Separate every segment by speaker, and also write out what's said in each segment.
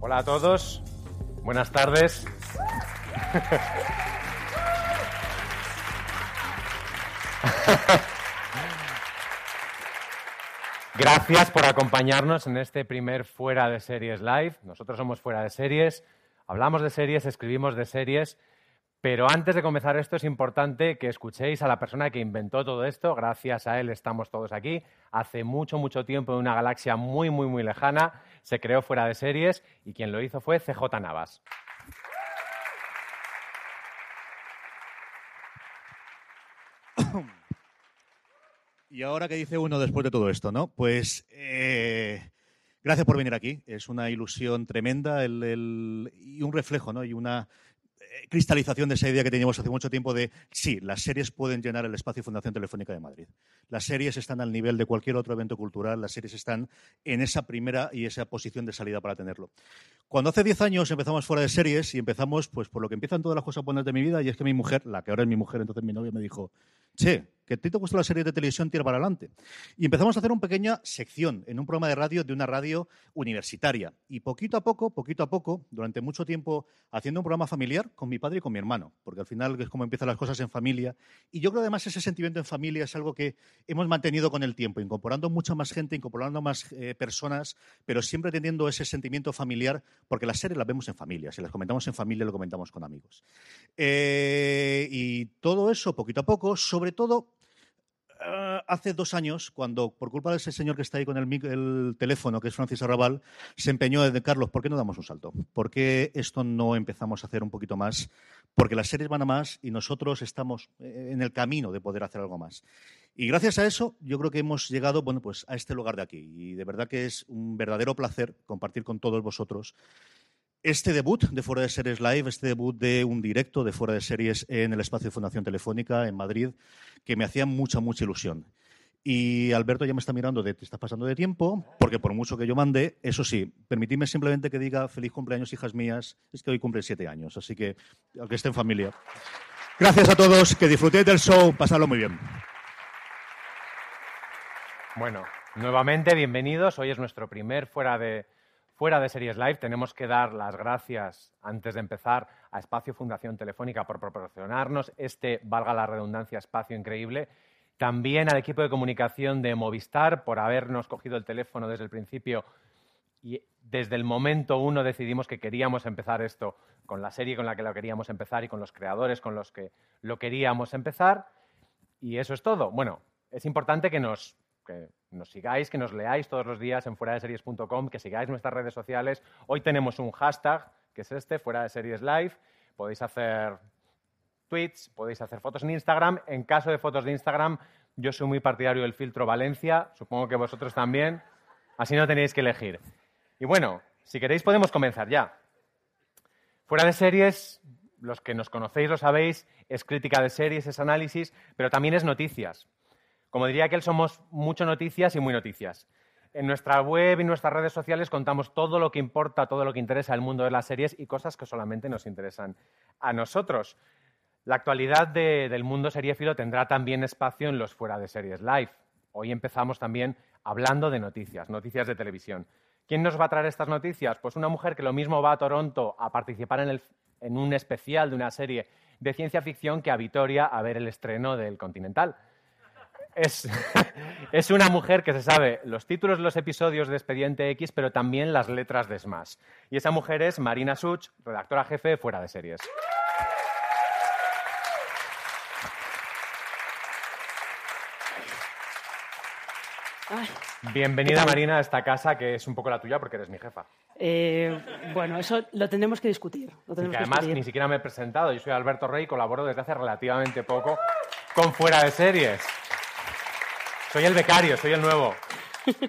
Speaker 1: Hola a todos, buenas tardes. Gracias por acompañarnos en este primer Fuera de Series Live. Nosotros somos Fuera de Series, hablamos de series, escribimos de series, pero antes de comenzar esto es importante que escuchéis a la persona que inventó todo esto. Gracias a él estamos todos aquí. Hace mucho, mucho tiempo en una galaxia muy, muy, muy lejana se creó Fuera de Series y quien lo hizo fue CJ Navas.
Speaker 2: Y ahora que dice uno después de todo esto, ¿no? Pues eh, gracias por venir aquí. Es una ilusión tremenda y un reflejo, ¿no? Y una eh, cristalización de esa idea que teníamos hace mucho tiempo de sí, las series pueden llenar el espacio Fundación Telefónica de Madrid. Las series están al nivel de cualquier otro evento cultural, las series están en esa primera y esa posición de salida para tenerlo. Cuando hace 10 años empezamos fuera de series y empezamos pues por lo que empiezan todas las cosas buenas de mi vida y es que mi mujer, la que ahora es mi mujer, entonces mi novia me dijo, che, que a ti te gustan las series de televisión, tira para adelante. Y empezamos a hacer una pequeña sección en un programa de radio de una radio universitaria. Y poquito a poco, poquito a poco, durante mucho tiempo haciendo un programa familiar con mi padre y con mi hermano, porque al final es como empiezan las cosas en familia. Y yo creo además ese sentimiento en familia es algo que hemos mantenido con el tiempo, incorporando mucha más gente, incorporando más eh, personas, pero siempre teniendo ese sentimiento familiar, porque las series las vemos en familia. Si las comentamos en familia, lo comentamos con amigos. Eh, y todo eso, poquito a poco, sobre todo eh, hace dos años, cuando por culpa de ese señor que está ahí con el, el teléfono, que es Francis Arrabal, se empeñó de Carlos, ¿por qué no damos un salto? ¿Por qué esto no empezamos a hacer un poquito más? Porque las series van a más y nosotros estamos eh, en el camino de poder hacer algo más. Y gracias a eso, yo creo que hemos llegado bueno, pues, a este lugar de aquí. Y de verdad que es un verdadero placer compartir con todos vosotros este debut de Fuera de Series Live, este debut de un directo de Fuera de Series en el espacio de Fundación Telefónica en Madrid, que me hacía mucha, mucha ilusión. Y Alberto ya me está mirando de te estás pasando de tiempo, porque por mucho que yo mande, eso sí, permitidme simplemente que diga feliz cumpleaños, hijas mías, es que hoy cumple siete años, así que aunque esté en familia. Gracias a todos, que disfrutéis del show, pasadlo muy bien.
Speaker 1: Bueno, nuevamente bienvenidos. Hoy es nuestro primer fuera de, fuera de Series Live. Tenemos que dar las gracias, antes de empezar, a Espacio Fundación Telefónica por proporcionarnos este, valga la redundancia, espacio increíble. También al equipo de comunicación de Movistar por habernos cogido el teléfono desde el principio y desde el momento uno decidimos que queríamos empezar esto con la serie con la que lo queríamos empezar y con los creadores con los que lo queríamos empezar. Y eso es todo. Bueno, es importante que nos, que nos sigáis, que nos leáis todos los días en fuera de series.com, que sigáis nuestras redes sociales. Hoy tenemos un hashtag, que es este, fuera de series live. Podéis hacer tweets, podéis hacer fotos en Instagram. En caso de fotos de Instagram, yo soy muy partidario del filtro Valencia, supongo que vosotros también. Así no tenéis que elegir. Y bueno, si queréis podemos comenzar ya. Fuera de series, los que nos conocéis lo sabéis, es crítica de series, es análisis, pero también es noticias. Como diría que somos mucho noticias y muy noticias. En nuestra web y nuestras redes sociales contamos todo lo que importa, todo lo que interesa al mundo de las series y cosas que solamente nos interesan a nosotros. La actualidad de- del mundo seriéfilo tendrá también espacio en los fuera de series live. Hoy empezamos también hablando de noticias, noticias de televisión. ¿Quién nos va a traer estas noticias? Pues una mujer que lo mismo va a Toronto a participar en, en un especial de una serie de ciencia ficción que a Vitoria a ver el estreno del Continental. Es, es una mujer que se sabe los títulos de los episodios de Expediente X, pero también las letras de Smash. Y esa mujer es Marina Such, redactora jefe de Fuera de Series.
Speaker 3: Ay,
Speaker 1: Bienvenida, Marina, a esta casa que es un poco la tuya porque eres mi jefa.
Speaker 3: eh, bueno, eso lo tendremos que discutir. Lo
Speaker 1: Y
Speaker 3: tendremos
Speaker 1: que además
Speaker 3: discutir.
Speaker 1: ni siquiera me he presentado. Yo soy Alberto Rey y colaboro desde hace relativamente poco con Fuera de Series. Soy el becario, soy el nuevo.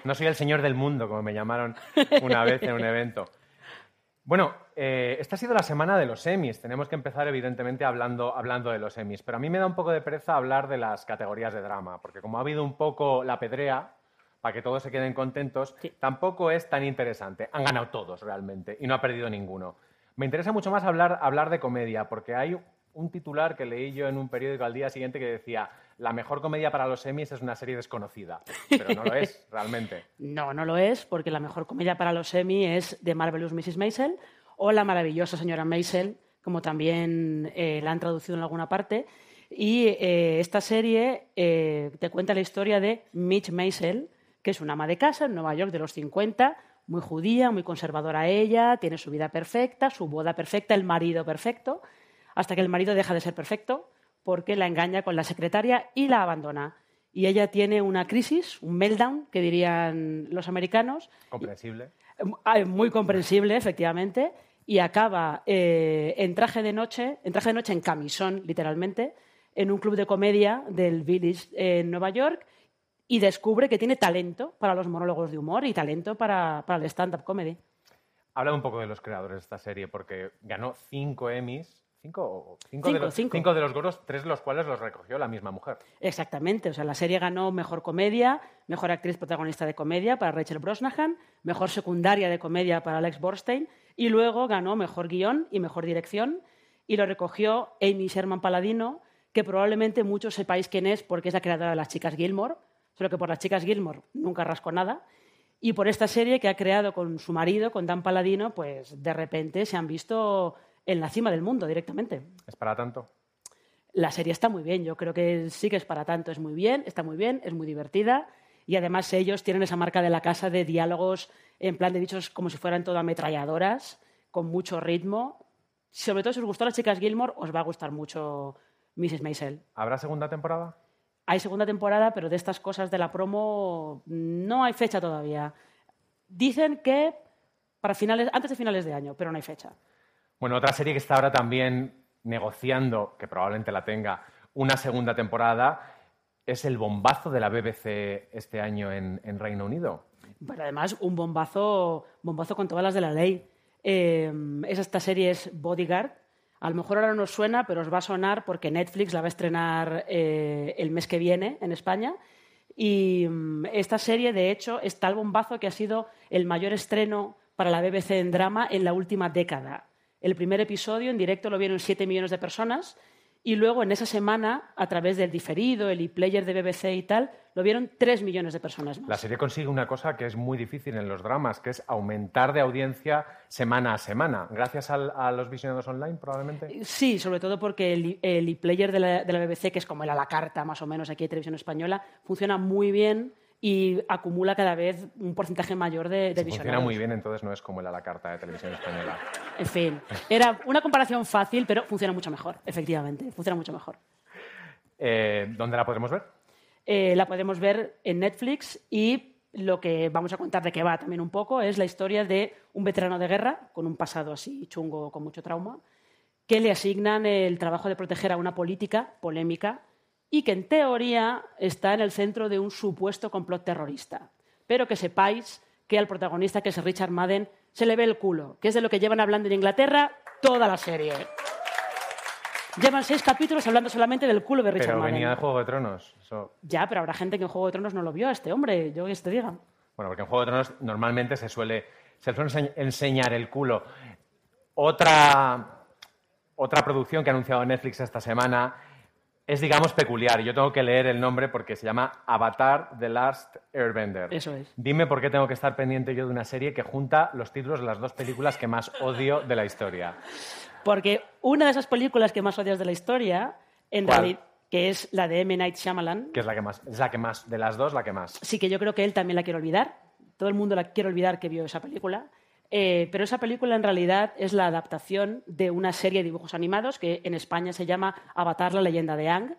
Speaker 1: No soy el señor del mundo, como me llamaron una vez en un evento. Bueno, eh, esta ha sido la semana de los Emmys. Tenemos que empezar, evidentemente, hablando, hablando de los Emmys. Pero a mí me da un poco de pereza hablar de las categorías de drama, porque como ha habido un poco la pedrea, para que todos se queden contentos,
Speaker 3: Sí.
Speaker 1: tampoco es tan interesante. Han ganado todos realmente y no ha perdido ninguno. Me interesa mucho más hablar, hablar de comedia, porque hay un titular que leí yo en un periódico al día siguiente que decía la mejor comedia para los Emmys es una serie desconocida. Pero no lo es, realmente.
Speaker 3: No, no lo es, porque la mejor comedia para los Emmy es The Marvelous Mrs. Maisel o La maravillosa señora Maisel, como también eh, la han traducido en alguna parte. Y eh, esta serie eh, te cuenta la historia de Mitch Maisel, que es una ama de casa en Nueva York de los 50, muy judía, muy conservadora ella, tiene su vida perfecta, su boda perfecta, el marido perfecto, hasta que el marido deja de ser perfecto porque la engaña con la secretaria y la abandona. Y ella tiene una crisis, un meltdown, que dirían los americanos,
Speaker 1: Comprensible.
Speaker 3: eh, muy comprensible, efectivamente, y acaba eh, en traje de noche, en traje de noche en camisón, literalmente, en un club de comedia del Village en Nueva York y descubre que tiene talento para los monólogos de humor y talento para, para el stand-up comedy.
Speaker 1: Habla un poco de los creadores de esta serie, porque ganó cinco Emmys. ¿Cinco? o- Cinco, de
Speaker 3: Cinco,
Speaker 1: los,
Speaker 3: cinco.
Speaker 1: cinco de los tres de los cuales los recogió la misma mujer.
Speaker 3: Exactamente, o sea, la serie ganó mejor comedia, mejor actriz protagonista de comedia para Rachel Brosnahan, mejor secundaria de comedia para Alex Borstein y luego ganó mejor guion y mejor dirección y lo recogió Amy Sherman Paladino, que probablemente muchos sepáis quién es porque es la creadora de Las Chicas Gilmore, solo que por Las Chicas Gilmore nunca rascó nada. Y por esta serie que ha creado con su marido, con Dan Paladino, pues de repente se han visto en la cima del mundo directamente.
Speaker 1: ¿Es para tanto?
Speaker 3: La serie está muy bien, yo creo que sí que es para tanto, es muy bien, está muy bien, es muy divertida y además ellos tienen esa marca de la casa de diálogos en plan de dichos como si fueran todo ametralladoras, con mucho ritmo. Sobre todo si os gustó las chicas Gilmore, os va a gustar mucho Mrs. Maisel.
Speaker 1: ¿Habrá segunda temporada?
Speaker 3: Hay segunda temporada, pero de estas cosas de la promo no hay fecha todavía. Dicen que para finales, antes de finales de año, pero no hay fecha.
Speaker 1: Bueno, otra serie que está ahora también negociando, que probablemente la tenga, una segunda temporada, es el bombazo de la BBC este año en, Reino Unido.
Speaker 3: Pero además, un bombazo, bombazo con todas las de la ley. Eh, es esta serie es Bodyguard. A lo mejor ahora no os suena, pero os va a sonar porque Netflix la va a estrenar eh, el mes que viene en España. Y mm, esta serie, de hecho, es tal bombazo que ha sido el mayor estreno para la BBC en drama en la última década. El primer episodio en directo lo vieron 7 millones de personas y luego en esa semana, a través del diferido, el e-player de BBC y tal, lo vieron 3 millones de personas más.
Speaker 1: La serie consigue una cosa que es muy difícil en los dramas, que es aumentar de audiencia semana a semana. Gracias al- a los visionados online, probablemente.
Speaker 3: Sí, sobre todo porque el, e-player de la, de la BBC, que es como el a la carta más o menos aquí en televisión española, funciona muy bien y acumula cada vez un porcentaje mayor de, de
Speaker 1: Si
Speaker 3: visionados.
Speaker 1: funciona muy bien, entonces no es como el a la carta de televisión española.
Speaker 3: En fin, era una comparación fácil, pero funciona mucho mejor, efectivamente, funciona mucho mejor.
Speaker 1: Eh, ¿Dónde la podemos ver?
Speaker 3: Eh, la podemos ver en Netflix y lo que vamos a contar de qué va también un poco es la historia de un veterano de guerra con un pasado así chungo, con mucho trauma, que le asignan el trabajo de proteger a una política polémica y que en teoría está en el centro de un supuesto complot terrorista. Pero que sepáis que al protagonista, que es Richard Madden, se le ve el culo, que es de lo que llevan hablando en Inglaterra toda la serie. Llevan seis capítulos hablando solamente del culo de Richard
Speaker 1: Pero
Speaker 3: Madden.
Speaker 1: venía de Juego de Tronos.
Speaker 3: Ya, pero habrá gente que en Juego de Tronos no lo vio a este hombre, yo que te diga.
Speaker 1: Bueno, porque en Juego de Tronos normalmente se suele, se suele ense- enseñar el culo. Otra, otra producción que ha anunciado Netflix esta semana es, digamos, peculiar. Yo tengo que leer el nombre porque se llama Avatar The Last Airbender.
Speaker 3: Eso es.
Speaker 1: Dime por qué tengo que estar pendiente yo de una serie que junta los títulos de las dos películas que más odio de la historia.
Speaker 3: Porque una de esas películas que más odias de la historia, en
Speaker 1: ¿Cuál?
Speaker 3: realidad, que es la de M. Night Shyamalan.
Speaker 1: Que es la que más, es la que más, de las dos, la que más.
Speaker 3: Sí, que yo creo que él también la quiere olvidar. Todo el mundo la quiere olvidar que vio esa película. Eh, pero esa película en realidad es la adaptación de una serie de dibujos animados que en España se llama Avatar, la leyenda de Ang.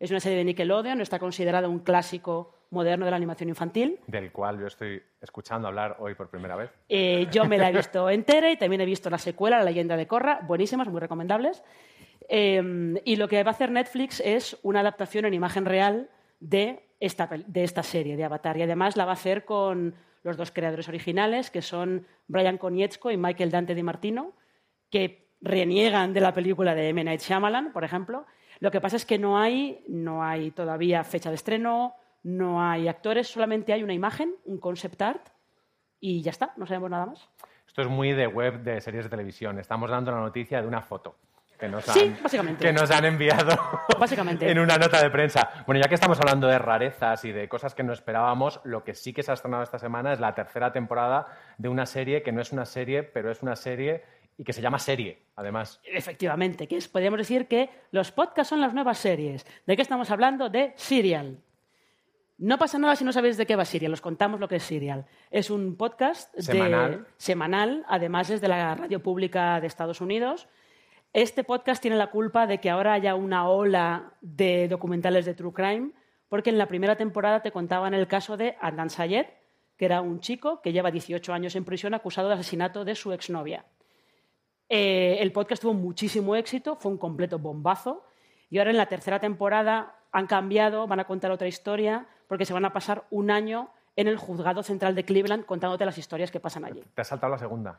Speaker 3: Es una serie de Nickelodeon, está considerada un clásico moderno de la animación infantil.
Speaker 1: Del cual yo estoy escuchando hablar hoy por primera vez.
Speaker 3: Eh, yo me la he visto entera y también he visto la secuela, La leyenda de Korra, buenísimas, muy recomendables. Eh, y lo que va a hacer Netflix es una adaptación en imagen real de esta, de esta serie, de Avatar. Y además la va a hacer con los dos creadores originales, que son Brian Konietzko y Michael Dante Di Martino, que reniegan de la película de M. Night Shyamalan, por ejemplo. Lo que pasa es que no hay, no hay todavía fecha de estreno, no hay actores, solamente hay una imagen, un concept art, y ya está, no sabemos nada más.
Speaker 1: Esto es muy de web de series de televisión. Estamos dando la noticia de una foto que nos
Speaker 3: Sí,
Speaker 1: han,
Speaker 3: básicamente.
Speaker 1: que nos han enviado
Speaker 3: Básicamente.
Speaker 1: en una nota de prensa. Bueno, ya que estamos hablando de rarezas y de cosas que no esperábamos, lo que sí que se ha estrenado esta semana es la tercera temporada de una serie que no es una serie, pero es una serie y que se llama serie, además.
Speaker 3: Efectivamente, que es, podríamos decir que los podcasts son las nuevas series. ¿De qué estamos hablando? De Serial. No pasa nada si no sabéis de qué va Serial, os contamos lo que es Serial. Es un podcast de-
Speaker 1: Semanal.
Speaker 3: semanal, además es de la radio pública de Estados Unidos. Este podcast tiene la culpa de que ahora haya una ola de documentales de True Crime, porque en la primera temporada te contaban el caso de Adnan Sayed, que era un chico que lleva 18 años en prisión acusado de asesinato de su exnovia. Eh, el podcast tuvo muchísimo éxito, fue un completo bombazo. Y ahora en la tercera temporada han cambiado, van a contar otra historia, porque se van a pasar un año en el juzgado central de Cleveland contándote las historias que pasan allí.
Speaker 1: Te has saltado la segunda.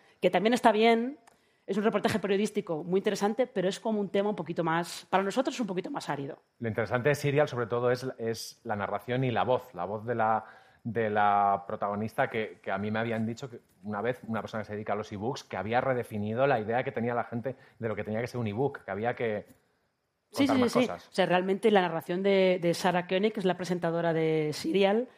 Speaker 3: que también está bien. Es un reportaje periodístico muy interesante, pero es como un tema un poquito más, para nosotros es un poquito más árido.
Speaker 1: Lo interesante de Serial, sobre todo, es, es la narración y la voz. La voz de la, de la protagonista que, que a mí me habían dicho que una vez una persona que se dedica a los ebooks que había redefinido la idea que tenía la gente de lo que tenía que ser un ebook, que había que
Speaker 3: Sí, sí,
Speaker 1: más
Speaker 3: sí.
Speaker 1: cosas.
Speaker 3: O sea, realmente la narración de, de Sarah Koenig, que es la presentadora de Serial,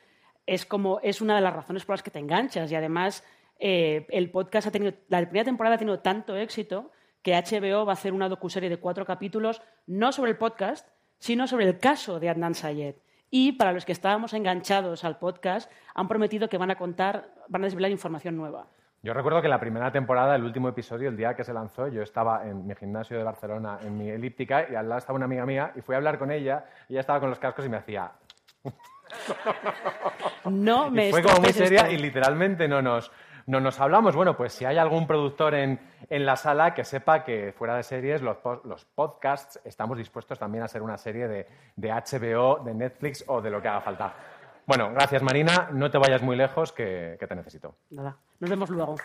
Speaker 3: es como es una de las razones por las que te enganchas y además eh, el podcast ha tenido la primera temporada ha tenido tanto éxito que HBO va a hacer una docuserie de cuatro capítulos no sobre el podcast sino sobre el caso de Adnan Sayed y para los que estábamos enganchados al podcast han prometido que van a contar van a desvelar información nueva
Speaker 1: Yo recuerdo que la primera temporada, el último episodio, el día que se lanzó, yo estaba en mi gimnasio de Barcelona, en mi elíptica, y al lado estaba una amiga mía, y fui a hablar con ella, y ella estaba con los cascos y me hacía...
Speaker 3: no me
Speaker 1: Y fue como muy seria
Speaker 3: esto.
Speaker 1: y literalmente no nos, no nos hablamos. Bueno, pues si hay algún productor en, en la sala que sepa que fuera de series, los, los podcasts, estamos dispuestos también a ser una serie de, de HBO, de Netflix o de lo que haga falta. Bueno, gracias Marina, no te vayas muy lejos que, que te necesito.
Speaker 3: Nada, nos vemos luego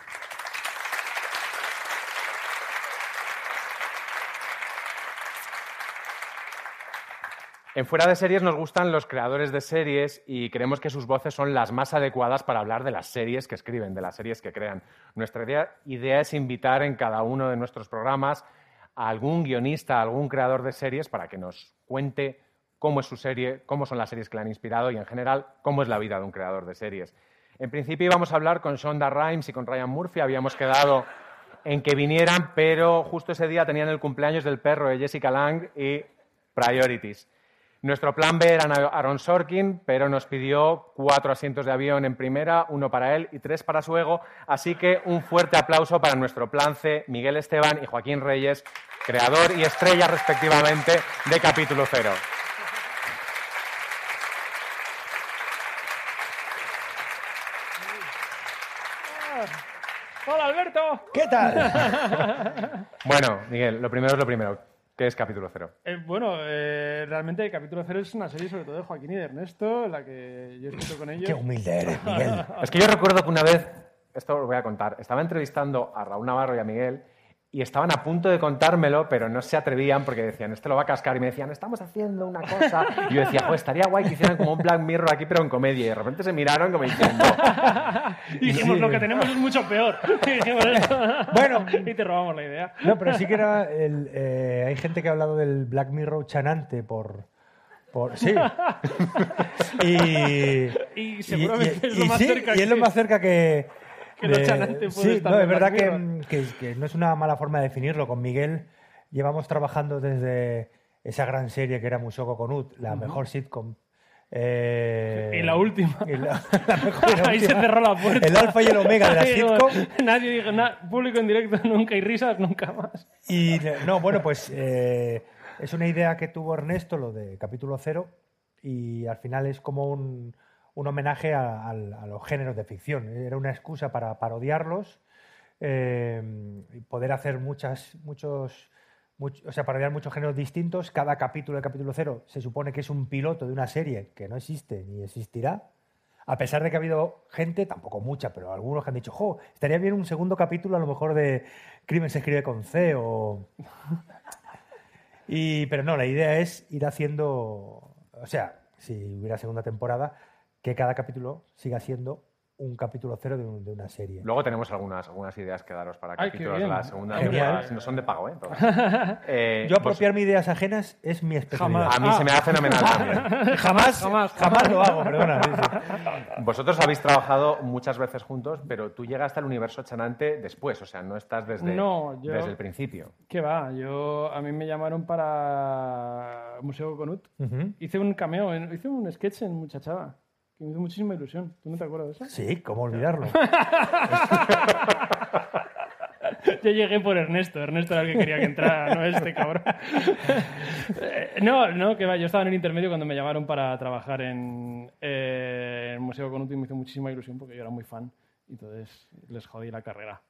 Speaker 1: En Fuera de Series nos gustan los creadores de series y creemos que sus voces son las más adecuadas para hablar de las series que escriben, de las series que crean. Nuestra idea, idea es invitar en cada uno de nuestros programas a algún guionista, a algún creador de series para que nos cuente cómo es su serie, cómo son las series que le han inspirado y, en general, cómo es la vida de un creador de series. En principio íbamos a hablar con Shonda Rhimes y con Ryan Murphy, habíamos quedado en que vinieran, pero justo ese día tenían el cumpleaños del perro de Jessica Lang y Priorities. Nuestro plan B era Aaron Sorkin, pero nos pidió cuatro asientos de avión en primera, uno para él y tres para su ego. Así que un fuerte aplauso para nuestro plan C, Miguel Esteban y Joaquín Reyes, creador y estrella respectivamente de capítulo cero.
Speaker 4: Hola Alberto.
Speaker 5: ¿Qué tal?
Speaker 1: Bueno, Miguel, lo primero es lo primero. ¿Qué es capítulo cero?
Speaker 4: Eh, bueno, eh, realmente Capítulo Cero es una serie sobre todo de Joaquín y de Ernesto, la que yo he escrito con ellos.
Speaker 5: Qué humilde eres, Miguel.
Speaker 1: Es que yo recuerdo que una vez, esto os voy a contar, estaba entrevistando a Raúl Navarro y a Miguel y estaban a punto de contármelo, pero no se atrevían porque decían, este lo va a cascar. Y me decían, estamos haciendo una cosa. Y yo decía, pues estaría guay que hicieran como un Black Mirror aquí, pero en comedia. Y de repente se miraron como diciendo,
Speaker 4: Y dijimos, lo que tenemos es mucho peor. Y dijimos,
Speaker 5: Bueno.
Speaker 4: y te robamos la idea.
Speaker 5: No, pero sí que era. El, eh, hay gente que ha hablado del Black Mirror chanante por. por sí. y.
Speaker 4: Y seguramente es lo
Speaker 5: y
Speaker 4: más
Speaker 5: sí,
Speaker 4: cerca
Speaker 5: y es lo más cerca que.
Speaker 4: Que chanante puede
Speaker 5: sí,
Speaker 4: estar
Speaker 5: no,
Speaker 4: de
Speaker 5: es verdad
Speaker 4: Black
Speaker 5: que,
Speaker 4: Mirror.
Speaker 5: que, que no es una mala forma de definirlo. Con Miguel llevamos trabajando desde esa gran serie que era Musoko Konut, la mejor sitcom. Eh,
Speaker 4: Y la última.
Speaker 5: y la- la mejor la
Speaker 4: Ahí se cerró la puerta.
Speaker 5: El alfa y el omega de la sitcom.
Speaker 4: Nadie dijo nada, público en directo nunca y risas nunca más.
Speaker 5: Y no, bueno, pues eh, es una idea que tuvo Ernesto, lo de capítulo cero, y al final es como un, un homenaje a, a los géneros de ficción. Era una excusa para parodiarlos, eh, y poder hacer muchas, muchos, much- o sea, parodiar muchos géneros distintos. Cada capítulo de capítulo cero se supone que es un piloto de una serie que no existe ni existirá. A pesar de que ha habido gente, tampoco mucha, pero algunos que han dicho, jo, estaría bien un segundo capítulo a lo mejor de Crimen se escribe con C o... Pero no, la idea es ir haciendo, o sea, si hubiera segunda temporada, que cada capítulo siga siendo un capítulo cero de, un- de una serie.
Speaker 1: Luego tenemos algunas, algunas ideas que daros para
Speaker 4: Ay,
Speaker 1: capítulos la segunda
Speaker 5: Genial.
Speaker 1: temporada. No son de pago, ¿eh? Eh,
Speaker 5: Yo
Speaker 1: vos-
Speaker 5: apropiarme ideas ajenas es mi especialidad.
Speaker 4: Jamás.
Speaker 1: a mí se me da fenomenal también.
Speaker 5: Jamás,
Speaker 4: Jamás,
Speaker 5: jamás, lo hago, perdona. sí, sí.
Speaker 1: Vosotros habéis trabajado muchas veces juntos, pero tú llegaste al universo chanante después, o sea, no estás desde,
Speaker 4: No, yo-
Speaker 1: desde el principio.
Speaker 4: ¿Qué va? Yo, a mí me llamaron para Museo Conut.
Speaker 5: Ujú.
Speaker 4: Hice un cameo, hice un sketch en Muchachada, que me hizo muchísima ilusión. ¿Tú no te acuerdas de eso?
Speaker 5: Sí, ¿cómo olvidarlo?
Speaker 4: Yo llegué por Ernesto. Ernesto era el que quería que entrara, no este cabrón. Eh, no, no, que va. Yo estaba en el intermedio cuando me llamaron para trabajar en, eh, en Museo Conut y me hizo muchísima ilusión porque yo era muy fan. Y entonces les jodí la carrera.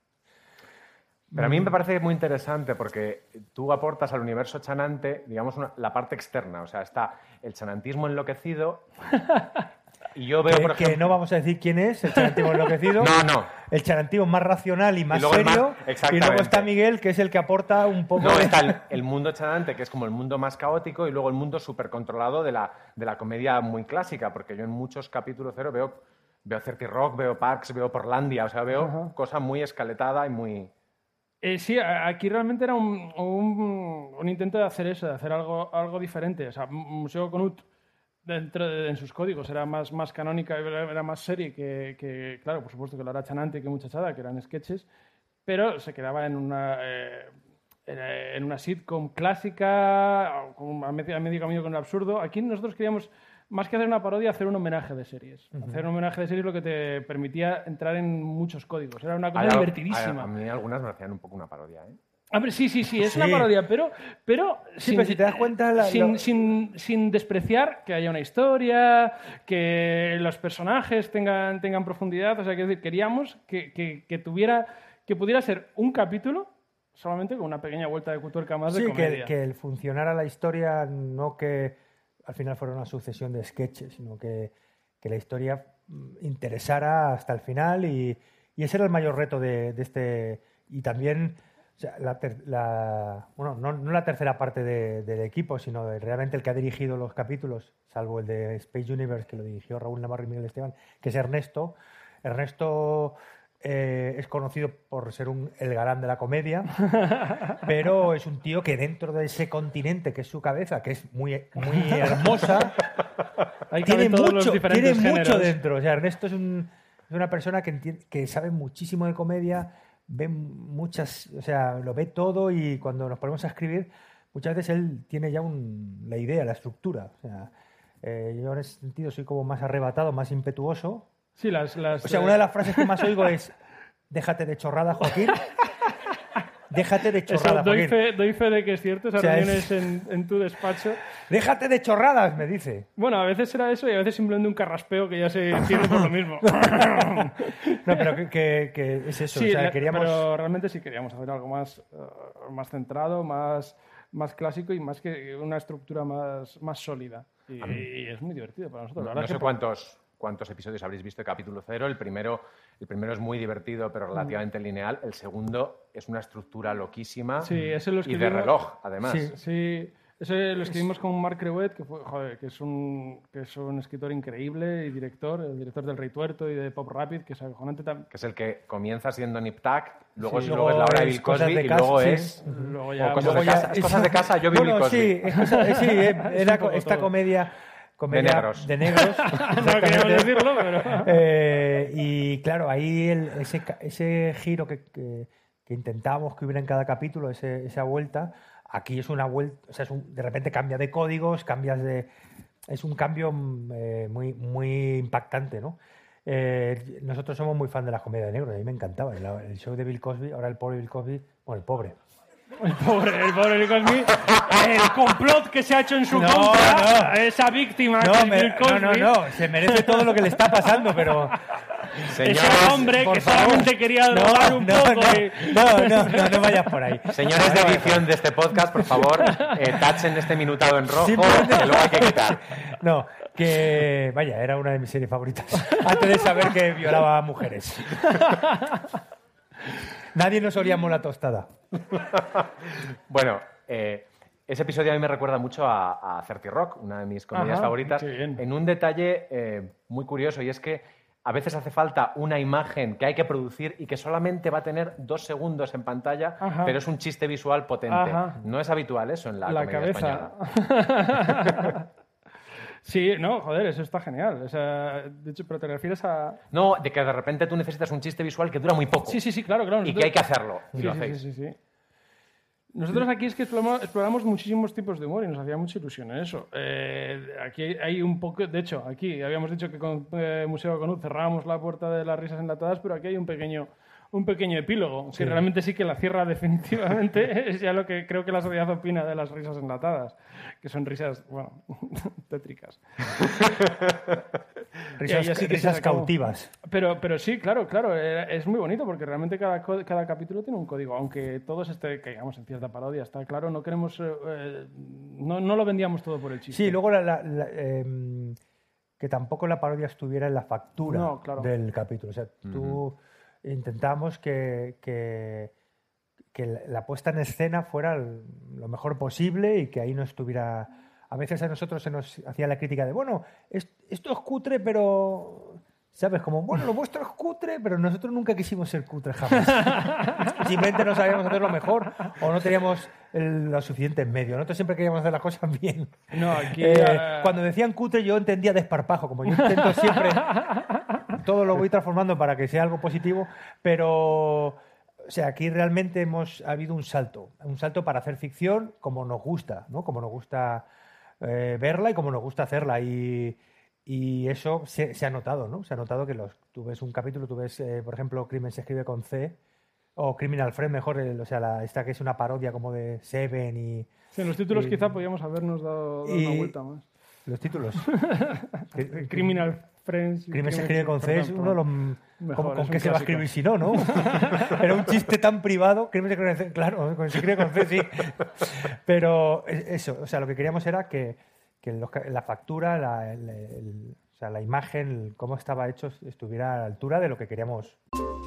Speaker 1: Pero a mí me parece muy interesante porque tú aportas al universo chanante, digamos, una- la parte externa. O sea, está el chanantismo enloquecido y yo veo,
Speaker 5: que,
Speaker 1: por
Speaker 5: que
Speaker 1: ejemplo...
Speaker 5: no vamos a decir quién es, el charantivo enloquecido.
Speaker 1: No, no.
Speaker 5: El charantivo más racional y más
Speaker 1: el más-
Speaker 5: serio. y luego está Miguel, que es el que aporta un poco
Speaker 1: No,
Speaker 5: de-
Speaker 1: está el, el mundo chanante, que es como el mundo más caótico, y luego el mundo súper controlado de la, de la comedia muy clásica, porque yo en muchos capítulos cero veo, veo 30 Rock, veo Parks, veo Portlandia, o sea, veo cosa muy escaletada y muy...
Speaker 4: Eh, sí, aquí realmente era un, un- un intento de hacer eso, de hacer algo, algo diferente. O sea, Museo Conut, dentro de, en sus códigos, era más, más canónica, era más serie que, que, claro, por supuesto que lo era Chanante que Muchachada, que eran sketches, pero se quedaba en una, eh, en, eh, una sitcom clásica, con- a medio, a medio camino con el absurdo. Aquí nosotros queríamos, más que hacer una parodia, hacer un homenaje de series. Hacer un homenaje de series lo que te permitía entrar en muchos códigos. Era una cosa
Speaker 1: Hay
Speaker 4: divertidísima.
Speaker 1: A, a mí algunas me hacían un poco una parodia, ¿eh?
Speaker 4: Sí, sí, sí, es
Speaker 5: Sí.
Speaker 4: una parodia, pero, pero,
Speaker 5: Sí, pero si te das cuenta, la-
Speaker 4: sin, sin- sin despreciar que haya una historia, que los personajes tengan, tengan profundidad. O sea, que decir, queríamos que, que- que tuviera, que pudiera ser un capítulo solamente con una pequeña vuelta de tuerca más de
Speaker 5: Sí, que,
Speaker 4: comedia.
Speaker 5: que el funcionara la historia, no que al final fuera una sucesión de sketches, sino que, que la historia mm, interesara hasta el final y, y ese era el mayor reto de, de este... Y también, o sea, la, ter- la- bueno, no, no la tercera parte de- del equipo, sino de realmente el que ha dirigido los capítulos, salvo el de Space Universe, que lo dirigió Raúl Navarro y Miguel Esteban, que es Ernesto. Ernesto eh, es conocido por ser un, el galán de la comedia, pero es un tío que dentro de ese continente que es su cabeza, que es muy, muy hermosa, tiene mucho, tiene mucho dentro. O sea, Ernesto es, un- es una persona que, que sabe muchísimo de comedia, ve muchas, o sea, lo ve todo y cuando nos ponemos a escribir muchas veces él tiene ya un- la idea, la estructura. O sea, eh, yo en ese sentido soy como más arrebatado, más impetuoso.
Speaker 4: Sí, las, las,
Speaker 5: O sea, una de las frases que más oigo es, déjate de chorrada, Joaquín. Déjate de chorradas,
Speaker 4: doy, fe, doy fe de que es cierto, esas
Speaker 5: O sea, es-
Speaker 4: reuniones en, en tu despacho.
Speaker 5: Déjate de chorradas, me dice.
Speaker 4: Bueno, a veces era eso y a veces simplemente un carraspeo que ya se entiende por lo mismo.
Speaker 5: No, pero que, que- que es eso.
Speaker 4: Sí,
Speaker 5: o sea, queríamos...
Speaker 4: pero realmente sí queríamos hacer algo más, eh, más centrado, más, más clásico y más que una estructura más, más sólida. Y, y es muy divertido para nosotros. La
Speaker 1: No, no
Speaker 4: es que
Speaker 1: sé
Speaker 4: por-
Speaker 1: cuántos, cuántos episodios habréis visto de capítulo cero. El primero, el primero es muy divertido, pero relativamente lineal. El segundo es una estructura loquísima
Speaker 4: Sí, ese lo
Speaker 1: y de reloj, además.
Speaker 5: Sí.
Speaker 4: Sí, ese lo escribimos con Mark Creuet, que, fue, joder, que, es un, que es un escritor increíble y director, el director del Rey Tuerto y de Pop Rapid, que es acojonante también.
Speaker 1: Que es el que comienza siendo Nip Tuck, luego,
Speaker 5: Sí.
Speaker 1: es, luego es la hora de Bill Cosby
Speaker 5: de
Speaker 1: y luego
Speaker 5: sí.
Speaker 1: es...
Speaker 4: Luego
Speaker 1: o cosas
Speaker 5: Luego
Speaker 1: de
Speaker 5: ya
Speaker 1: casa,
Speaker 5: es-
Speaker 1: cosas de casa, yo vi
Speaker 5: Bueno,
Speaker 1: Bill Cosby.
Speaker 5: sí, es cosa- sí, eh, era esta
Speaker 4: todo.
Speaker 5: Comedia, comedia
Speaker 1: negros.
Speaker 5: de negros,
Speaker 4: no queríamos decirlo, pero...
Speaker 5: Eh, y claro, ahí el- ese, ese giro que, que, que intentábamos que hubiera en cada capítulo, ese- esa vuelta, aquí es una vuelta, o sea, es un- de repente cambia de códigos, cambias de... Es un cambio mm, eh, muy, muy impactante, ¿no? Eh, nosotros somos muy fan de las comedias de negros, a mí me encantaba. El, el show de Bill Cosby, ahora el pobre Bill Cosby, bueno, el pobre.
Speaker 4: El pobre, el pobre Bill Cosby, el complot que se ha hecho en su
Speaker 5: No,
Speaker 4: contra,
Speaker 5: no.
Speaker 4: esa víctima que
Speaker 5: No,
Speaker 4: es
Speaker 5: me-
Speaker 4: Bill
Speaker 5: no,
Speaker 4: Cosby,
Speaker 5: no, no, se merece todo lo que le está pasando, pero...
Speaker 1: Señores,
Speaker 4: ese hombre que
Speaker 5: favor.
Speaker 4: solamente quería
Speaker 5: No,
Speaker 4: drogar un
Speaker 5: no,
Speaker 4: poco
Speaker 5: no,
Speaker 4: y-
Speaker 5: no, no, no, no vayas por ahí.
Speaker 1: Señores de edición de este podcast, por favor, eh, tachen este minutado en rojo,
Speaker 5: Simplemente-
Speaker 1: que luego hay que quitar.
Speaker 5: No, que vaya, era una de mis series favoritas. Antes de saber que violaba a mujeres. Nadie nos olíamos la tostada.
Speaker 1: Bueno, eh, ese episodio a mí me recuerda mucho a, a 30 Rock, una de mis comedias
Speaker 4: Ajá,
Speaker 1: favoritas, en un detalle eh, muy curioso y es que a veces hace falta una imagen que hay que producir y que solamente va a tener dos segundos en pantalla,
Speaker 4: Ajá.
Speaker 1: pero es un chiste visual potente.
Speaker 4: Ajá.
Speaker 1: No es habitual eso en la,
Speaker 4: la
Speaker 1: comedia
Speaker 4: cabeza.
Speaker 1: española.
Speaker 4: sí, no, joder, eso está genial. O sea, de hecho, pero te refieres a...
Speaker 1: No, de que de repente tú necesitas un chiste visual que dura muy poco
Speaker 4: Sí, sí, sí, claro, claro.
Speaker 1: y que hay que hacerlo. Y
Speaker 4: Sí,
Speaker 1: lo
Speaker 4: sí,
Speaker 1: hacéis.
Speaker 4: sí, sí, sí. Nosotros aquí es que exploramos, exploramos muchísimos tipos de humor y nos hacía mucha ilusión en eso. Eh, aquí hay un poco, de hecho, aquí habíamos dicho que con eh, Museo Conut cerrábamos la puerta de las risas enlatadas, pero aquí hay un pequeño, un pequeño epílogo, que realmente sí que la cierra definitivamente, es ya lo que creo que la sociedad opina de las risas enlatadas, que son risas, bueno, tétricas.
Speaker 5: Risas,
Speaker 4: sí
Speaker 5: risas cautivas.
Speaker 4: Pero, pero sí, claro, claro, eh, es muy bonito porque realmente cada, cada capítulo tiene un código, aunque todos este, caigamos en cierta parodia, está claro, no queremos, eh, eh, no, no lo vendíamos todo por el chiste.
Speaker 5: Sí, luego la- la- la, em, que tampoco la parodia estuviera en la factura
Speaker 4: No, claro.
Speaker 5: del capítulo. O sea, tú intentamos que, que, que la- puesta en escena fuera lo mejor posible y que ahí no estuviera... A veces a nosotros se nos hacía la crítica de, bueno, es- esto es cutre, pero... ¿Sabes? Como, bueno, lo vuestro es cutre, pero nosotros nunca quisimos ser cutre jamás. Simplemente no sabíamos hacerlo mejor o no teníamos el- lo suficiente en medio. Nosotros siempre queríamos hacer las cosas bien.
Speaker 4: No, aquí,
Speaker 5: Eh,
Speaker 4: eh,
Speaker 5: Cuando decían cutre yo entendía desparpajo, como yo intento siempre, todo lo voy transformando para que sea algo positivo, pero o sea, aquí realmente hemos ha habido un salto, un salto para hacer ficción como nos gusta, ¿no? Como nos gusta eh, verla y como nos gusta hacerla y, y eso se, se ha notado, ¿no? Se ha notado que los, tú ves un capítulo, tú ves, eh, por ejemplo, Crimen se escribe con C o Criminal Friend, mejor, el- o sea, la, esta que es una parodia como de Seven y
Speaker 4: sí, en los títulos
Speaker 5: y-
Speaker 4: quizá podíamos habernos dado, dado
Speaker 5: y-
Speaker 4: una vuelta más.
Speaker 5: los títulos. Que-
Speaker 4: Criminal Friends.
Speaker 5: Crimen se escribe con C es uno de los...
Speaker 4: Mejor,
Speaker 5: ¿Con, qué se va a escribir si no, no? Era un chiste tan privado. Crimen se escribe con C, claro, con- se escribe con C, sí. Pero eh, eso, o sea, lo que queríamos era que, que los la factura, la, el- el- o sea, la imagen, el- cómo estaba hecho, estuviera a la altura de lo que queríamos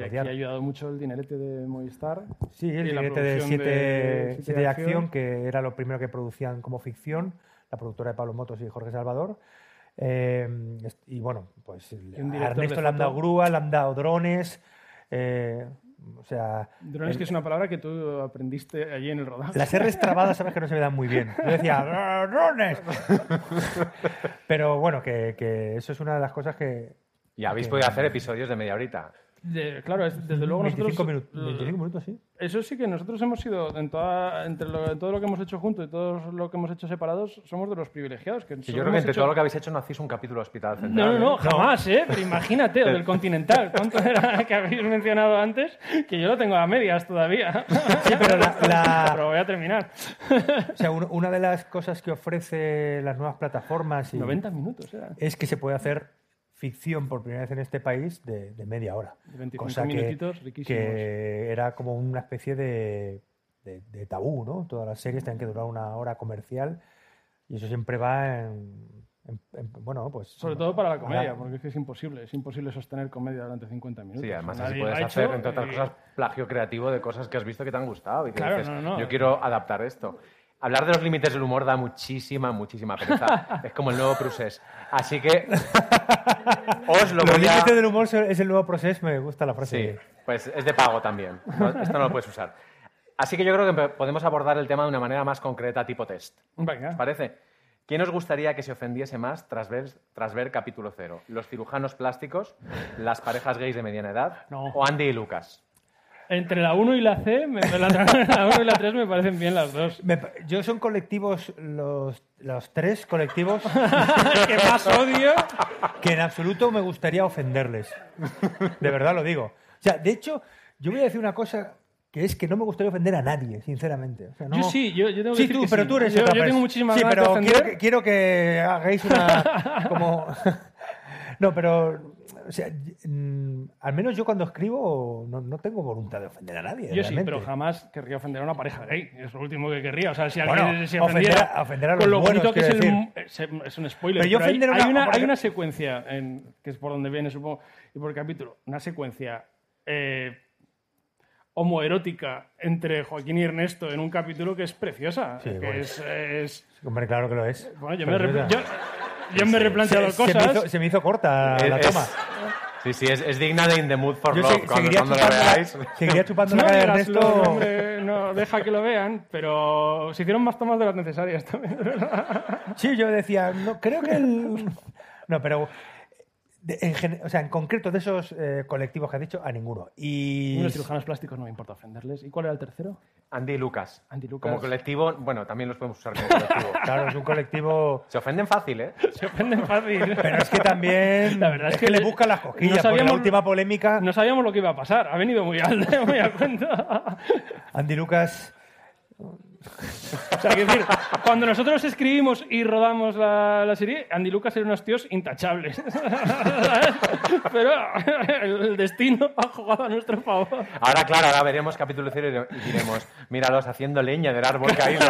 Speaker 4: Y aquí ha ayudado mucho el dinerete de Movistar.
Speaker 5: Sí, el
Speaker 4: y
Speaker 5: dinerete de
Speaker 4: producción
Speaker 5: 7
Speaker 4: de Siete
Speaker 5: de acción, que era lo primero que producían como ficción, la productora de Pablo Motos y Jorge Salvador. Eh, y bueno, pues a
Speaker 4: director
Speaker 5: Ernesto le han dado grúa, le han dado drones. eh, o sea,
Speaker 4: Drones,
Speaker 5: el-
Speaker 4: que es una palabra que tú aprendiste allí en el rodaje.
Speaker 5: las R's trabadas sabes que no se me dan muy bien. Yo decía, "Ah, drones. Pero bueno, que, que eso es una de las cosas que...
Speaker 1: Y habéis
Speaker 5: que-
Speaker 1: podido hacer episodios de media horita.
Speaker 4: De- claro, es- desde luego
Speaker 5: 25
Speaker 4: nosotros...
Speaker 5: minutos, 25 minutos, sí.
Speaker 4: Eso sí que nosotros hemos sido, en toda, entre lo- en todo lo que hemos hecho juntos y todo lo que hemos hecho separados, somos de los privilegiados. Que
Speaker 1: Sí, yo creo que entre
Speaker 4: hecho-
Speaker 1: todo lo que habéis hecho no hacéis un capítulo Hospital
Speaker 4: No,
Speaker 1: Central.
Speaker 4: no, no,
Speaker 1: ¿eh?
Speaker 4: jamás, ¿eh? Pero imagínate, o del Continental. ¿Cuánto era que habéis mencionado antes? Que yo lo tengo a medias todavía.
Speaker 5: Sí, pero la- la-
Speaker 4: Pero voy a terminar.
Speaker 5: O sea, un- una de las cosas que ofrece las nuevas plataformas y
Speaker 4: 90 minutos era.
Speaker 5: es que se puede hacer ficción por primera vez en este país de, de media hora.
Speaker 4: De 25
Speaker 5: cosa que,
Speaker 4: minutitos riquísimos.
Speaker 5: que era como una especie de, de- de tabú, ¿no? Todas las series tienen que durar una hora comercial y eso siempre va en... en- en- bueno, pues...
Speaker 4: Sobre todo para la comedia,
Speaker 5: ahora-
Speaker 4: porque es que es imposible. Es imposible sostener comedia durante 50 minutos.
Speaker 1: Sí, además así puedes hacer,
Speaker 4: hecho
Speaker 1: entre otras
Speaker 4: y-
Speaker 1: cosas, plagio creativo de cosas que has visto que te han gustado. Y que
Speaker 4: Claro,
Speaker 1: dices,
Speaker 4: no, no.
Speaker 1: yo quiero adaptar esto. Hablar de los límites del humor da muchísima, muchísima pereza. es como el nuevo Prusés. Así que os lo
Speaker 5: Los
Speaker 1: voy a...
Speaker 5: límites del humor es el nuevo proceso, me gusta la frase.
Speaker 1: Sí, pues es de pago también. No- Esto no lo puedes usar. Así que yo creo que podemos abordar el tema de una manera más concreta, tipo test.
Speaker 4: Venga.
Speaker 1: ¿Os parece? ¿Quién os gustaría que se ofendiese más tras ver, tras ver capítulo cero? ¿Los cirujanos plásticos, las parejas gays de mediana edad
Speaker 4: No.
Speaker 1: o Andy y Lucas?
Speaker 4: Entre la 1 y la C, me- la, la 1 y la 3 me parecen bien las dos.
Speaker 5: Me yo son colectivos, los, los tres colectivos
Speaker 4: que más odio.
Speaker 5: que en absoluto me gustaría ofenderles. De verdad lo digo. O sea, de hecho, yo voy a decir una cosa que es que no me gustaría ofender a nadie, sinceramente. O sea, no-
Speaker 4: Yo sí, yo, yo tengo que
Speaker 5: Sí,
Speaker 4: decir
Speaker 5: tú,
Speaker 4: que
Speaker 5: pero
Speaker 4: sí.
Speaker 5: tú eres
Speaker 4: yo, yo tengo muchísimas
Speaker 5: Sí,
Speaker 4: ganas
Speaker 5: pero
Speaker 4: de ofender.
Speaker 5: quiero que, quiero que hagáis una como no, pero o sea, mm, al menos yo cuando escribo no, no tengo voluntad de ofender a nadie.
Speaker 4: Yo sí, pero jamás querría ofender a una pareja gay. Es lo último que querría. O sea, si
Speaker 5: Bueno,
Speaker 4: alguien se
Speaker 5: ofender
Speaker 4: ofendiera
Speaker 5: a- ofender a los
Speaker 4: con lo
Speaker 5: buenos,
Speaker 4: bonito que es, el, mu- es, un spoiler.
Speaker 5: Pero yo
Speaker 4: pero hay- hay,
Speaker 5: una-
Speaker 4: hay
Speaker 5: ejemplo-
Speaker 4: una secuencia, en- que es por donde viene, supongo, y por capítulo, una secuencia eh, homoerótica entre Joaquín y Ernesto en un capítulo que es preciosa.
Speaker 5: Sí,
Speaker 4: que
Speaker 5: bueno.
Speaker 4: es, es-
Speaker 5: Hombre, claro que lo es.
Speaker 4: Bueno, yo me, yo, yo me he replanteado
Speaker 5: se, se me
Speaker 4: cosas.
Speaker 5: hizo, se me hizo corta la
Speaker 1: Es-
Speaker 5: toma.
Speaker 1: Sí, sí, es, es digna de In the Mood for
Speaker 5: Yo
Speaker 1: Love.
Speaker 5: se-
Speaker 1: cuando
Speaker 5: seguiría,
Speaker 1: cuando la
Speaker 5: chupando la,
Speaker 1: veáis.
Speaker 5: seguiría chupando
Speaker 4: No
Speaker 5: la cara Ernesto.
Speaker 4: lo, hombre, no, deja que lo vean, pero se hicieron más tomas de las necesarias también.
Speaker 5: Sí, yo decía, no, creo que el... No, pero de- en, gen- o sea, en concreto de esos eh, colectivos que has dicho, a ninguno. Y
Speaker 4: Los cirujanos plásticos no me importa ofenderles. ¿Y cuál era el tercero?
Speaker 1: Andy y Lucas.
Speaker 4: Andy Lucas.
Speaker 1: Como colectivo, bueno, también los podemos usar como colectivo.
Speaker 5: claro, es un colectivo...
Speaker 1: Se ofenden fácil, ¿eh?
Speaker 4: Se ofenden fácil.
Speaker 5: Pero es que también
Speaker 4: La verdad
Speaker 5: es
Speaker 4: es
Speaker 5: que,
Speaker 4: que
Speaker 5: le buscan las cosquillas,
Speaker 4: no
Speaker 5: porque la
Speaker 4: sabíamos-
Speaker 5: última polémica,
Speaker 4: No sabíamos lo que iba a pasar. Ha venido muy al muy a cuenta.
Speaker 5: Andy Lucas...
Speaker 4: O sea, quiero decir, cuando nosotros escribimos y rodamos la, la serie, Andy Lucas eran unos tíos intachables. Pero el destino ha jugado a nuestro favor.
Speaker 1: Ahora, claro, ahora veremos capítulo cero y diremos, míralos haciendo leña del árbol caído.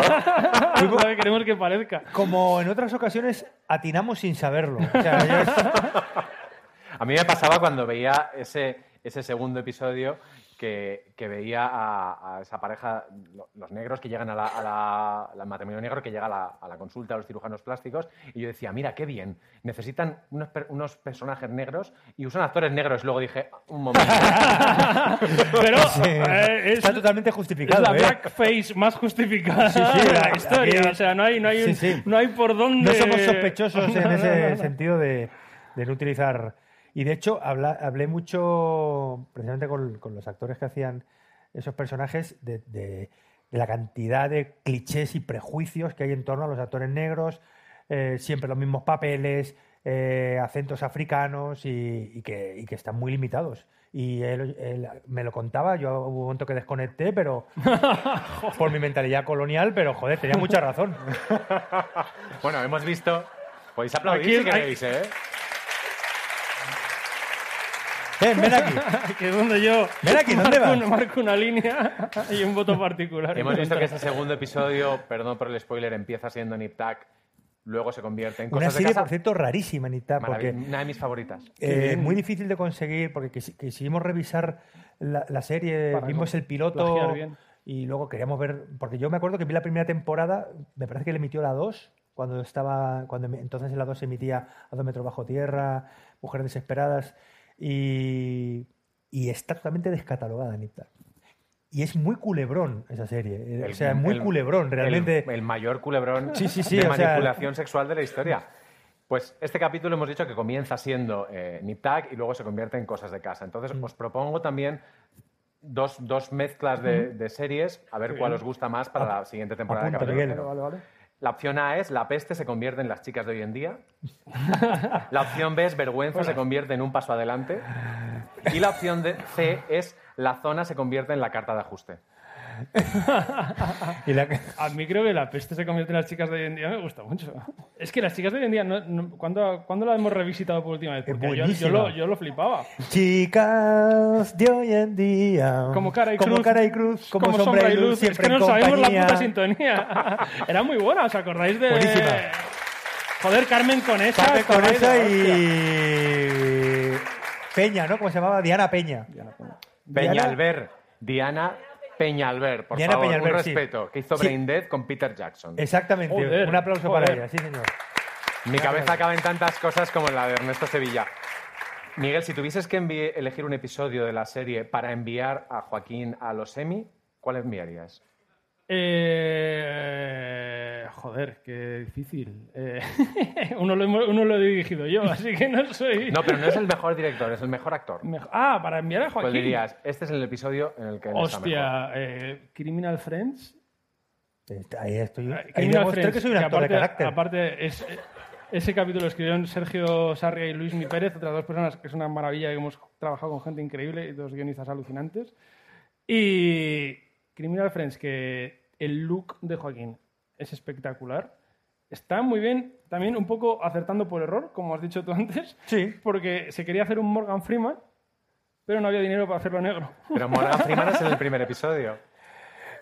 Speaker 4: Lo que queremos que parezca.
Speaker 5: Como en otras ocasiones, atinamos sin saberlo. O sea, yo-
Speaker 1: A mí me pasaba cuando veía ese, ese segundo episodio que, que veía a, a esa pareja, lo- los negros que llegan a la, a la- al matrimonio negro que llega a la, a la consulta a los cirujanos plásticos y yo decía, mira, qué bien, necesitan unos, unos personajes negros y usan actores negros. Luego dije, un momento.
Speaker 4: Pero
Speaker 5: Sí,
Speaker 4: eh, es,
Speaker 5: está totalmente
Speaker 4: es
Speaker 5: justificado.
Speaker 4: la
Speaker 5: ¿eh?
Speaker 4: blackface más justificada
Speaker 5: Sí, sí,
Speaker 4: de la
Speaker 5: aquí-
Speaker 4: historia. O sea, no hay, no hay, un-
Speaker 5: sí.
Speaker 4: No hay por dónde...
Speaker 5: No somos sospechosos en ese sentido de, de no utilizar. Y de hecho, habla- hablé mucho precisamente con, con los actores que hacían esos personajes de, de- de la cantidad de clichés y prejuicios que hay en torno a los actores negros, eh, siempre los mismos papeles, eh, acentos africanos y, y que, y que están muy limitados. Y él, él me lo contaba, yo hubo un momento que desconecté, pero por mi mentalidad colonial, pero joder, tenía mucha razón.
Speaker 1: Bueno, hemos visto. Podéis aplaudir
Speaker 4: Aquí-
Speaker 1: si queréis, ¿eh?
Speaker 5: Ven, ven aquí.
Speaker 4: que es donde yo
Speaker 5: Ven aquí, ¿dónde
Speaker 4: marco,
Speaker 5: vas?
Speaker 4: una, marco una línea y un voto particular.
Speaker 1: Hemos visto que ese segundo episodio, perdón por el spoiler, empieza siendo Nip Tuck, luego se convierte en
Speaker 5: Una
Speaker 1: cosas de
Speaker 5: serie,
Speaker 1: casa.
Speaker 5: por cierto, rarísima, Anita, porque
Speaker 1: Una de mis favoritas.
Speaker 5: eh, muy difícil de conseguir, porque quisi- quisimos revisar la, la serie,
Speaker 4: Para
Speaker 5: vimos el piloto
Speaker 4: bien.
Speaker 5: y luego queríamos ver, porque yo me acuerdo que vi la primera temporada, me parece que le emitió la 2, cuando estaba, cuando entonces en la 2 se emitía A dos metros bajo tierra, Mujeres desesperadas, y, y está totalmente descatalogada, Anita. Y es muy culebrón esa serie, eh, o sea, es muy
Speaker 1: el-
Speaker 5: culebrón, realmente.
Speaker 1: El, mayor culebrón
Speaker 5: Sí, sí, sí,
Speaker 1: de
Speaker 5: sea-
Speaker 1: manipulación sexual de la historia. Pues este capítulo hemos dicho que comienza siendo eh, Nip Tuck y luego se convierte en cosas de casa. Entonces
Speaker 5: Mm.
Speaker 1: os propongo también dos, dos mezclas de, de series, a ver cuál
Speaker 5: bien.
Speaker 1: os gusta más para la siguiente temporada. de
Speaker 5: Apunta, Miguel.
Speaker 1: La opción A es La peste se convierte en las chicas de hoy en día. La opción B es Vergüenza se convierte en un paso adelante. Y la opción C es La zona se convierte en la carta de ajuste.
Speaker 5: Y la-
Speaker 4: A mí creo que la peste se convierte en las chicas de hoy en día me gusta mucho. Es que las chicas de hoy en día, no, no- ¿cuándo, cuándo la hemos revisitado por última vez? Porque yo, yo, lo, yo lo flipaba.
Speaker 5: Chicas de hoy en día.
Speaker 4: Como cara y
Speaker 5: como
Speaker 4: cruz.
Speaker 5: cara y cruz, como, sombra, y luz,
Speaker 4: Es
Speaker 5: siempre
Speaker 4: que no sabemos la puta sintonía. Era muy buena, ¿os acordáis de...?
Speaker 5: Buenísima.
Speaker 4: Joder, Carmen con esa.
Speaker 5: Carmen con esa y Peña, ¿no? ¿Cómo se llamaba? Diana Peña.
Speaker 1: Peñalver, Diana Peñalver, por
Speaker 5: Diana
Speaker 1: favor,
Speaker 5: Peñalver,
Speaker 1: un
Speaker 5: sí.
Speaker 1: respeto, que hizo
Speaker 5: Sí.
Speaker 1: Brain Dead con Peter Jackson.
Speaker 5: Exactamente.
Speaker 1: Joder,
Speaker 5: un aplauso
Speaker 1: joder.
Speaker 5: para ella, sí, señor.
Speaker 1: Mi cabeza cabe en tantas cosas como en la de Ernesto Sevilla. Miguel, si tuvieses que envi- elegir un episodio de la serie para enviar a Joaquín a los Emmy, ¿cuál enviarías?
Speaker 4: Eh, joder, qué difícil. Eh, uno, lo, hemos- uno lo he dirigido yo, así que no soy...
Speaker 1: No, pero no es el mejor director, es el mejor actor.
Speaker 4: Ah, para enviar a
Speaker 1: ¿Cuál
Speaker 4: Joaquín.
Speaker 1: dirías? Este es el episodio en el que él está mejor.
Speaker 4: Hostia, eh, Criminal Friends.
Speaker 5: Ahí estoy. Ahí
Speaker 4: Criminal
Speaker 5: demostré
Speaker 4: Friends,
Speaker 5: que soy un
Speaker 4: que
Speaker 5: actor de
Speaker 4: aparte,
Speaker 5: carácter.
Speaker 4: Aparte, es, ese capítulo lo escribieron Sergio Sarria y Luis Mi Pérez, otras dos personas que es una maravilla y hemos trabajado con gente increíble y dos guionistas alucinantes. Y Criminal Friends, que el look de Joaquín es espectacular. Está muy bien, también un poco acertando por error, como has dicho tú antes.
Speaker 5: Sí.
Speaker 4: Porque se quería hacer un Morgan Freeman, pero no había dinero para hacerlo negro.
Speaker 1: Pero Morgan Freeman es en el primer episodio.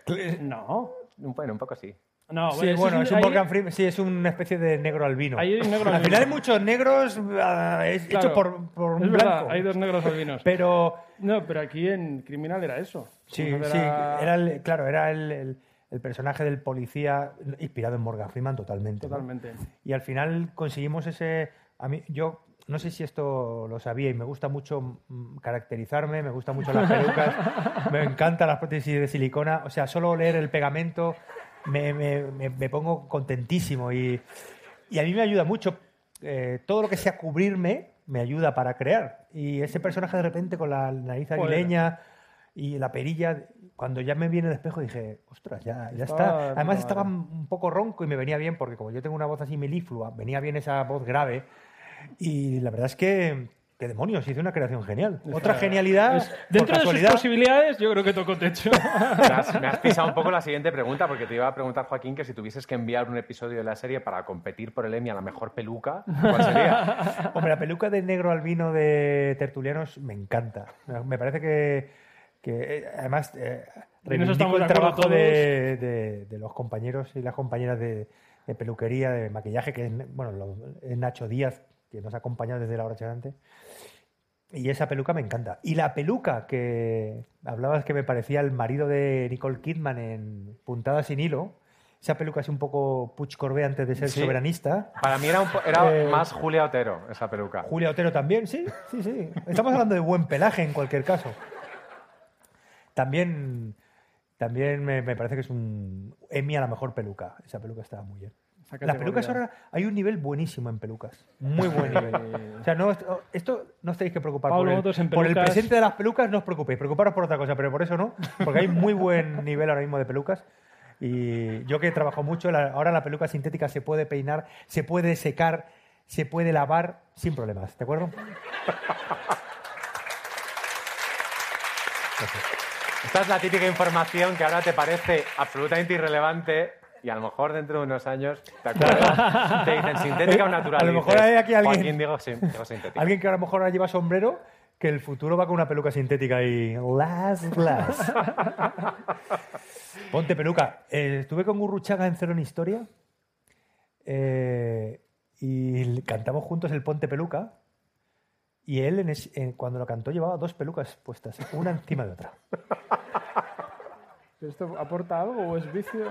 Speaker 4: No.
Speaker 1: Bueno, un poco sí.
Speaker 4: No,
Speaker 5: sí,
Speaker 4: ese
Speaker 5: bueno, es un
Speaker 4: ahí-
Speaker 5: Morgan Freeman, sí, es una especie de negro albino.
Speaker 4: Hay un negro
Speaker 5: Al final hay muchos negros ah, es
Speaker 4: Claro,
Speaker 5: hecho por, por un
Speaker 4: es
Speaker 5: blanco.
Speaker 4: verdad, hay dos negros albinos.
Speaker 5: Pero
Speaker 4: No, pero aquí en Criminal era eso.
Speaker 5: sí, sí,
Speaker 4: era-
Speaker 5: el, claro, era el, el- el personaje del policía inspirado en Morgan Freeman totalmente. ¿no?
Speaker 4: Totalmente.
Speaker 5: Y al final conseguimos ese. A mí, yo no sé si esto lo sabía y me gusta mucho mm, caracterizarme, me gustan mucho las pelucas, me encantan las prótesis de silicona. O sea, solo leer el pegamento me, me- me- me pongo contentísimo y, y a mí me ayuda mucho. eh, todo lo que sea cubrirme me ayuda para crear. Y ese personaje de repente con la nariz aguileña y la perilla, cuando ya me viene el espejo dije, ostras, ya, ya está.
Speaker 4: de
Speaker 5: Además estaba un poco ronco y me venía bien porque como yo tengo una voz así meliflua, venía bien esa voz grave y la verdad es que, que demonios, hice una creación genial. Otra genialidad,
Speaker 4: Es- dentro de sus posibilidades, yo creo que tocó techo.
Speaker 1: Me has, me has pisado un poco la siguiente pregunta, porque te iba a preguntar, Joaquín, que si tuvieses que enviar un episodio de la serie para competir por el Emmy a la mejor peluca, ¿cuál sería?
Speaker 5: Hombre, la peluca de negro albino de Tertulianos me encanta. Me parece que, que, eh, además eh, reivindico el trabajo de, de- de los compañeros y las compañeras de, de peluquería, de maquillaje, que es, bueno, lo- es Nacho Díaz, que nos ha acompañado desde la hora antes. Y esa peluca me encanta. Y la peluca que hablabas que me parecía el marido de Nicole Kidman en Puntada sin hilo, esa peluca es un poco Puig Corbé antes de ser
Speaker 1: Sí.
Speaker 5: soberanista.
Speaker 1: Para mí era, un era
Speaker 5: Eh,
Speaker 1: más Julia Otero, esa peluca.
Speaker 5: Julia Otero también, sí, sí, sí. Estamos hablando de buen pelaje en cualquier caso. También, también me, me parece que es un Emmy a la mejor peluca. Esa peluca estaba muy bien. Las pelucas ahora hay un nivel buenísimo en pelucas. Muy buen nivel. O sea, no, esto, no os tenéis que preocupar
Speaker 4: Pablo
Speaker 5: por el, por el presente de las pelucas, no os preocupéis. Preocuparos por otra cosa, pero por eso no. Porque hay muy buen nivel ahora mismo de pelucas. Y yo que he trabajado mucho, ahora la peluca sintética se puede peinar, se puede secar se puede lavar sin problemas, ¿de acuerdo?
Speaker 1: Esta es la típica información que ahora te parece absolutamente irrelevante y a lo mejor dentro de unos años te acuerdas, te dicen sintética o natural.
Speaker 5: A lo mejor
Speaker 1: dices,
Speaker 5: hay aquí alguien-
Speaker 1: Joaquín, digo, sí, digo sintética.
Speaker 5: Alguien que a lo mejor ahora lleva sombrero, que el futuro va con una peluca sintética y... Las, las. Ponte peluca. Eh, estuve con Gurruchaga en Cero en Historia eh, y cantamos juntos el Ponte Peluca y él en es- en- cuando lo cantó llevaba dos pelucas puestas, una encima de otra.
Speaker 4: ¿Esto aporta algo o es vicio?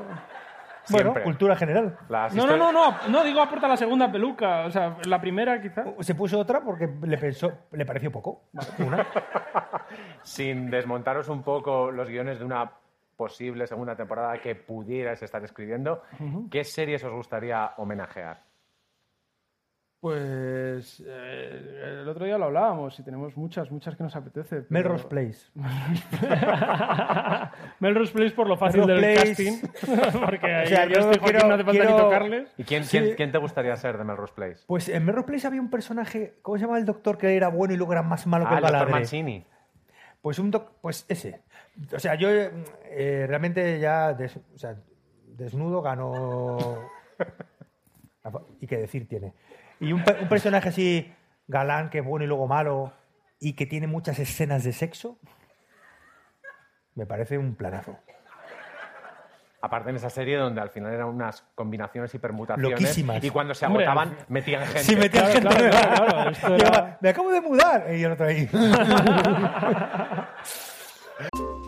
Speaker 5: Bueno,
Speaker 1: Siempre.
Speaker 5: cultura general.
Speaker 1: Las
Speaker 4: No, no, no, no, no, digo aporta la segunda peluca. O sea, la primera quizá.
Speaker 5: Se puso otra porque le pensó, le pareció poco. Una.
Speaker 1: Sin desmontaros un poco los guiones de una posible segunda temporada que pudierais estar escribiendo, ¿qué series os gustaría homenajear?
Speaker 4: Pues eh, el otro día lo hablábamos y tenemos muchas, muchas que nos apetece. pero-
Speaker 5: Melrose Place.
Speaker 4: Melrose Place por lo fácil
Speaker 5: Melrose
Speaker 4: del
Speaker 5: Place.
Speaker 4: casting. Porque ahí
Speaker 5: O sea, yo
Speaker 4: Joaquín
Speaker 5: quiero-
Speaker 4: no hace falta
Speaker 5: quiero-
Speaker 4: ni tocarles.
Speaker 1: ¿Y quién,
Speaker 5: Sí.
Speaker 1: quién, quién te gustaría ser de Melrose Place?
Speaker 5: Pues en Melrose Place había un personaje, ¿cómo se llama el doctor que era bueno y luego era más malo que
Speaker 1: Ah,
Speaker 5: el
Speaker 1: el doctor? Mancini.
Speaker 5: Pues un doc, pues ese. O sea, yo eh, realmente ya des- o sea, desnudo gano y qué decir tiene. Y un, un personaje así galán que es bueno y luego malo y que tiene muchas escenas de sexo me parece un planazo.
Speaker 1: Aparte en esa serie donde al final eran unas combinaciones y permutaciones
Speaker 5: Loquísimas.
Speaker 1: y cuando se
Speaker 4: Hombre,
Speaker 1: agotaban metían gente.
Speaker 5: Sí, metía
Speaker 4: Claro,
Speaker 5: gente
Speaker 4: claro,
Speaker 5: nueva.
Speaker 4: claro, claro, esto era-
Speaker 5: Llegaba, Me acabo de mudar. Y el otro ahí.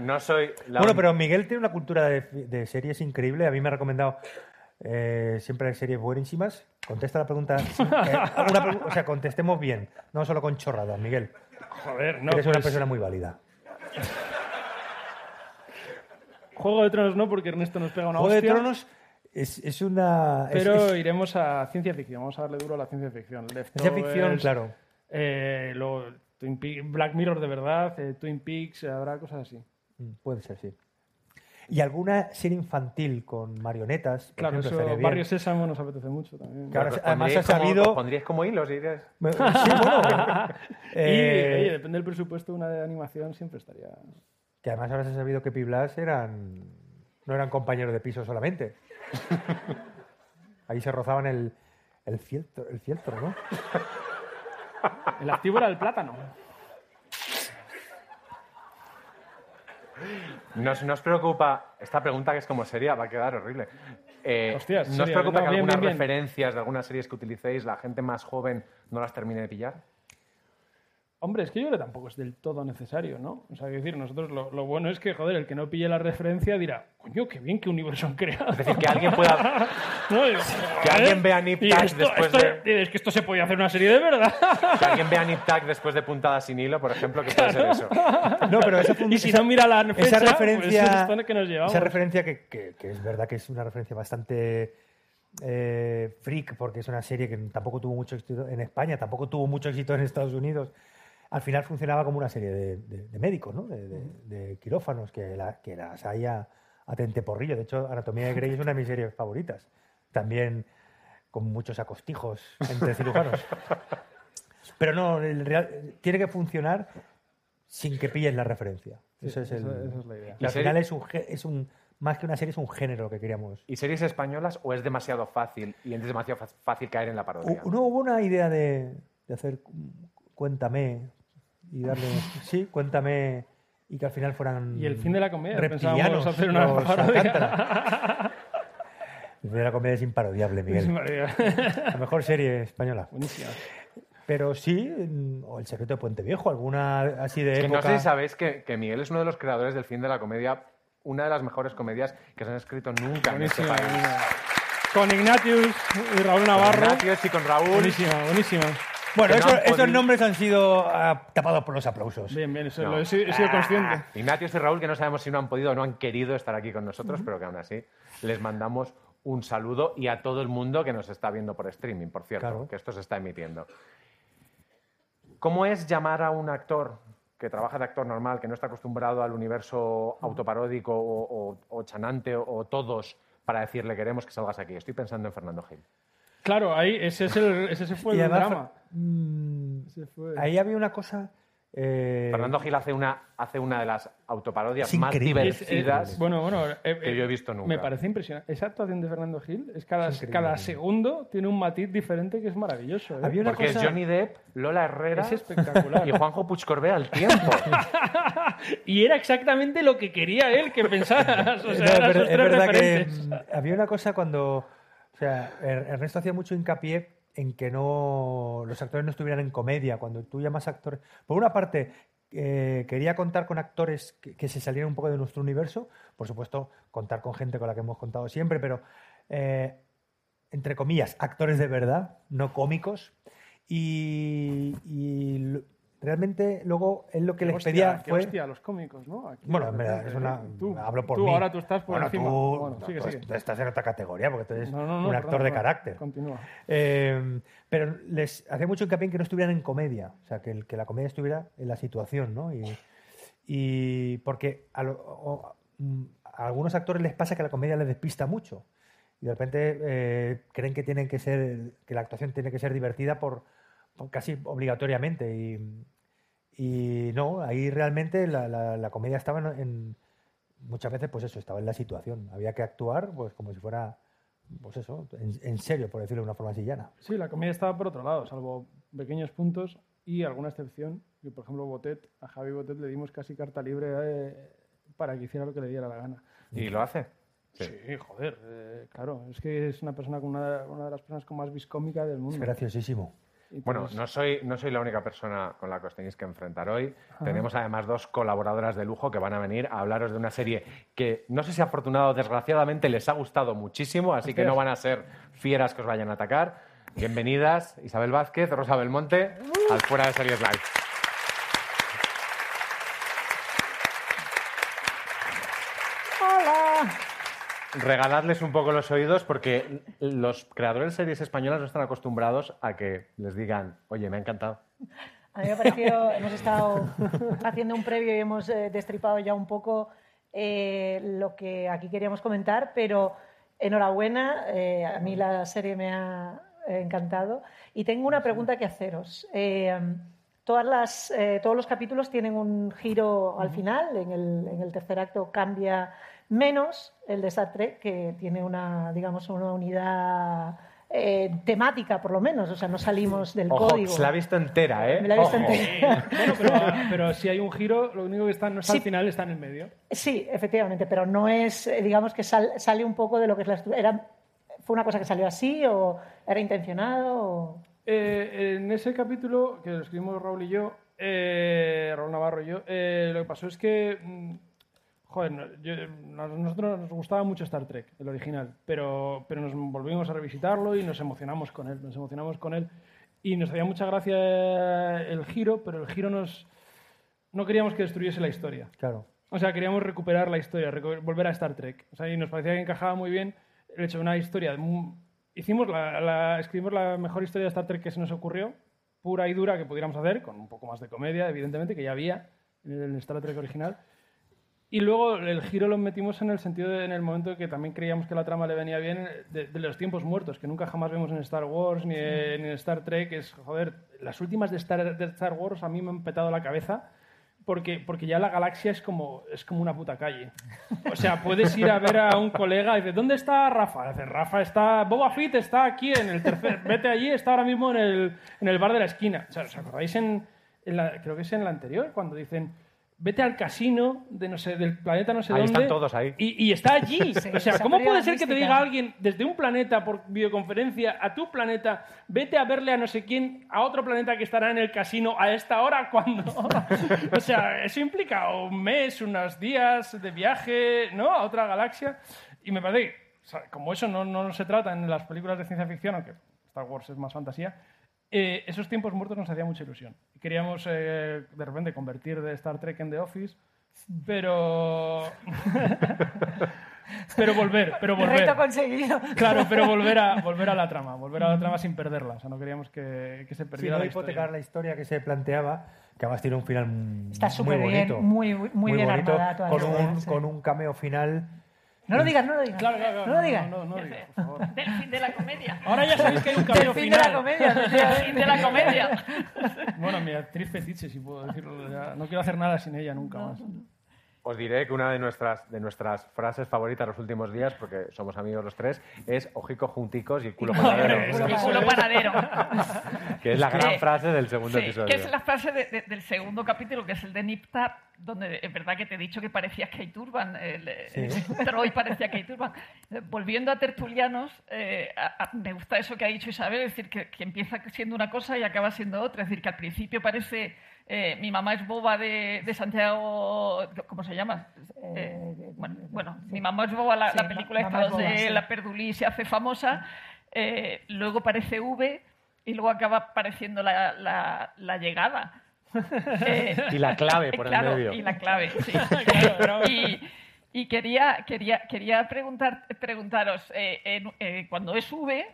Speaker 1: Bueno, no soy la
Speaker 5: Bueno,
Speaker 1: un-
Speaker 5: pero Miguel tiene una cultura de, de series increíble. A mí me ha recomendado eh, siempre series buenísimas. Contesta la pregunta. sin- eh, una o sea, contestemos bien, no solo con chorradas, Miguel.
Speaker 4: Joder, no.
Speaker 5: Eres una
Speaker 4: pues,
Speaker 5: persona muy válida.
Speaker 4: Juego de Tronos no, porque Ernesto nos pega una
Speaker 5: Juego de. Tronos es, es una.
Speaker 4: Pero
Speaker 5: es-
Speaker 4: iremos a ciencia ficción. Vamos a darle duro a la ciencia ficción.
Speaker 5: ciencia ficción, claro.
Speaker 4: eh, luego Twin Peaks- Black Mirror de verdad, eh, Twin Peaks, habrá cosas así.
Speaker 5: Mm, Puede ser, sí. Y alguna serie infantil con marionetas.
Speaker 4: Claro,
Speaker 5: ejemplo,
Speaker 4: eso,
Speaker 5: bien.
Speaker 4: Barrio Sésamo nos apetece mucho también.
Speaker 5: Claro, además ha
Speaker 1: como-
Speaker 5: sabido-
Speaker 1: os pondríais como hilos.
Speaker 5: Me- Sí, bueno.
Speaker 4: Y
Speaker 5: eh,
Speaker 4: oye, depende del presupuesto, una de animación siempre estaría.
Speaker 5: que además ahora se ha sabido que Piblas eran. No eran compañeros de piso solamente. Ahí se rozaban el, el fieltro, el fieltro, ¿no?
Speaker 4: El activo era el plátano.
Speaker 1: Nos, nos preocupa, esta pregunta que es como seria, va a quedar horrible. Eh,
Speaker 4: Hostias,
Speaker 1: ¿Nos
Speaker 4: seria,
Speaker 1: preocupa
Speaker 4: no,
Speaker 1: que
Speaker 4: bien,
Speaker 1: algunas
Speaker 4: bien, bien.
Speaker 1: referencias de algunas series que utilicéis, la gente más joven no las termine de pillar?
Speaker 4: Hombre, es que yo creo que tampoco es del todo necesario, ¿no? O sea, decir, nosotros lo, lo bueno es que, joder, el que no pille la referencia dirá, coño, qué bien, qué universo han creado.
Speaker 1: Es decir, que alguien pueda...
Speaker 4: No,
Speaker 1: Que alguien vea Nip Tuck
Speaker 4: esto-
Speaker 1: después
Speaker 4: esto-
Speaker 1: de-
Speaker 4: Es que esto se podía hacer una serie de verdad.
Speaker 1: Que alguien vea Nip Tuck después de puntada sin hilo, por ejemplo, que puede ser eso.
Speaker 5: No, pero esa,
Speaker 4: Y si
Speaker 5: esa-
Speaker 4: no mira la
Speaker 5: esa
Speaker 4: fecha, pues
Speaker 5: referencia,
Speaker 4: es que nos llevamos.
Speaker 5: esa referencia que, que- que es verdad que es una referencia bastante eh, freak, porque es una serie que tampoco tuvo mucho éxito en España, tampoco tuvo mucho éxito en Estados Unidos. Al final funcionaba como una serie de, de- de médicos, ¿no? de, de- de quirófanos, que, la- que las hay a, tenteporrillo. De hecho, Anatomía de Grey es una de mis series favoritas. También con muchos acostijos entre cirujanos. Pero no, el real- tiene que funcionar sin que pilles la referencia.
Speaker 4: Sí,
Speaker 5: Eso es, el-
Speaker 4: esa- esa es la idea.
Speaker 5: y al
Speaker 1: ¿Y
Speaker 5: final es un, gé- es un más que una serie es un género que queríamos.
Speaker 1: ¿Y series españolas o es demasiado fácil y es demasiado fácil caer en la parodia?
Speaker 5: No hubo una idea de, de hacer cu- cuéntame y darle sí, cuéntame y que al final fueran
Speaker 4: Y el fin de la comedia, pensábamos hacer una parodia.
Speaker 5: El fin de la comedia es imparodiable, Miguel.
Speaker 4: Es imparodiable.
Speaker 5: La mejor serie española.
Speaker 4: Buenísima.
Speaker 5: Pero sí, en- o El secreto de Puente Viejo, alguna así de
Speaker 1: Es que no
Speaker 5: época.
Speaker 1: sé si sabéis que, que Miguel es uno de los creadores del fin de la comedia, una de las mejores comedias que se han escrito nunca en este
Speaker 4: Buenísima,
Speaker 1: país.
Speaker 4: Con Ignatius y Raúl Navarro.
Speaker 1: Ignatius y con Raúl.
Speaker 4: Buenísima, buenísima.
Speaker 5: Bueno, eso- esos
Speaker 1: podido-
Speaker 5: nombres han sido ah, tapados por los aplausos.
Speaker 4: Bien, bien, eso
Speaker 1: No.
Speaker 4: lo he, sido- he sido consciente.
Speaker 1: Ignatius y Raúl, que no sabemos si no han podido o no han querido estar aquí con nosotros, pero que aún así les mandamos un saludo y a todo el mundo que nos está viendo por streaming, por cierto,
Speaker 5: Claro.
Speaker 1: que esto se está emitiendo. ¿Cómo es llamar a un actor que trabaja de actor normal, que no está acostumbrado al universo autoparódico o, o- o chanante o, o todos, para decirle queremos que salgas aquí? Estoy pensando en Fernando Gil.
Speaker 4: Claro, ahí ese, es el, ese se fue el drama.
Speaker 5: Mm,
Speaker 4: fue-
Speaker 5: ahí había una cosa. eh,
Speaker 1: Fernando Gil hace una, hace una de las autoparodias
Speaker 5: Es
Speaker 1: más.
Speaker 4: Es- eh,
Speaker 1: divertidas
Speaker 4: bueno, bueno, eh,
Speaker 1: que yo he visto nunca.
Speaker 4: Me parece impresionante. Esa actuación de Fernando Gil es cada,
Speaker 5: Es
Speaker 4: cada segundo tiene un matiz diferente que es maravilloso. ¿eh?
Speaker 5: Había una
Speaker 1: Porque
Speaker 5: cosa.
Speaker 1: es Johnny Depp, Lola Herrera
Speaker 4: Es espectacular.
Speaker 1: y Juanjo Puigcorbé al tiempo.
Speaker 4: Y era exactamente lo que quería él que pensaras. O sea,
Speaker 5: No, es, verdad que mm, había una cosa cuando. O sea, Er- Ernesto hacía mucho hincapié en que no los actores no estuvieran en comedia. Cuando tú llamas actores. Por una parte, eh, quería contar con actores que, se salieran un poco de nuestro universo. Por supuesto, contar con gente con la que hemos contado siempre, pero. eh, entre comillas, actores de verdad, no cómicos. Y, realmente luego él lo que les
Speaker 4: Hostia,
Speaker 5: pedía fue.
Speaker 4: hostia, los cómicos, ¿no? Aquí,
Speaker 5: Bueno,
Speaker 4: de
Speaker 5: en verdad, es una.
Speaker 4: Tú,
Speaker 5: hablo por
Speaker 4: tú
Speaker 5: mí.
Speaker 4: ahora tú estás por
Speaker 5: Bueno,
Speaker 4: encima.
Speaker 5: Tú,
Speaker 4: Bueno, sigue,
Speaker 5: tú
Speaker 4: sigue.
Speaker 5: estás en otra categoría porque tú eres
Speaker 4: No, no,
Speaker 5: un
Speaker 4: perdón,
Speaker 5: actor de
Speaker 4: perdón.
Speaker 5: carácter.
Speaker 4: Continúa.
Speaker 5: Eh, pero les hacía mucho hincapié en que no estuvieran en comedia, o sea, que, el- que la comedia estuviera en la situación, ¿no? Y, y porque a, lo- a algunos actores les pasa que la comedia les despista mucho y de repente eh, creen que tienen que ser, que la actuación tiene que ser divertida por casi obligatoriamente y, y no, ahí realmente la, la- la comedia estaba en, en- muchas veces, pues eso, estaba en la situación. Había que actuar, pues como si fuera, pues eso, en, en serio, por decirlo de una forma así llana.
Speaker 4: Sí, la comedia estaba por otro lado, salvo pequeños puntos y alguna excepción. Que, por ejemplo, Botet, a Javi Botet le dimos casi carta libre eh, para que hiciera lo que le diera la gana.
Speaker 1: ¿Y lo hace?
Speaker 4: Sí, joder, eh, claro. Es que es una persona con una, una de las personas con más viscómica del mundo.
Speaker 5: Es graciosísimo.
Speaker 1: Bueno, no soy, no soy la única persona con la que os tenéis que enfrentar hoy. Tenemos además dos colaboradoras de lujo que van a venir a hablaros de una serie que no sé si afortunado o desgraciadamente les ha gustado muchísimo, así que no van a ser fieras que os vayan a atacar. Bienvenidas Isabel Vázquez, Rosa Belmonte, al Fuera de Series Live. Regaladles un poco los oídos porque los creadores de series españolas no están acostumbrados a que les digan, oye, me ha encantado.
Speaker 6: A mí me ha parecido, hemos estado haciendo un previo y hemos eh, destripado ya un poco eh, lo que aquí queríamos comentar, pero enhorabuena, eh, a mí la serie me ha encantado y tengo una pregunta que haceros. Todas las, todos los capítulos tienen un giro al final, en el, en el tercer acto cambia menos el de Star Trek, que tiene una, digamos, una unidad eh, temática, por lo menos, o sea, no salimos del
Speaker 1: Ojo,
Speaker 6: código.
Speaker 1: se la ha visto entera, ¿eh?
Speaker 6: Me la he visto
Speaker 1: Ojo.
Speaker 6: entera.
Speaker 4: Bueno, pero, pero si hay un giro, lo único que está no está
Speaker 6: Sí.
Speaker 4: al final, está en el medio.
Speaker 6: Sí, efectivamente, pero no es, eh, digamos que sal- sale un poco de lo que es la estructura. Era, ¿Fue una cosa que salió así o era intencionado? o-
Speaker 4: Eh, en ese capítulo, que lo escribimos Raúl y yo, eh, Raúl Navarro y yo, eh, lo que pasó es que, mm, joder, yo- a nosotros nos gustaba mucho Star Trek, el original, pero, pero nos volvimos a revisitarlo y nos emocionamos con él, nos emocionamos con él y nos hacía mucha gracia el giro, pero el giro nos... No queríamos que destruyese la historia.
Speaker 5: Claro.
Speaker 4: O sea, queríamos recuperar la historia, recu- volver a Star Trek. O sea, y nos parecía que encajaba muy bien el hecho de una historia. mu- Hicimos la, la- escribimos la mejor historia de Star Trek que se nos ocurrió, pura y dura que pudiéramos hacer, con un poco más de comedia, evidentemente, que ya había en el Star Trek original. Y luego el giro lo metimos en el sentido de, en el momento que también creíamos que la trama le venía bien, de, de los tiempos muertos, que nunca jamás vemos en Star Wars ni, en, ni en Star Trek. Es, joder, las últimas de Star, de Star Wars a mí me han petado la cabeza porque, porque ya la galaxia es como, es como una puta calle. O sea, puedes ir a ver a un colega y dices, ¿dónde está Rafa? Dice, Rafa está, Boba Fett está aquí en el tercer, vete allí, está ahora mismo en el, en el bar de la esquina. O sea, ¿os acordáis en, en la- creo que es en la anterior, cuando dicen, vete al casino de no sé, del planeta no sé
Speaker 1: Ahí
Speaker 4: dónde.
Speaker 1: están todos ahí.
Speaker 4: Y, y está allí.
Speaker 6: Sí,
Speaker 4: o sea,
Speaker 6: se
Speaker 4: ¿cómo puede ser que te diga alguien desde un planeta por videoconferencia a tu planeta, vete a verle a no sé quién, a otro planeta que estará en el casino a esta hora cuando? o sea, eso implica un mes, unos días de viaje, ¿no? A otra galaxia. Y me parece o sea, como eso no, no se trata en las películas de ciencia ficción, aunque Star Wars es más fantasía, eh, esos tiempos muertos nos hacía mucha ilusión. Queríamos eh, de repente convertir de Star Trek en The Office, pero... pero volver, pero volver.
Speaker 6: Reto conseguido.
Speaker 4: Claro, pero volver a, volver a la trama, volver a la trama sin perderla. O sea, no queríamos que, que se
Speaker 5: Sí,
Speaker 4: perdiera
Speaker 5: no
Speaker 4: la
Speaker 5: hipotecar
Speaker 4: historia.
Speaker 5: la historia que se planteaba, que además tiene un final
Speaker 6: Está
Speaker 5: muy
Speaker 6: súper bien,
Speaker 5: bonito.
Speaker 6: muy, muy bien
Speaker 5: bonito,
Speaker 6: armada toda la
Speaker 5: con un,
Speaker 6: sí.
Speaker 5: con un cameo final.
Speaker 6: No lo digas, no lo digas.
Speaker 4: Claro, claro, claro.
Speaker 6: No lo digas.
Speaker 4: No, no, no digas, por favor.
Speaker 7: Del fin de la comedia.
Speaker 4: Ahora ya sabéis que hay un
Speaker 6: Del
Speaker 4: cameo
Speaker 6: fin
Speaker 4: final.
Speaker 6: de la comedia.
Speaker 7: Del fin de la comedia.
Speaker 4: Bueno, mi actriz fetiche, si puedo decirlo. ya. No quiero hacer nada sin ella nunca más.
Speaker 1: Os diré que una de nuestras, de nuestras frases favoritas los últimos días, porque somos amigos los tres, es ojicos junticos y el culo panadero.
Speaker 7: Y culo panadero.
Speaker 1: que es la gran frase del segundo
Speaker 7: sí,
Speaker 1: episodio.
Speaker 7: que es la frase de- de- del segundo capítulo, que es el de Niptar, donde es verdad que te he dicho que parecía Kate Urban, el, eh, Troy parecía Kate Urban. Volviendo a Tertulianos, eh, a- a- me gusta eso que ha dicho Isabel, es decir, que, que empieza siendo una cosa y acaba siendo otra. Es decir, que al principio parece eh, mi mamá es boba de, de Santiago, ¿cómo se llama? Eh, bueno, bueno, mi mamá es boba, la,
Speaker 6: Sí,
Speaker 7: la película
Speaker 6: Ma- es sí.
Speaker 7: la Perdulí se hace famosa, eh, luego parece V y luego acaba apareciendo la, la- la llegada. Eh,
Speaker 1: Y la clave por el
Speaker 7: claro,
Speaker 1: medio.
Speaker 7: Y la clave, sí.
Speaker 4: Claro,
Speaker 7: y, y quería, quería, quería preguntar, preguntaros, eh, en- eh, cuando es V,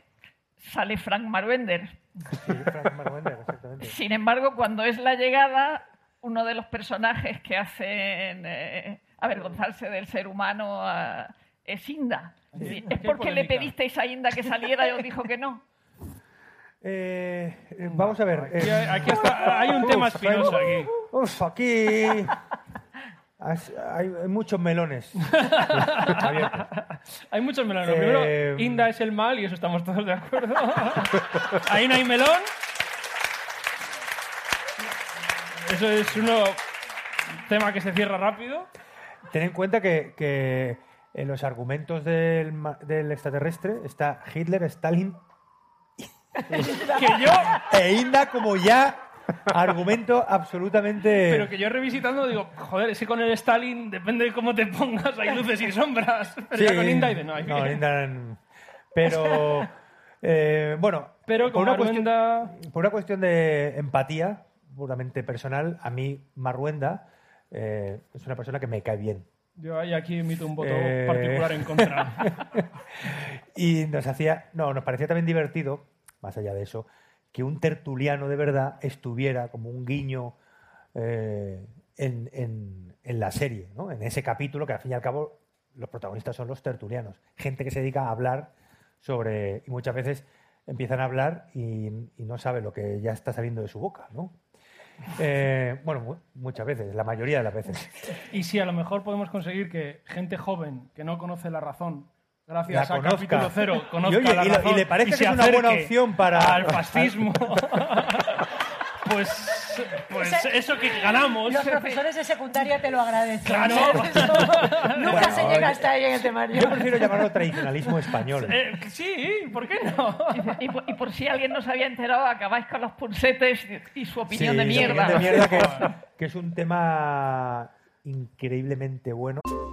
Speaker 7: sale Frank Marwender.
Speaker 5: Sí, Frank Marwender, exactamente.
Speaker 7: Sin embargo, cuando es la llegada, uno de los personajes que hacen eh, avergonzarse del ser humano ah, es Inda.
Speaker 4: Sí.
Speaker 7: ¿Es porque le pedisteis a Inda que saliera y os dijo que no?
Speaker 5: Eh, eh, vamos a ver.
Speaker 4: Aquí,
Speaker 5: eh,
Speaker 4: está- hay un tema
Speaker 5: uf,
Speaker 4: espinoso aquí.
Speaker 5: Uf, aquí has- hay, hay muchos melones.
Speaker 4: Hay muchos melones.
Speaker 5: Eh,
Speaker 4: Primero, Inda es el mal y eso estamos todos de acuerdo. Ahí no hay melón. Eso es uno tema que se cierra rápido.
Speaker 5: Ten en cuenta que, que en los argumentos del, del extraterrestre está Hitler, Stalin
Speaker 4: Que yo,
Speaker 5: e Inda como ya argumento absolutamente...
Speaker 4: pero que yo revisitando digo, joder, ese con el Stalin depende de cómo te pongas, hay luces y sombras. Pero ya
Speaker 5: Sí.
Speaker 4: con no hay.
Speaker 5: No, Pero, eh, bueno,
Speaker 4: Pero
Speaker 5: por una, cuestión, por una cuestión de empatía puramente personal, a mí Marruenda eh, es una persona que me cae bien.
Speaker 4: Yo ahí aquí emito un voto
Speaker 5: Eh.
Speaker 4: particular en contra.
Speaker 5: y nos hacía, no, nos parecía también divertido, más allá de eso, que un tertuliano de verdad estuviera como un guiño eh, en, en- la serie, ¿no? en ese capítulo que al fin y al cabo los protagonistas son los tertulianos, gente que se dedica a hablar sobre, y muchas veces empiezan a hablar y, no sabe lo que ya está saliendo de su boca, ¿no? Eh, bueno, mu- muchas veces, la mayoría de las veces.
Speaker 4: Y si a lo mejor podemos conseguir que gente joven que no conoce la razón, gracias
Speaker 5: La
Speaker 4: a
Speaker 5: conozca.
Speaker 4: capítulo cero, conozca
Speaker 5: Y oye,
Speaker 4: la
Speaker 5: y lo- y
Speaker 4: razón
Speaker 5: le parezca
Speaker 4: se
Speaker 5: que es una buena opción para-
Speaker 4: al fascismo, pues, pues eso que ganamos.
Speaker 6: Los profesores de secundaria te lo agradecen.
Speaker 4: Claro.
Speaker 6: Nunca
Speaker 5: Bueno,
Speaker 6: se llega
Speaker 5: yo-
Speaker 6: hasta ahí en el temario.
Speaker 5: Yo prefiero llamarlo tradicionalismo español.
Speaker 4: Eh, sí, ¿por qué no?
Speaker 7: Y por, y por si alguien no se había enterado, acabáis con los pulsetes y su opinión
Speaker 5: Sí,
Speaker 7: de mierda.
Speaker 5: opinión de mierda, que, es, que es un tema increíblemente bueno.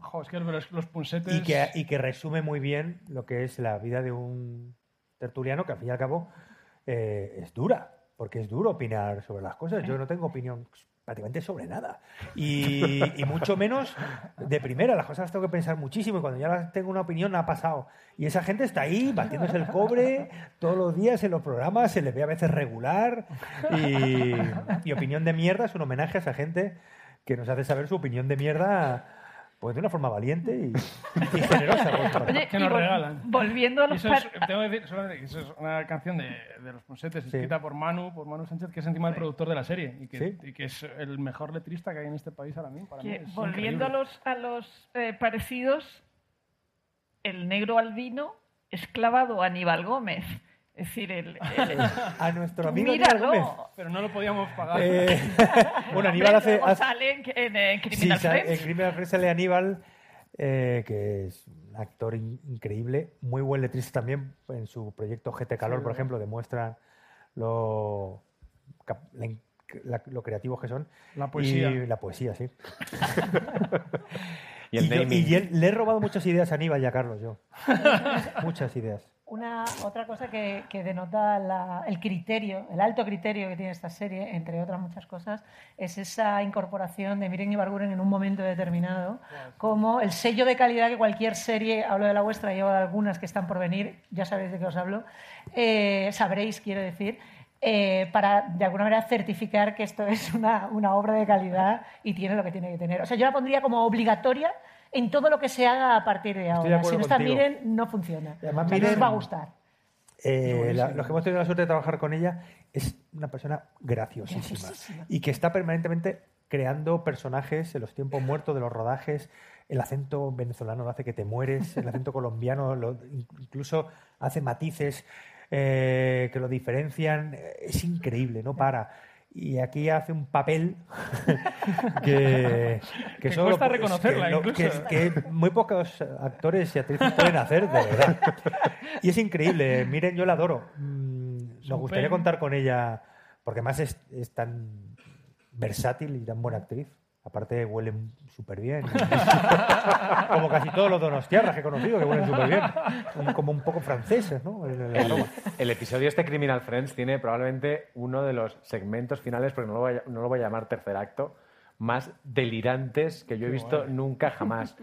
Speaker 4: Jo, es que los, los punsetes...
Speaker 5: Y que, y que resume muy bien lo que es la vida de un tertuliano que al fin y al cabo eh, es dura, porque es duro opinar sobre las cosas. Yo no tengo opinión prácticamente sobre nada. Y, y mucho menos de primera. Las cosas las tengo que pensar muchísimo y cuando ya las tengo una opinión ha pasado. Y esa gente está ahí batiéndose el cobre todos los días en los programas, se le ve a veces regular. Y, y opinión de mierda es un homenaje a esa gente que nos hace saber su opinión de mierda pues de una forma valiente y, y generosa.
Speaker 7: Oye,
Speaker 4: que nos
Speaker 7: vol-
Speaker 4: regalan.
Speaker 7: volviendo a los
Speaker 4: eso es, tengo que decir solamente que eso es una canción de, de los Ponsetes, escrita por Manu, por Manu Sánchez, que es encima el productor de la serie y que,
Speaker 5: Sí.
Speaker 4: y que es el mejor letrista que hay en este país ahora mismo. Para mí
Speaker 7: que,
Speaker 4: es
Speaker 7: volviendo a los, a los eh, parecidos, el negro albino es clavado a Aníbal Gómez. Es decir, el, el-
Speaker 5: A nuestro amigo
Speaker 7: Míralo.
Speaker 5: Aníbal Gómez.
Speaker 4: Pero no lo podíamos pagar.
Speaker 5: Eh, bueno, Aníbal hace,
Speaker 7: luego
Speaker 5: hace-
Speaker 7: sale en, en, eh,
Speaker 5: Sí,
Speaker 7: Criminal
Speaker 5: sale-
Speaker 7: Friends.
Speaker 5: en Criminal Friends sale Aníbal, eh, que es un actor in- increíble, muy buen letrista también. En su proyecto GT Calor,
Speaker 4: Sí,
Speaker 5: por ejemplo, demuestra lo, la la- lo creativos que son.
Speaker 4: La poesía.
Speaker 5: Y la poesía, sí.
Speaker 1: Y el
Speaker 5: yo-
Speaker 1: naming.
Speaker 5: y él- le he robado muchas ideas a Aníbal y a Carlos, yo. muchas ideas.
Speaker 6: Una otra cosa que, que denota la- el criterio, el alto criterio que tiene esta serie, entre otras muchas cosas, es esa incorporación de Miren Ibarguren en un momento determinado, como el sello de calidad que cualquier serie, hablo de la vuestra, llevo de algunas que están por venir, ya sabéis de qué os hablo, eh, sabréis, quiero decir, eh, para de alguna manera certificar que esto es una, una obra de calidad y tiene lo que tiene que tener. O sea, yo la pondría como obligatoria en todo lo que se haga a partir de ahora. Si no está
Speaker 5: contigo.
Speaker 6: Miren, no funciona.
Speaker 5: Y además Miren-
Speaker 6: os va a gustar.
Speaker 5: Eh, la- los que hemos tenido la suerte de trabajar con ella es una persona graciosísima,
Speaker 6: Graciosísima.
Speaker 5: y que está permanentemente creando personajes en los tiempos muertos de los rodajes. El acento venezolano lo hace que te mueres, el acento colombiano lo- incluso hace matices eh, que lo diferencian. Es increíble, no para. Y aquí hace un papel que, que,
Speaker 4: Que
Speaker 5: solo
Speaker 4: cuesta
Speaker 5: que
Speaker 4: reconocerla,
Speaker 5: no-
Speaker 4: incluso.
Speaker 5: que- que muy pocos actores y actrices pueden hacer, de verdad. Y es increíble. Miren, yo la adoro. Mm, Nos
Speaker 4: un
Speaker 5: gustaría contar con ella, porque además es, es tan versátil y tan buena actriz. Aparte, huele súper bien. Como casi todos los donostiarras que he conocido, que huelen súper bien. Como un poco franceses, ¿no? El- el
Speaker 1: El, el episodio este Criminal Friends tiene probablemente uno de los segmentos finales, porque no lo voy a, no lo voy a llamar tercer acto, más delirantes que yo he visto
Speaker 4: guay.
Speaker 1: nunca jamás.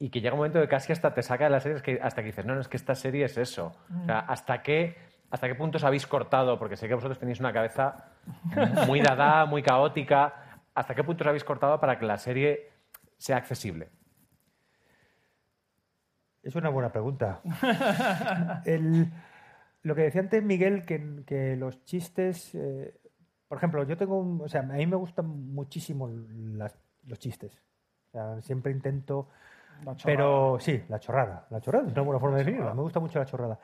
Speaker 1: Y que llega un momento que casi hasta te saca de la serie, es que hasta que dices, no, no, es que esta serie es eso. O sea, ¿hasta qué, ¿hasta qué puntos habéis cortado? Porque sé que vosotros tenéis una cabeza muy dada, muy caótica. ¿Hasta qué puntos habéis cortado para que la serie sea accesible?
Speaker 5: Es una buena pregunta. El- lo que decía antes Miguel, que, que los chistes, eh, por ejemplo, yo tengo un, o sea, a mí me gustan muchísimo las- los chistes. O sea, siempre intento,
Speaker 4: La chorrada.
Speaker 5: pero sí, la chorrada, la chorrada es una buena forma de definirla. Me gusta mucho la chorrada.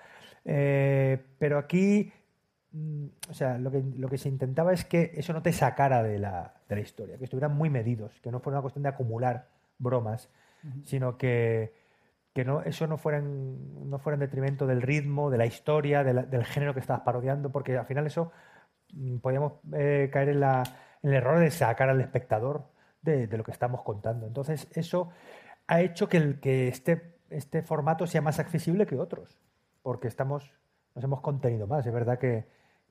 Speaker 5: Eh, pero aquí, o sea, lo que, lo que se intentaba es que eso no te sacara de la, de la historia, que estuvieran muy medidos, que no fuera una cuestión de acumular bromas, sino que, que no, eso no fuera, en, no fuera en detrimento del ritmo, de la historia, de la- del género que estabas parodiando, porque al final eso mm, podíamos eh, caer en, la- en el error de sacar al espectador de, de lo que estamos contando. Entonces, eso ha hecho que, el, que este, este formato sea más accesible que otros, porque estamos, nos hemos contenido más. Es verdad que,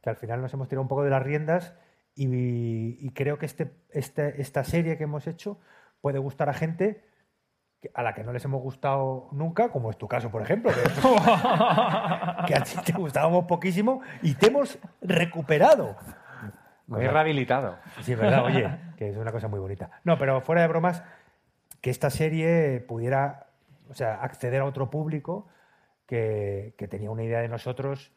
Speaker 5: que al final nos hemos tirado un poco de las riendas y, y creo que este, este- esta serie que hemos hecho puede gustar a gente que- a la que no les hemos gustado nunca, como es tu caso, por ejemplo, que, que a ti te gustábamos poquísimo y te hemos recuperado.
Speaker 1: Me he rehabilitado.
Speaker 5: Sí, es verdad, oye, que es una cosa muy bonita. No, pero fuera de bromas, que esta serie pudiera, o sea, acceder a otro público que, que tenía una idea de nosotros,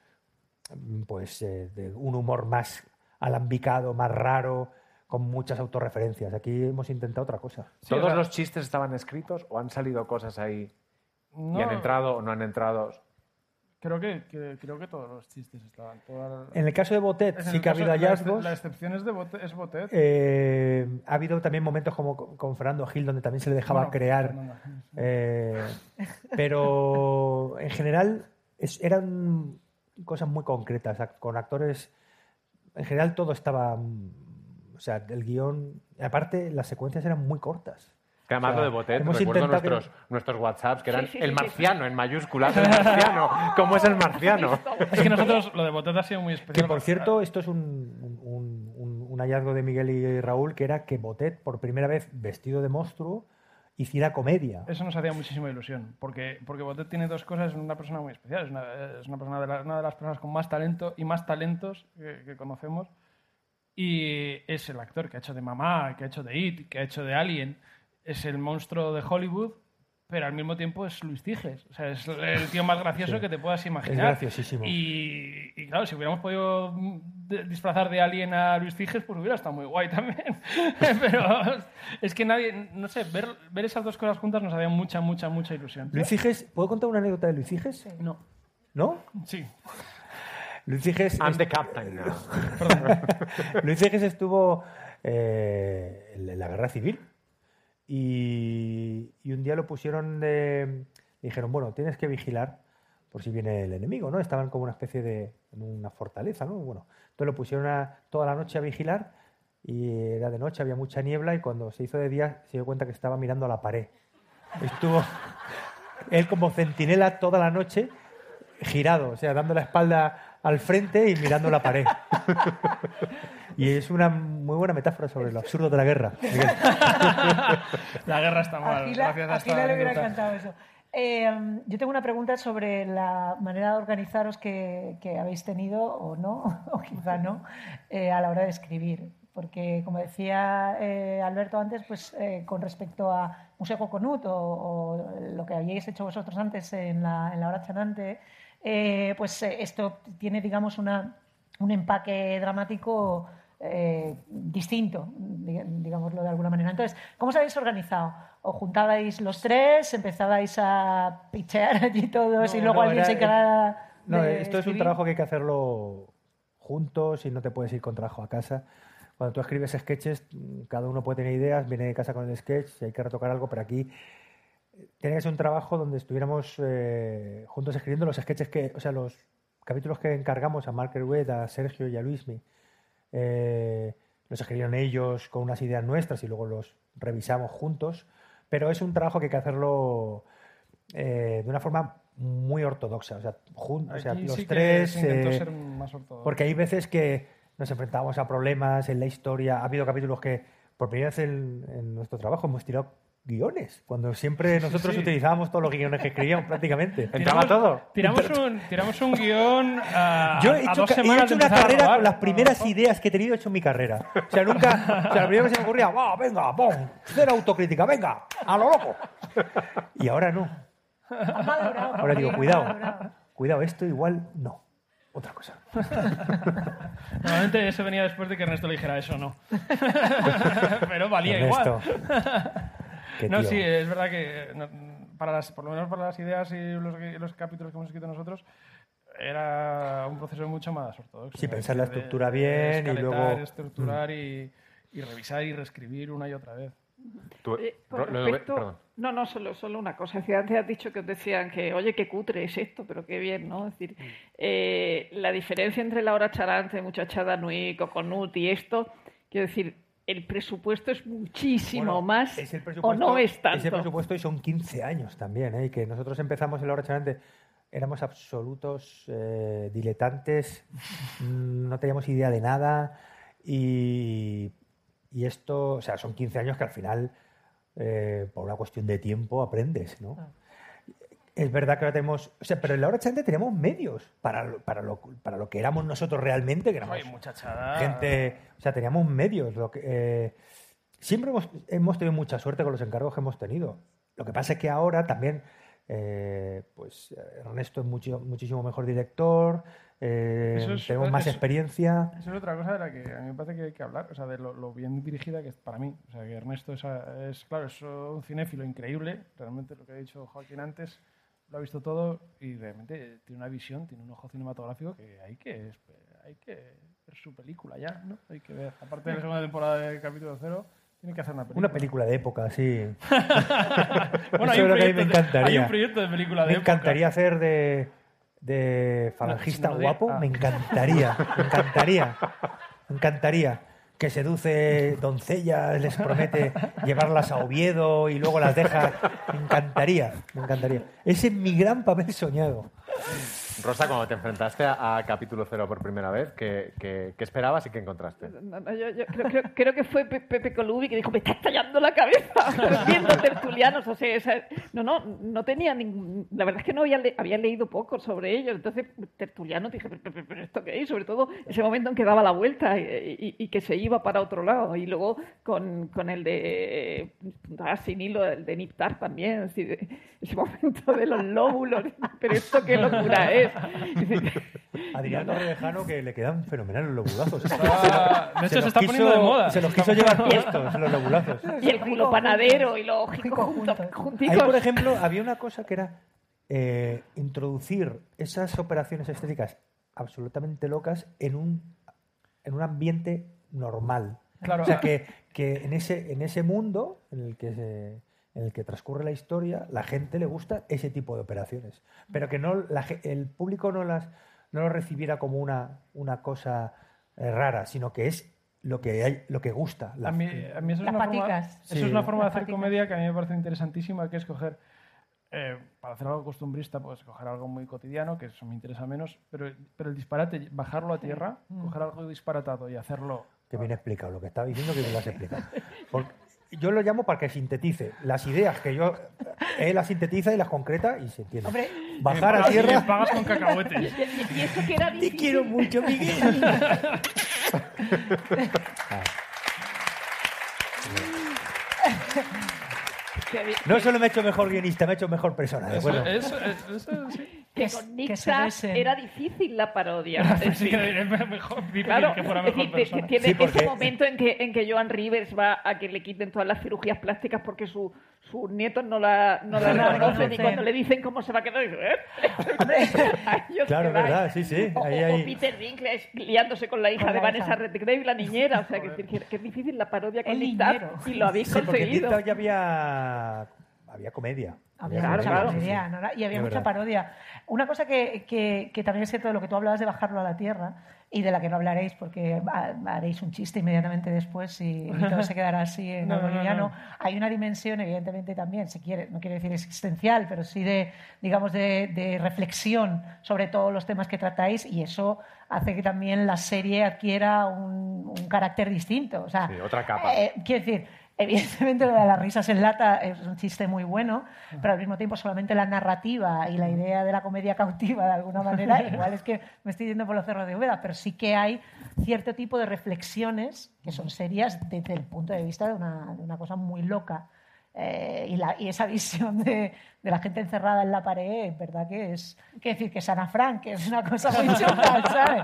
Speaker 5: pues, eh, de un humor más alambicado, más raro, con muchas autorreferencias. Aquí hemos intentado otra cosa.
Speaker 1: ¿Todos
Speaker 4: o sea-
Speaker 1: los chistes estaban escritos o han salido cosas ahí y han entrado o no han entrado?
Speaker 4: Creo que, que- creo que todos los chistes estaban. todas-
Speaker 5: En el caso de Botet
Speaker 4: Es
Speaker 5: sí que ha habido hallazgos.
Speaker 4: La excepción es, de Botet, es Botet.
Speaker 5: Eh, ha habido también momentos como con- Fernando Gil donde también se le dejaba
Speaker 4: Bueno,
Speaker 5: crear.
Speaker 4: Fernando Gil, sí.
Speaker 5: eh, pero en general es- eran cosas muy concretas. ac- Con actores. En general todo estaba. mm, O sea, el guion. Aparte, las secuencias eran muy cortas.
Speaker 1: Que además
Speaker 5: O sea,
Speaker 1: lo de Botet, recuerdo
Speaker 5: que-
Speaker 1: nuestros, nuestros WhatsApps que eran
Speaker 7: Sí, sí,
Speaker 1: el
Speaker 7: sí,
Speaker 1: marciano en mayúsculas, el marciano. ¿Cómo es el marciano?
Speaker 4: Es que nosotros lo de Botet ha sido muy especial.
Speaker 5: Que por cierto, esto es un, un- un- un un hallazgo de Miguel y Raúl, que era que Botet, por primera vez vestido de monstruo, hiciera comedia.
Speaker 4: Eso nos hacía muchísima ilusión, porque, porque Botet tiene dos cosas, es una persona muy especial, es una, es una, persona de la- una de las personas con más talento y más talentos que, que conocemos, y es el actor que ha hecho de Mamá, que ha hecho de It, que ha hecho de Alien, es el monstruo de Hollywood, pero al mismo tiempo es Luis Tiges, o sea, es el tío más gracioso
Speaker 5: Sí.
Speaker 4: que te puedas imaginar.
Speaker 5: Es graciosísimo.
Speaker 4: Y, y claro, si hubiéramos podido de- disfrazar de Alien a Luis Tiges, pues hubiera estado muy guay también. Pero es que nadie, no sé, ver, ver esas dos cosas juntas nos hacía mucha, mucha, mucha ilusión.
Speaker 5: Luis Ciges, ¿puedo contar una anécdota de Luis Ciges?
Speaker 4: No.
Speaker 5: ¿No?
Speaker 4: Sí.
Speaker 5: Luis Ciges...
Speaker 1: I'm
Speaker 5: es-
Speaker 1: the captain now.
Speaker 5: Luis Ciges estuvo eh, en la guerra civil y, y un día lo pusieron de... Dijeron, bueno, tienes que vigilar por si viene el enemigo, ¿no? Estaban como una especie de... en una fortaleza, ¿no? Bueno, entonces lo pusieron a- toda la noche a vigilar y era de noche, había mucha niebla y cuando se hizo de día se dio cuenta que estaba mirando a la pared. Estuvo él como centinela toda la noche girado, o sea, dando la espalda al frente y mirando la pared. Y es una muy buena metáfora sobre lo absurdo de la guerra.
Speaker 4: La guerra está mal.
Speaker 6: A Gila,
Speaker 4: gracias a
Speaker 6: a
Speaker 4: esta
Speaker 6: Gila le hubiera
Speaker 4: anécdota.
Speaker 6: encantado eso. Eh, yo tengo una pregunta sobre la manera de organizaros que, habéis tenido, o no, o quizá no, eh, a la hora de escribir. Porque, como decía eh, Alberto antes, pues eh, con respecto a Museo Coconut o, lo que habíais hecho vosotros antes en la, hora chanante, pues esto tiene, digamos, una, un empaque dramático eh, distinto, digámoslo de alguna manera. Entonces, ¿cómo os habéis organizado? ¿O juntabais los tres, empezabais a pichear allí todos y luego
Speaker 5: no,
Speaker 6: alguien
Speaker 5: era-
Speaker 6: se encargaba
Speaker 5: No, esto es un trabajo que hay que hacerlo juntos y no te puedes ir con trabajo a casa. Cuando tú escribes sketches, cada uno puede tener ideas, viene de casa con el sketch, si hay que retocar algo, pero aquí eh, tiene que ser un trabajo donde estuviéramos eh, juntos escribiendo los sketches que, o sea, los capítulos que encargamos a Mark Herwed, a Sergio y a Luismi. Eh, los escribieron ellos con unas ideas nuestras y luego los revisamos juntos, pero es un trabajo que hay que hacerlo eh, de una forma muy ortodoxa, o sea, jun- o sea los
Speaker 4: sí
Speaker 5: tres...
Speaker 4: se
Speaker 5: eh,
Speaker 4: ser más ortodoxo.
Speaker 5: porque hay veces que nos enfrentábamos a problemas en la historia. Ha habido capítulos que, por primera vez en, en nuestro trabajo, hemos tirado guiones. Cuando siempre nosotros
Speaker 4: sí.
Speaker 5: utilizábamos todos los guiones que escribíamos prácticamente.
Speaker 4: Tiramos un, tiramos un guion a,
Speaker 5: Yo he hecho,
Speaker 4: dos
Speaker 5: he una carrera
Speaker 4: robar.
Speaker 5: con las primeras ideas que he tenido he hecho en mi carrera. O sea, nunca. O sea, lo primero que se me ocurría, ¡va, venga, pum! Cero autocrítica, venga, a lo loco. Y ahora no. Ahora digo, cuidado, cuidado, esto igual no. Otra cosa.
Speaker 4: Normalmente eso venía después de que Ernesto le dijera eso no. Pero valía
Speaker 5: Ernesto,
Speaker 4: igual.
Speaker 5: Qué
Speaker 4: no,
Speaker 5: tío.
Speaker 4: sí, es verdad que no, para las, por lo menos para las ideas y los, los capítulos que hemos escrito nosotros era un proceso mucho más ortodoxo.
Speaker 5: Sí, pensar la estructura
Speaker 4: de
Speaker 5: bien y luego- Mm.
Speaker 4: estructurar y, y revisar y reescribir una y otra vez.
Speaker 7: Eh, con respecto- no, no, solo, solo una cosa. Antes has dicho que os decían que, oye, qué cutre es esto, pero qué bien, ¿no? Es decir, eh, la diferencia entre la hora charante, muchachada Nui, Coconut y esto, quiero decir, el presupuesto es muchísimo
Speaker 5: Bueno,
Speaker 7: más
Speaker 5: es el
Speaker 7: o no es tanto.
Speaker 5: Ese presupuesto y son 15 años también, ¿eh? Y que nosotros empezamos en la hora charante, éramos absolutos eh, diletantes, mm, no teníamos idea de nada y, y esto, o sea, son 15 años que al final, eh, por una cuestión de tiempo, aprendes, ¿no? Es verdad que ahora tenemos, o sea, pero en la hora charante tenemos medios para, lo- para, lo, para lo que éramos nosotros realmente, que éramos
Speaker 4: muchachada.
Speaker 5: gente, o sea, teníamos medios. Lo que, eh, siempre hemos, hemos tenido mucha suerte con los encargos que hemos tenido. Lo que pasa es que ahora también, eh, pues Ernesto es mucho, muchísimo mejor director, eh,
Speaker 4: es-
Speaker 5: tenemos más
Speaker 4: eso-
Speaker 5: experiencia.
Speaker 4: Eso es otra cosa de la que a mí me parece que hay que hablar, o sea, de lo, lo bien dirigida que es para mí. O sea, que Ernesto es, es, claro, es un cinéfilo increíble, realmente lo que ha dicho Joaquín antes, lo ha visto todo y realmente tiene una visión, tiene un ojo cinematográfico que hay que, hay que ver su película ya, ¿no? Hay que ver, aparte de la segunda temporada de capítulo cero, tiene que hacer una película.
Speaker 5: Una película de época, sí.
Speaker 4: Bueno, hay un
Speaker 5: me
Speaker 4: proyecto de-
Speaker 5: encantaría.
Speaker 4: hay un proyecto de película de
Speaker 5: Me
Speaker 4: época.
Speaker 5: encantaría hacer de, de falangista
Speaker 4: No, no, no,
Speaker 5: guapo,
Speaker 4: ah.
Speaker 5: me encantaría, me encantaría, me encantaría. Que seduce doncellas, les promete llevarlas a Oviedo y luego las deja. Me encantaría, me encantaría. Ese es mi gran papel soñado.
Speaker 1: Rosa, cuando te enfrentaste a, a capítulo cero por primera vez, ¿qué, qué- qué esperabas y qué encontraste?
Speaker 7: No, no, yo, yo creo, creo- creo que fue Pe- Pepe Colubi que dijo, me está estallando la cabeza viendo tertulianos. O sea, esa- no, no, no tenía ningún... La verdad es que no había, le- había leído poco sobre ellos. Entonces, tertulianos, dije, pero, pero- pero ¿esto qué es? Sobre todo ese momento en que daba la vuelta y, y- y que se iba para otro lado. Y luego con, con el de... ah, sin hilo, el de Niptar también. así de- ese momento de los lóbulos. Pero esto qué locura es.
Speaker 5: Adrián Torrevejano que le quedan fenomenales los lobulazos.
Speaker 4: De hecho, se
Speaker 5: los
Speaker 4: está poniendo de moda.
Speaker 5: Se los
Speaker 4: Se
Speaker 5: quiso llevar puestos, los lobulazos.
Speaker 7: Y el culo panadero y los ojicos juntos. junticos.
Speaker 5: Ahí, por ejemplo, había una cosa que era eh, introducir esas operaciones estéticas absolutamente locas en un, en un ambiente normal.
Speaker 4: Claro.
Speaker 5: O sea, que, que en, ese, en ese mundo en el, que se- en el que transcurre la historia, la gente le gusta ese tipo de operaciones. Pero que no la ge- el público no las no lo recibiera como una, una cosa eh, rara, sino que es lo que hay, lo que gusta. la-
Speaker 4: A mí, a mí eso, es
Speaker 6: Las
Speaker 4: una forma,
Speaker 6: paticas.
Speaker 4: eso
Speaker 5: Sí.
Speaker 4: es una forma de hacer
Speaker 6: paticas.
Speaker 4: comedia que a mí me parece interesantísima, que es coger, eh, para hacer algo costumbrista, pues coger algo muy cotidiano, que eso me interesa menos, pero, pero el disparate, bajarlo a tierra, coger algo disparatado y hacerlo...
Speaker 5: Que bien explicado lo que estaba diciendo, que me lo has explicado. Porque yo lo llamo para que sintetice las ideas que yo. Él las sintetiza y las concreta y se entiende.
Speaker 6: Hombre,
Speaker 5: Bajar a tierra.
Speaker 4: pagas con cacahuetes.
Speaker 7: Y, y eso que era
Speaker 5: Te quiero mucho, Miguel. No solo me he hecho mejor guionista, me he hecho mejor persona. ¿de
Speaker 4: Eso,
Speaker 5: acuerdo?
Speaker 4: eso- eso- sí.
Speaker 7: Que con Nixa
Speaker 6: besen.
Speaker 7: era difícil la parodia. Es decir,
Speaker 4: mejor,
Speaker 7: Claro,
Speaker 4: que fuera
Speaker 7: es
Speaker 4: mejor
Speaker 7: decir, tiene
Speaker 5: Sí, porque-
Speaker 7: ese momento en que, en que Joan Rivers va a que le quiten todas las cirugías plásticas porque su- sus nietos no la, no la
Speaker 6: No la
Speaker 7: reconocen y cuando le dicen cómo se va a quedar, dice, ¿eh?
Speaker 5: Claro, verdad, sí, sí.
Speaker 7: O,
Speaker 5: Ahí
Speaker 7: o- o
Speaker 5: hay-
Speaker 7: Peter Dinklage liándose con la hija
Speaker 6: Con
Speaker 7: de Vanessa. Redgrave, la niñera. O sea, que, que, que es difícil la parodia con
Speaker 6: El
Speaker 7: Nick y lo habéis
Speaker 5: Sí,
Speaker 7: conseguido.
Speaker 5: Ya había, había comedia.
Speaker 6: Había mucha
Speaker 7: claro.
Speaker 6: comedia, ¿no? y había
Speaker 5: Es
Speaker 6: mucha
Speaker 5: verdad.
Speaker 6: parodia. Una cosa que, que- que también es cierto de lo que tú hablabas de bajarlo a la tierra y de la que no hablaréis porque ha- haréis un chiste inmediatamente después y, y todo se quedará así en
Speaker 4: No,
Speaker 6: algo
Speaker 4: no, no.
Speaker 6: Hay una dimensión, evidentemente, también, se quiere, no quiere decir existencial, pero sí de, digamos, de, de reflexión sobre todos los temas que tratáis y eso hace que también la serie adquiera un, un carácter distinto. O sea,
Speaker 1: Sí, otra capa.
Speaker 6: eh, quiero decir, evidentemente lo de las risas en lata es un chiste muy bueno, pero al mismo tiempo solamente la narrativa y la idea de la comedia cautiva de alguna manera, igual es que me estoy yendo por los cerros de Úbeda, pero sí que hay cierto tipo de reflexiones que son serias desde el punto de vista de una, de una cosa muy loca. Eh, y, la- y esa visión de, de la gente encerrada en la pared, es verdad que es, que decir que es Ana Frank, que es una cosa muy chocante, ¿sabes?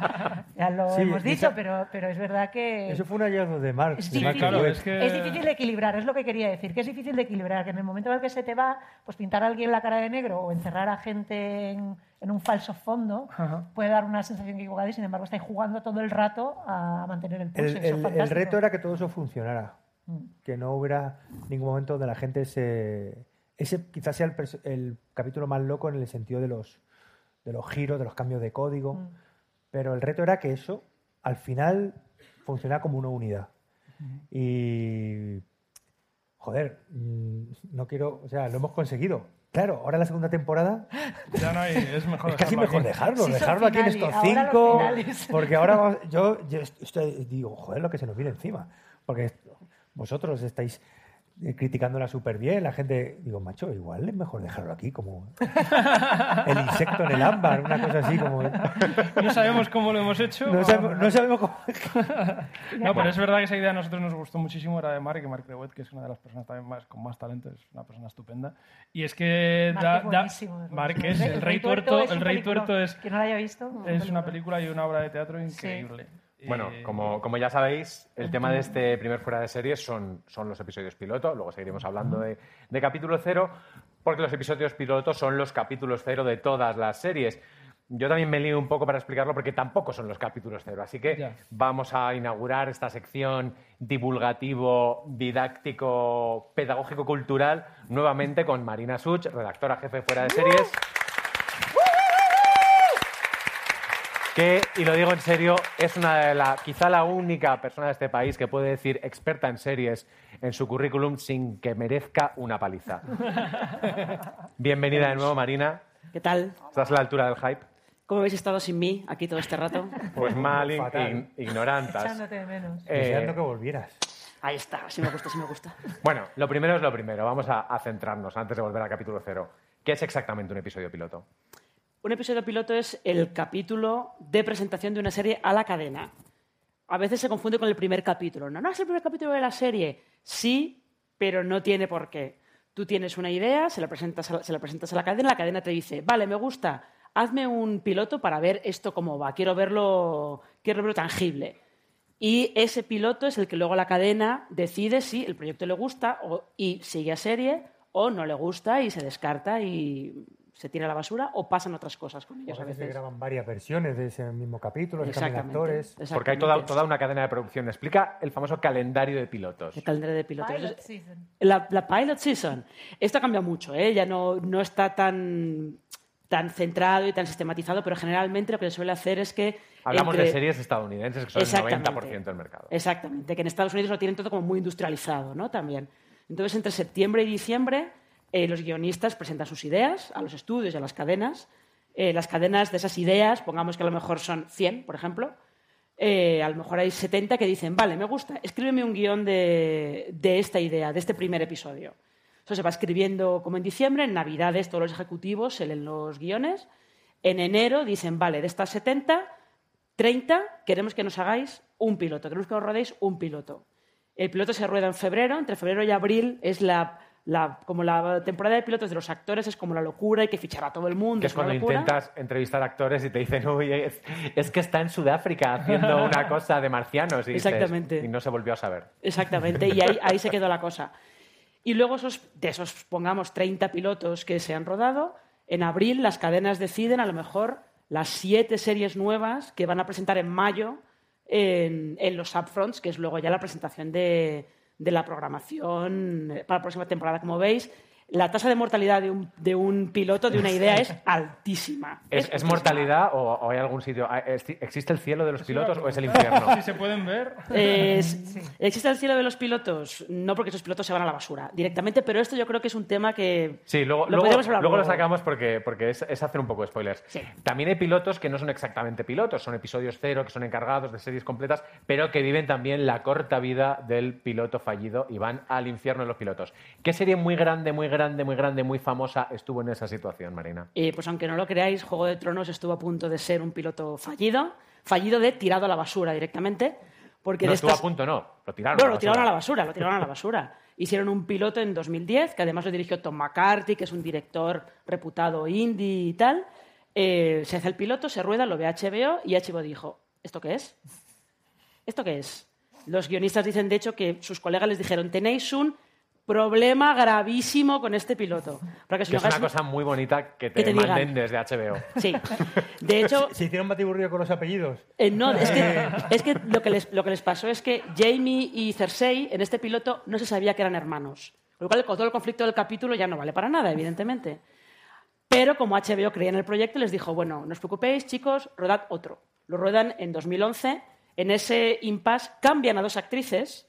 Speaker 6: Ya lo
Speaker 5: Sí,
Speaker 6: hemos dicho,
Speaker 5: esa-
Speaker 6: pero, pero es verdad que...
Speaker 5: Eso fue un hallazgo de Marx.
Speaker 6: Es
Speaker 5: de
Speaker 6: difícil,
Speaker 5: Marx
Speaker 4: claro, es que-
Speaker 6: es difícil de equilibrar, es lo que quería decir, que es difícil de equilibrar, que en el momento en el que se te va, pues pintar a alguien la cara de negro o encerrar a gente en, en un falso fondo
Speaker 4: Ajá.
Speaker 6: puede dar una sensación equivocada y sin embargo estáis jugando todo el rato a mantener el pulso.
Speaker 5: El, el- el reto era que todo eso funcionara.
Speaker 6: Mm.
Speaker 5: Que no hubiera ningún momento donde la gente se. Ese quizás sea el, capítulo más loco en el sentido de los, de los giros, de los cambios de código.
Speaker 6: Mm.
Speaker 5: Pero el reto era que eso, al final, funcionara como una unidad. Y. Joder, mm, no quiero. O sea, lo hemos conseguido. Claro, ahora la segunda temporada
Speaker 4: Ya no hay, es mejor
Speaker 5: es casi mejor
Speaker 4: aquí.
Speaker 5: dejarlo,
Speaker 6: Sí,
Speaker 5: dejarlo aquí en estos cinco. Porque ahora vamos- yo, yo estoy- digo, joder, lo que se nos viene encima. Porque vosotros estáis eh, criticándola súper bien, la gente, digo, macho, igual es mejor dejarlo aquí, como el insecto en el ámbar, una cosa así como.
Speaker 4: No sabemos cómo lo hemos hecho.
Speaker 5: No sabemos, no sabemos cómo.
Speaker 4: No, pero es verdad que esa idea a nosotros nos gustó muchísimo, era de Mark, y Mark Rewet, que es una de las personas también más, con más talento, es una persona estupenda. Y es que
Speaker 6: Mark
Speaker 4: da,
Speaker 6: es
Speaker 4: da-
Speaker 6: buenísimo, es
Speaker 4: Mark
Speaker 6: buenísimo.
Speaker 4: es el Rey Tuerto, el Rey. Tuerto es,
Speaker 6: Quien no la haya visto,
Speaker 4: es una película y una obra de teatro increíble.
Speaker 1: Bueno,
Speaker 4: Y-
Speaker 1: como, como ya sabéis, el tema de este primer fuera de series son, son los episodios piloto, luego seguiremos hablando de, de capítulo cero, porque los episodios piloto son los capítulos cero de todas las series. Yo también me lío un poco para explicarlo porque tampoco son los capítulos cero, así que
Speaker 4: Ya.
Speaker 1: vamos a inaugurar esta sección divulgativo, didáctico, pedagógico, cultural, nuevamente con Marina Such, redactora jefe fuera de series. Que, y lo digo en serio, es una de la, quizá la única persona de este país que puede decir experta en series en su currículum sin que merezca una paliza. Bienvenida de nuevo, Marina.
Speaker 3: ¿Qué tal?
Speaker 1: ¿Estás a la altura del hype?
Speaker 3: ¿Cómo habéis estado sin mí aquí todo este rato?
Speaker 1: Pues mal, ig-
Speaker 5: Fatal.
Speaker 1: ig- ignorantas.
Speaker 6: Echándote de menos.
Speaker 1: Eh,
Speaker 5: Deseando que volvieras.
Speaker 3: Ahí está, sí me gusta, sí me gusta.
Speaker 1: Bueno, lo primero es lo primero. Vamos a, a centrarnos antes de volver al capítulo cero. ¿Qué es exactamente un episodio piloto?
Speaker 3: Un episodio piloto es el capítulo de presentación de una serie a la cadena. A veces se confunde con el primer capítulo. No, no es el primer capítulo de la serie. Sí, pero no tiene por qué. Tú tienes una idea, se la presentas a la, se la, presentas a la cadena, la cadena te dice, vale, me gusta, hazme un piloto para ver esto cómo va, quiero verlo, quiero verlo tangible. Y ese piloto es el que luego la cadena decide si el proyecto le gusta y sigue a serie o no le gusta y se descarta y se tira a la basura o pasan otras cosas con ellos
Speaker 5: O
Speaker 3: a
Speaker 5: veces se graban varias versiones de ese mismo capítulo, se cambian
Speaker 3: Exactamente.
Speaker 5: actores.
Speaker 1: Porque hay toda, toda una cadena de producción. Explica el famoso calendario de pilotos.
Speaker 3: El calendario de pilotos.
Speaker 6: Pilot season.
Speaker 3: La, la pilot season. Esto cambia mucho, ¿eh? ya no, no está tan, tan centrado y tan sistematizado, pero generalmente lo que se suele hacer es que.
Speaker 1: Hablamos
Speaker 3: entre-
Speaker 1: de series estadounidenses, que son el
Speaker 3: Exactamente.
Speaker 1: 90% del mercado.
Speaker 3: Exactamente, que en Estados Unidos lo tienen todo como muy industrializado, ¿no? También. Entonces, entre septiembre y diciembre, eh, los guionistas presentan sus ideas a los estudios y a las cadenas. Eh, las cadenas de esas ideas, pongamos que a lo mejor son 100, por ejemplo, eh, a lo mejor hay 70 que dicen, vale, me gusta, escríbeme un guion de, de esta idea, de este primer episodio. Eso se va escribiendo como en diciembre, en Navidades todos los ejecutivos se leen los guiones. En enero dicen, vale, de estas 70, 30 queremos que nos hagáis un piloto, queremos que os rodéis un piloto. El piloto se rueda en febrero, entre febrero y abril es la, la- como la temporada de pilotos de los actores, es como la locura, hay que fichar a todo el mundo.
Speaker 1: Que es cuando
Speaker 3: locura.
Speaker 1: intentas entrevistar actores y te dicen, uy, es, es que está en Sudáfrica haciendo una cosa de marcianos. Y dices,
Speaker 3: Exactamente.
Speaker 1: y no se volvió a saber.
Speaker 3: Exactamente, y ahí, ahí se quedó la cosa. Y luego esos, de esos, pongamos, 30 pilotos que se han rodado, en abril las cadenas deciden a lo mejor las siete series nuevas que van a presentar en mayo en, en los upfronts, que es luego ya la presentación de, de la programación eh, para la próxima temporada. Como veis, la tasa de mortalidad de un, de un piloto, de una idea, es altísima.
Speaker 1: ¿Es, es
Speaker 3: altísima.
Speaker 1: mortalidad o, o hay algún sitio? ah, ¿Existe el cielo de los pilotos o es el infierno?
Speaker 4: Si se pueden ver.
Speaker 3: Es- ¿Existe el cielo de los pilotos? No, porque esos pilotos se van a la basura directamente, pero esto yo creo que es un tema que.
Speaker 1: Sí, luego,
Speaker 3: Lo
Speaker 1: luego,
Speaker 3: podríamos hablar
Speaker 1: luego lo sacamos porque, porque es, es hacer un poco de spoilers.
Speaker 3: Sí.
Speaker 1: También hay pilotos que no son exactamente pilotos, son episodios cero, que son encargados de series completas, pero que viven también la corta vida del piloto fallido y van al infierno de los pilotos. ¿Qué serie muy grande, muy grande, muy grande, muy famosa estuvo en esa situación, Marina?
Speaker 3: Pues aunque no lo creáis, Juego de Tronos estuvo a punto de ser un piloto fallido, fallido de tirado a la basura directamente. Porque
Speaker 1: no
Speaker 3: de
Speaker 1: estuvo
Speaker 3: estas-
Speaker 1: a punto, no, lo tiraron.
Speaker 3: No,
Speaker 1: a la
Speaker 3: lo tiraron a la
Speaker 1: basura.
Speaker 3: lo tiraron a la basura. Hicieron un piloto en 2010, que además lo dirigió Tom McCarthy, que es un director reputado indie y tal. Eh, se hace el piloto, se rueda, lo ve HBO y HBO dijo, ¿esto qué es? ¿Esto qué es? Los guionistas dicen, de hecho, que sus colegas les dijeron, tenéis un problema gravísimo con este piloto. Que
Speaker 1: es una cosa muy bonita que te,
Speaker 3: Que te digan.
Speaker 1: manden desde HBO.
Speaker 3: Sí. De hecho,
Speaker 5: ¿Se hicieron batiburrillo con los apellidos?
Speaker 3: eh, no, es que, es que lo, que les, lo que les pasó es que Jamie y Cersei en este piloto no se sabía que eran hermanos. Con lo cual, con todo el conflicto del capítulo ya no vale para nada, evidentemente. Pero como HBO creía en el proyecto, les dijo, bueno, no os preocupéis, chicos, rodad otro. Lo ruedan en 2011. En ese impasse cambian a dos actrices.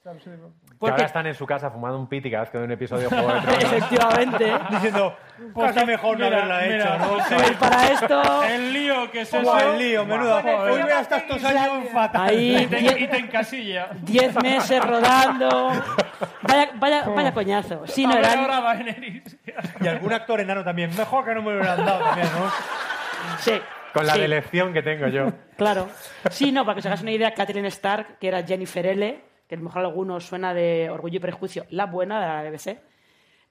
Speaker 1: Que ahora están en su casa fumando un piti cada vez que ve un episodio de Juego de Tronos.
Speaker 3: Efectivamente.
Speaker 5: Diciendo,
Speaker 4: Pues
Speaker 5: casi mejor no haberla
Speaker 4: mira,
Speaker 5: hecho, ¿no?
Speaker 3: Pues para esto,
Speaker 4: El lío que es eso.
Speaker 5: el lío, menuda. Hoy voy a estar estos años fatal.
Speaker 3: ahí
Speaker 4: Y te,
Speaker 3: die-
Speaker 4: y te encasilla.
Speaker 3: diez meses rodando. Vaya, vaya, vaya coñazo. Sí, no
Speaker 4: a
Speaker 3: eran,
Speaker 4: ahora.
Speaker 5: Y algún actor enano también. Mejor que no me hubieran dado también, ¿no?
Speaker 3: sí,
Speaker 1: Con la
Speaker 3: sí.
Speaker 1: delección que tengo yo.
Speaker 3: Claro. Sí, no, para que os hagáis una idea, Catherine Stark, que era Jennifer L., que a lo mejor a algunos suena de Orgullo y Prejuicio, la buena de la BBC,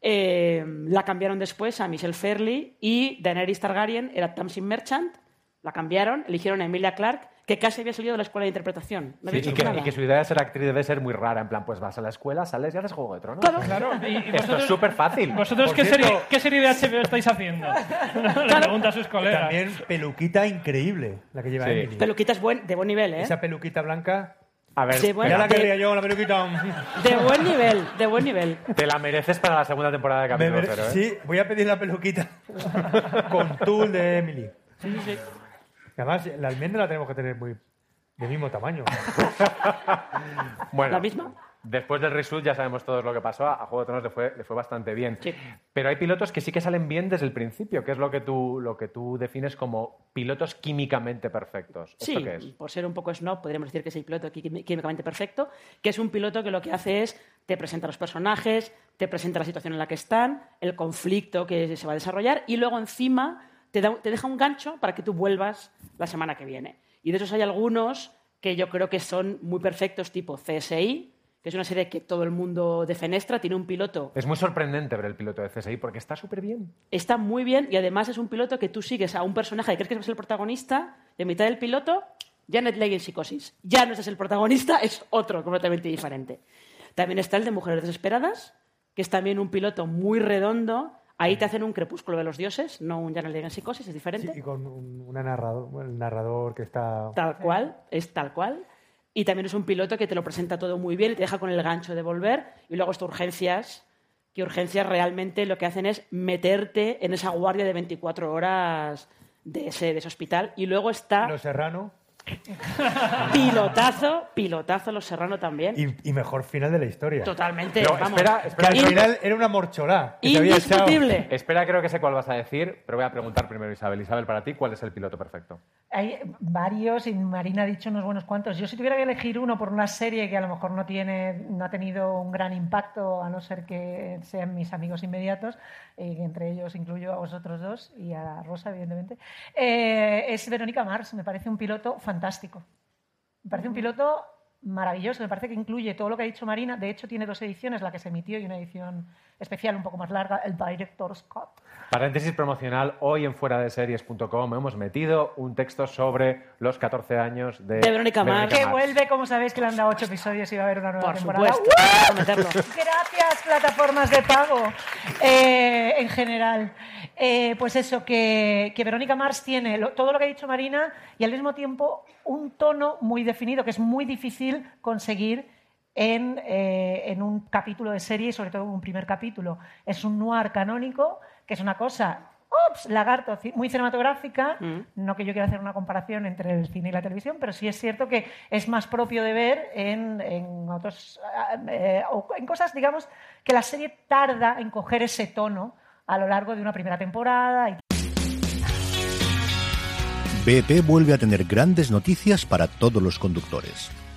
Speaker 3: eh, la cambiaron después a Michelle Fairley y Daenerys Targaryen era Tamsin Merchant, la cambiaron, eligieron a Emilia Clarke, que casi había salido de la escuela de interpretación. No
Speaker 1: Sí, y, que,
Speaker 3: nada.
Speaker 1: y que su idea de ser actriz debe ser muy rara. En plan, pues vas a la escuela, sales y haces Juego de Tronos.
Speaker 3: Claro.
Speaker 4: Claro. Y, y
Speaker 1: Esto es súper fácil.
Speaker 4: ¿Vosotros qué
Speaker 5: cierto-
Speaker 4: serie, qué serie de HBO estáis haciendo? Le pregunta a sus colegas.
Speaker 5: También peluquita increíble, la que lleva
Speaker 1: Sí.
Speaker 5: Emily.
Speaker 3: Peluquita es buen, de buen nivel, ¿eh?
Speaker 5: Esa peluquita blanca.
Speaker 1: A ver,
Speaker 3: Sí, bueno.
Speaker 5: Ya la
Speaker 3: de-
Speaker 5: querría yo, la peluquita.
Speaker 3: De buen nivel, de buen nivel.
Speaker 1: te la mereces para la segunda temporada de Capítulo ¿eh?
Speaker 5: Sí, voy a pedir la peluquita con tul de Emily. Y además, la almendra la tenemos que tener muy del mismo tamaño.
Speaker 1: Bueno,
Speaker 3: ¿La misma?
Speaker 1: Después del reshoot ya sabemos todos lo que pasó. A Juego de Tronos le fue, le fue bastante bien. Pero hay pilotos que sí que salen bien desde el principio, que es lo que tú, lo que tú defines como pilotos químicamente perfectos. ¿Esto
Speaker 3: Sí,
Speaker 1: qué es?
Speaker 3: por ser un poco snob, podríamos decir que es el piloto quí- químicamente perfecto, que es un piloto que lo que hace es te presenta los personajes, te presenta la situación en la que están, el conflicto que se va a desarrollar y luego encima te, da- te deja un gancho para que tú vuelvas la semana que viene. Y de esos hay algunos que yo creo que son muy perfectos, tipo CSI, que es una serie que todo el mundo defenestra, tiene un piloto
Speaker 1: Es muy sorprendente ver el piloto de CSI porque está súper bien.
Speaker 3: Está muy bien y además es un piloto que tú sigues a un personaje que crees que es el protagonista y en mitad del piloto, Janet Leigh en psicosis. Ya no es el protagonista, es otro completamente diferente. También está el de Mujeres Desesperadas, que es también un piloto muy redondo. Ahí te hacen un crepúsculo de los dioses, no un Janet Leigh en psicosis, es diferente.
Speaker 5: Sí, y con un, una narrador, bueno, el narrador que está...
Speaker 3: Tal cual, es tal cual. Y también es un piloto que te lo presenta todo muy bien y te deja con el gancho de volver. Y luego estas urgencias, que urgencias realmente lo que hacen es meterte en esa guardia de 24 horas de ese, de ese hospital. Y luego está
Speaker 5: Los Serrano
Speaker 3: pilotazo, pilotazo Los Serrano también.
Speaker 5: y, y mejor final de la historia.
Speaker 3: Totalmente,
Speaker 1: No,
Speaker 3: vamos.
Speaker 1: espera,
Speaker 5: Que
Speaker 1: espera.
Speaker 5: al
Speaker 3: In-
Speaker 5: final era una echado.
Speaker 3: Indiscutible.
Speaker 1: Espera, creo que sé cuál vas a decir, pero voy a preguntar primero Isabel. Isabel, para ti, ¿cuál es el piloto perfecto?
Speaker 6: Hay varios y Marina ha dicho unos buenos cuantos. Yo si tuviera que elegir uno por una serie que a lo mejor no, tiene, no ha tenido un gran impacto, a no ser que sean mis amigos inmediatos, eh, que entre ellos incluyo a vosotros dos y a Rosa, evidentemente, eh, es Verónica Mars. Me parece un piloto fantástico. Me parece un piloto maravilloso. Me parece que incluye todo lo que ha dicho Marina. De hecho, tiene dos ediciones, la que se emitió y una edición especial un poco más larga, el Director's Cut.
Speaker 1: Paréntesis promocional, hoy en fuera de series.com hemos metido un texto sobre los 14 años de,
Speaker 3: De Verónica Mars.
Speaker 6: Que vuelve, como sabéis, que le han dado ocho episodios y va a haber una nueva
Speaker 3: Por
Speaker 6: temporada. Gracias, plataformas de pago. Eh, en general. Eh, pues eso, que, que Verónica Mars tiene lo- todo lo que ha dicho Marina y al mismo tiempo un tono muy definido que es muy difícil conseguir en, eh, en un capítulo de serie y sobre todo en un primer capítulo. Es un noir canónico, que es una cosa, ups, lagarto, muy cinematográfica, no que yo quiera hacer una comparación entre el cine y la televisión, pero sí es cierto que es más propio de ver en, en otros, eh, o en cosas, digamos, que la serie tarda en coger ese tono a lo largo de una primera temporada. Y
Speaker 2: BP vuelve a tener grandes noticias para todos los conductores.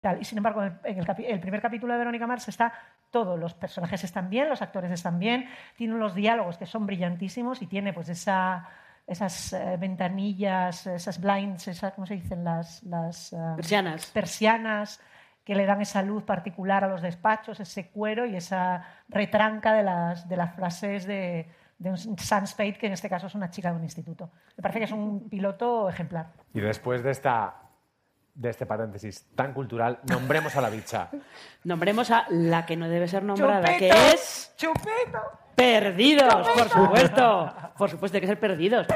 Speaker 6: Tal. Y sin embargo, en el, el primer capítulo de Verónica Mars está todo, los personajes están bien, los actores están bien, tiene unos diálogos que son brillantísimos y tiene pues esa, esas eh, ventanillas, esas blinds, esa, ¿cómo se dicen? Las, las ah,
Speaker 3: Persianas.
Speaker 6: persianas que le dan esa luz particular a los despachos, ese cuero y esa retranca de las, de las frases de, de un Sam Spade, que en este caso es una chica de un instituto. Me parece que es un piloto ejemplar.
Speaker 1: Y después de esta de este paréntesis tan cultural, nombremos a la bicha.
Speaker 3: Nombremos a la que no debe ser nombrada,
Speaker 6: ¡Chupito!
Speaker 3: que es
Speaker 6: ¡Chupito!
Speaker 3: Perdidos, por supuesto. Por supuesto, hay que ser perdidos.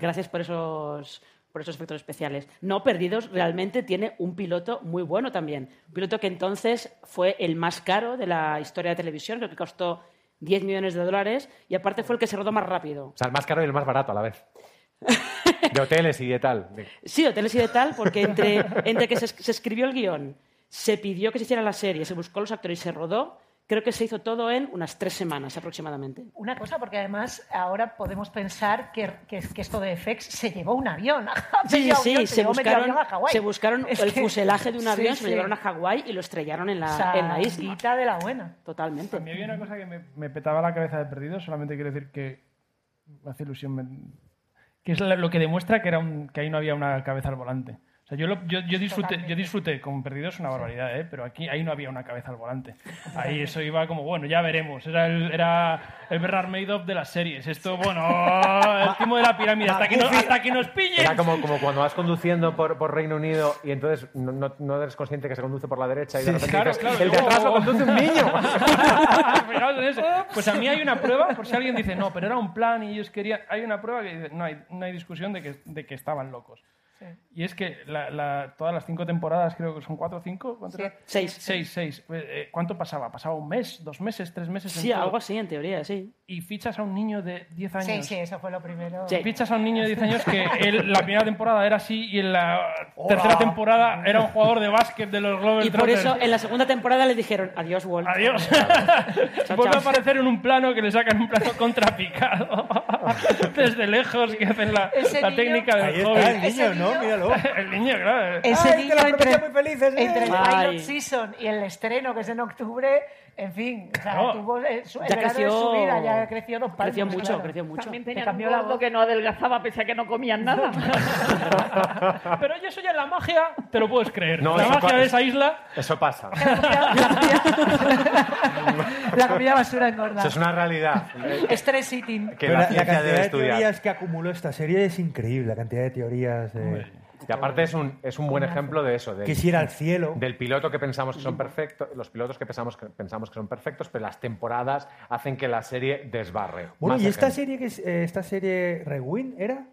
Speaker 3: Gracias por esos, por esos efectos especiales. No, Perdidos realmente tiene un piloto muy bueno también. Un piloto que entonces fue el más caro de la historia de televisión, creo que costó 10 millones de dólares y aparte fue el que se rodó más rápido.
Speaker 1: O sea, el más caro y el más barato a la vez. De hoteles y de tal.
Speaker 3: Sí, hoteles y de tal, porque entre, entre que se, se escribió el guion, se pidió que se hiciera la serie, se buscó los actores y se rodó. Creo que se hizo todo en unas tres semanas aproximadamente.
Speaker 6: Una cosa, porque además ahora podemos pensar que, que, que esto de FX se llevó un avión.
Speaker 3: Sí, sí,
Speaker 6: avión,
Speaker 3: se
Speaker 6: medio
Speaker 3: buscaron,
Speaker 6: avión a Hawái.
Speaker 3: se buscaron
Speaker 6: Es
Speaker 3: el
Speaker 6: que-
Speaker 3: fuselaje de un
Speaker 6: sí,
Speaker 3: avión, se lo
Speaker 6: sí.
Speaker 3: llevaron a Hawái y lo estrellaron en la,
Speaker 6: O sea,
Speaker 3: en la isla.
Speaker 6: de la buena.
Speaker 3: Totalmente.
Speaker 4: A mí había una cosa que me, me petaba la cabeza de perdido, solamente quiero decir que me hace ilusión. Que es lo que demuestra que, era un- que ahí no había una cabeza al volante. Sea, yo, lo- yo, yo disfruté, yo disfruté con Perdidos una barbaridad, ¿eh? pero aquí ahí no había una cabeza al volante. Ahí eso iba como, bueno, ya veremos. Era el, era el Bernard Madoff de las series. Esto, bueno, el timo de la pirámide, hasta que, no- hasta que nos pillen.
Speaker 1: Era como, como cuando vas conduciendo por, por Reino Unido y entonces no, no- no eres consciente que se conduce por la derecha y de
Speaker 4: Sí,
Speaker 1: repente
Speaker 4: claro,
Speaker 1: dices,
Speaker 4: claro.
Speaker 1: el de atrás lo conduce un niño.
Speaker 4: Fijaos en eso. Pues a mí hay una prueba, por si alguien dice, no, pero era un plan y ellos querían... Hay una prueba que dice, no hay, no hay discusión de que, de que estaban locos. Y es que la- la- todas las cinco temporadas, creo que son cuatro o cinco. ¿cuánto era?
Speaker 3: Seis.
Speaker 4: Seis, seis. Pues, eh, ¿Cuánto pasaba? ¿Pasaba un mes, dos meses, tres meses? en
Speaker 3: Sí,
Speaker 4: todo?
Speaker 3: algo así, en teoría, sí.
Speaker 4: Y fichas a un niño de 10 años.
Speaker 6: Sí, sí, eso fue lo primero.
Speaker 4: Fichas a un niño de 10 años que él, la primera temporada era así y en la tercera temporada era un jugador de básquet de los Global
Speaker 3: Y por eso en la segunda temporada le dijeron adiós, Walt.
Speaker 4: Adiós. Vuelve a aparecer en un plano que le sacan un plano contrapicado. Desde lejos que hacen la, la técnica del
Speaker 5: Ahí está
Speaker 4: hobby.
Speaker 5: el niño. Míralo.
Speaker 4: el niño, claro.
Speaker 6: Ese
Speaker 5: Ay,
Speaker 6: niño
Speaker 5: que la
Speaker 6: entre,
Speaker 5: muy felices, ¿eh?
Speaker 6: entre el
Speaker 3: Ay.
Speaker 6: pilot season y el estreno, que es en octubre, en fin, o sea,
Speaker 4: Claro.
Speaker 6: tuvo su- el
Speaker 3: Ya
Speaker 6: de
Speaker 3: creció-
Speaker 6: su vida, ya creció dos palmos.
Speaker 3: creció mucho,
Speaker 6: claro.
Speaker 3: creció mucho.
Speaker 7: También
Speaker 6: Te
Speaker 7: tenían
Speaker 6: cambió
Speaker 7: un
Speaker 6: la
Speaker 7: gordo
Speaker 6: voz.
Speaker 7: que no adelgazaba pese a que no comían nada.
Speaker 4: Pero yo eso ya en la magia te lo puedes creer.
Speaker 1: No,
Speaker 4: la magia de esa isla.
Speaker 1: Eso pasa.
Speaker 6: La comida basura engorda.
Speaker 1: Eso es una realidad
Speaker 6: Stress eating.
Speaker 1: que la
Speaker 5: la, la cantidad de teorías que acumuló esta serie es increíble, la cantidad de teorías. de
Speaker 1: Y aparte es un, es un buen ejemplo de eso. del-
Speaker 5: Quisiera al cielo.
Speaker 1: Del piloto que pensamos que son perfectos, los pilotos que pensamos que, pensamos que son perfectos, pero las temporadas hacen que la serie desbarre.
Speaker 5: Bueno,
Speaker 1: Más
Speaker 5: y esta serie que es, eh, esta serie Rewind era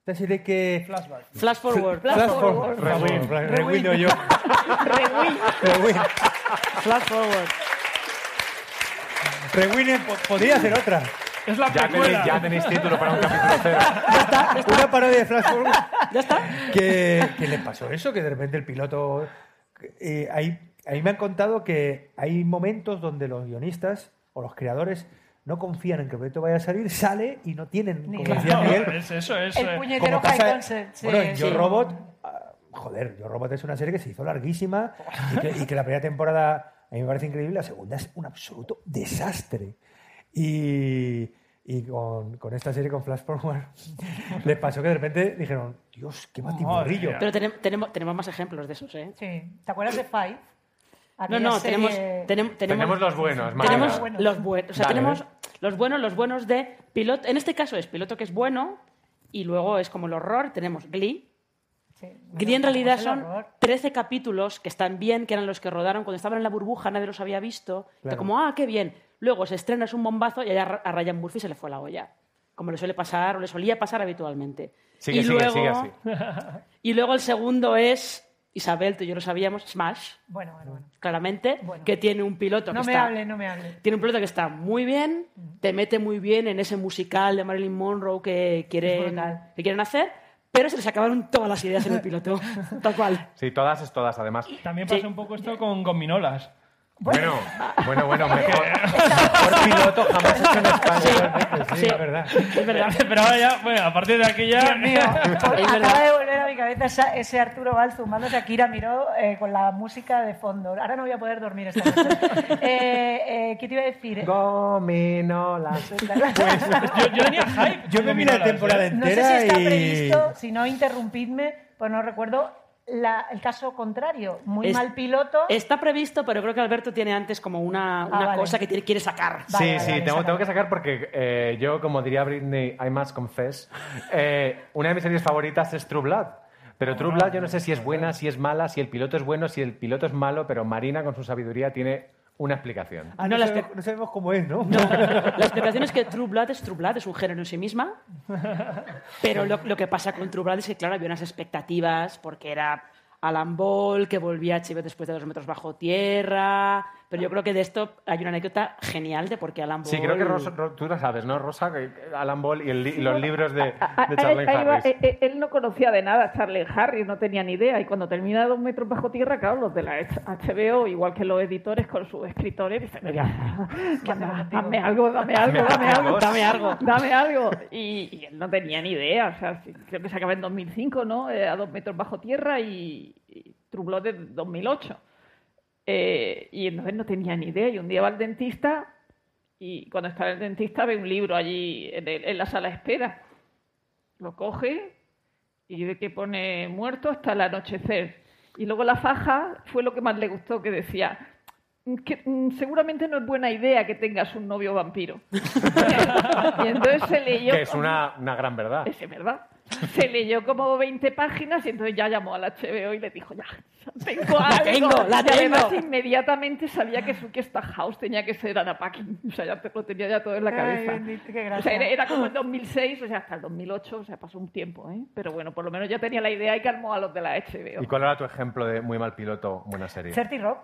Speaker 5: esta serie que
Speaker 4: Flashback.
Speaker 3: Flash forward.
Speaker 5: Flash forward. Rewind, Rewind no yo. Rewind.
Speaker 3: Flash forward.
Speaker 5: Rewind po- podría hacer otra.
Speaker 4: Es la
Speaker 1: Ya tenéis, ya tenéis título para un capítulo cero.
Speaker 5: Una parodia de Flash forward.
Speaker 3: ¿Ya está?
Speaker 5: que, que le pasó eso, que de repente el piloto... eh, ahí, ahí me han contado que hay momentos donde los guionistas o los creadores no confían en que el proyecto vaya a salir, sale y no tienen,
Speaker 6: Ni
Speaker 5: como
Speaker 6: claro.
Speaker 5: decía
Speaker 4: No,
Speaker 5: Miguel,
Speaker 4: es eso, es.
Speaker 6: El puñetero
Speaker 5: como
Speaker 6: high
Speaker 5: pasa-
Speaker 6: concept. sí,
Speaker 5: bueno, en Yo
Speaker 6: sí.
Speaker 5: Robot, ah, joder, Yo Robot es una serie que se hizo larguísima y que, y que la primera temporada a mí me parece increíble, la segunda es un absoluto desastre. Y, y con, con esta serie, con Flash Forward, les pasó que de repente dijeron, Dios, qué batiburrillo.
Speaker 3: Pero tenem- tenemos, tenemos más ejemplos de esos, ¿eh?
Speaker 6: Sí. ¿Te acuerdas de Five?
Speaker 3: No, no,
Speaker 6: serie-
Speaker 3: tenemos, tenem- tenemos,
Speaker 1: Tenemos los buenos, Marina.
Speaker 3: tenemos
Speaker 6: Buenos.
Speaker 3: los buenos. O sea,
Speaker 1: Dale.
Speaker 3: tenemos los buenos, los buenos de piloto. En este caso es piloto que es bueno y luego es como el horror. Tenemos Glee.
Speaker 6: Sí.
Speaker 3: Glee en realidad son
Speaker 6: horror.
Speaker 3: 13 capítulos que están bien, que eran los que rodaron cuando estaban en la burbuja, nadie los había visto. Y
Speaker 5: Claro.
Speaker 3: como, ah, qué bien. Luego se estrena, es un bombazo y allá a Ryan Murphy se le fue la olla. Como le suele pasar, o le solía pasar habitualmente.
Speaker 1: Sigue,
Speaker 3: y
Speaker 1: sigue,
Speaker 3: luego,
Speaker 1: sigue así.
Speaker 3: Y luego el segundo es, Isabel, tú y yo lo sabíamos, Smash,
Speaker 6: Bueno, bueno, bueno.
Speaker 3: claramente,
Speaker 6: Bueno.
Speaker 3: que tiene un piloto
Speaker 6: No
Speaker 3: que
Speaker 6: me
Speaker 3: está...
Speaker 6: hable, no me hable.
Speaker 3: Tiene un piloto que está muy bien, te mete muy bien en ese musical de Marilyn Monroe que quieren, que quieren hacer, pero se les acabaron todas las ideas en el piloto, tal cual.
Speaker 1: Sí, todas es todas, además.
Speaker 4: También pasa
Speaker 3: Sí.
Speaker 4: un poco esto con gominolas.
Speaker 1: Bueno, bueno, bueno, mejor.
Speaker 5: Mejor piloto jamás hecho en España. Sí,
Speaker 3: Sí.
Speaker 5: es verdad.
Speaker 3: Es verdad.
Speaker 4: Pero ahora ya, bueno, a partir de aquí ya...
Speaker 6: Dios mío,
Speaker 3: Es
Speaker 6: acaba
Speaker 3: verdad.
Speaker 6: de volver a mi cabeza esa- ese Arturo Val zumbándose a Kira Miró eh, con la música de fondo. Ahora no voy a poder dormir esta noche. Eh, eh, ¿Qué te iba a decir?
Speaker 1: Gominolas.
Speaker 4: yo, yo tenía hype.
Speaker 5: Yo me vi la temporada
Speaker 4: ¿eh?
Speaker 6: No sé
Speaker 5: entera
Speaker 6: si está
Speaker 5: y...
Speaker 6: previsto, si no, interrumpidme, pues no recuerdo la- el caso contrario. Muy
Speaker 3: Es-
Speaker 6: mal piloto.
Speaker 3: Está previsto, pero creo que Alberto tiene antes como una, una
Speaker 6: Ah, vale.
Speaker 3: cosa que tiene- quiere sacar.
Speaker 6: Vale,
Speaker 1: Sí,
Speaker 6: vale,
Speaker 1: sí,
Speaker 6: vale,
Speaker 1: tengo, tengo que sacar porque eh, yo, como diría Britney, I must confess, eh, una de mis series favoritas es True Blood. Pero True Blood yo no sé si es buena, si es mala, si el piloto es bueno, si el piloto es malo, pero Marina con su sabiduría tiene una explicación.
Speaker 5: Ah,
Speaker 3: No,
Speaker 5: no, sabemos, no cómo es, ¿no?
Speaker 3: La explicación es que True Blood es True Blood, es un género en sí misma. Pero lo, lo que pasa con True Blood es que, claro, había unas expectativas porque era Alan Ball, que volvía a HBO después de dos metros bajo tierra, pero yo creo que de esto hay una anécdota genial de por qué Alan Ball...
Speaker 1: Sí, creo que Rosa- Ro- tú lo sabes, ¿no, Rosa? Alan Ball y, el y los libros de, de
Speaker 7: va,
Speaker 1: Harris.
Speaker 7: eh, eh, él no conocía de nada a Charlie Harris, no tenía ni idea. Y cuando termina Dos metros bajo tierra, claro, los de la HBO, igual que los editores con sus escritores, dicen, mira, dame algo, dame algo, dame algo,
Speaker 3: Dame algo.
Speaker 7: dame algo. Y, y él no tenía ni idea. O sea, sí, creo que se acaba en 2005, ¿no? Eh, a Dos metros bajo tierra y, y de 2008. Eh, y entonces no tenía ni idea. Y un día va al dentista y cuando está en el dentista ve un libro allí en, el- en la sala de espera. Lo coge y ve que pone muerto hasta el anochecer. Y luego la faja fue lo que más le gustó, que decía que mm, seguramente no es buena idea que tengas un novio vampiro. y entonces se leyó...
Speaker 1: Que es una, una gran verdad.
Speaker 7: Es verdad. Se leyó como 20 páginas y entonces ya llamó al HBO y le dijo, ya, tengo
Speaker 3: La
Speaker 7: algo.
Speaker 3: tengo, la
Speaker 7: y además
Speaker 3: tengo.
Speaker 7: inmediatamente sabía que Suki Stackhouse tenía que ser Anna Paquin. O sea, ya te- lo tenía ya todo en la
Speaker 6: Ay,
Speaker 7: cabeza.
Speaker 6: bendito, qué
Speaker 7: o sea, era, era como en 2006, o sea, hasta el 2008, o sea, pasó un tiempo, ¿eh? Pero bueno, por lo menos ya tenía la idea y calmó a los de la HBO.
Speaker 1: ¿Y cuál era tu ejemplo de muy mal piloto, buena serie?
Speaker 6: 30 Rock.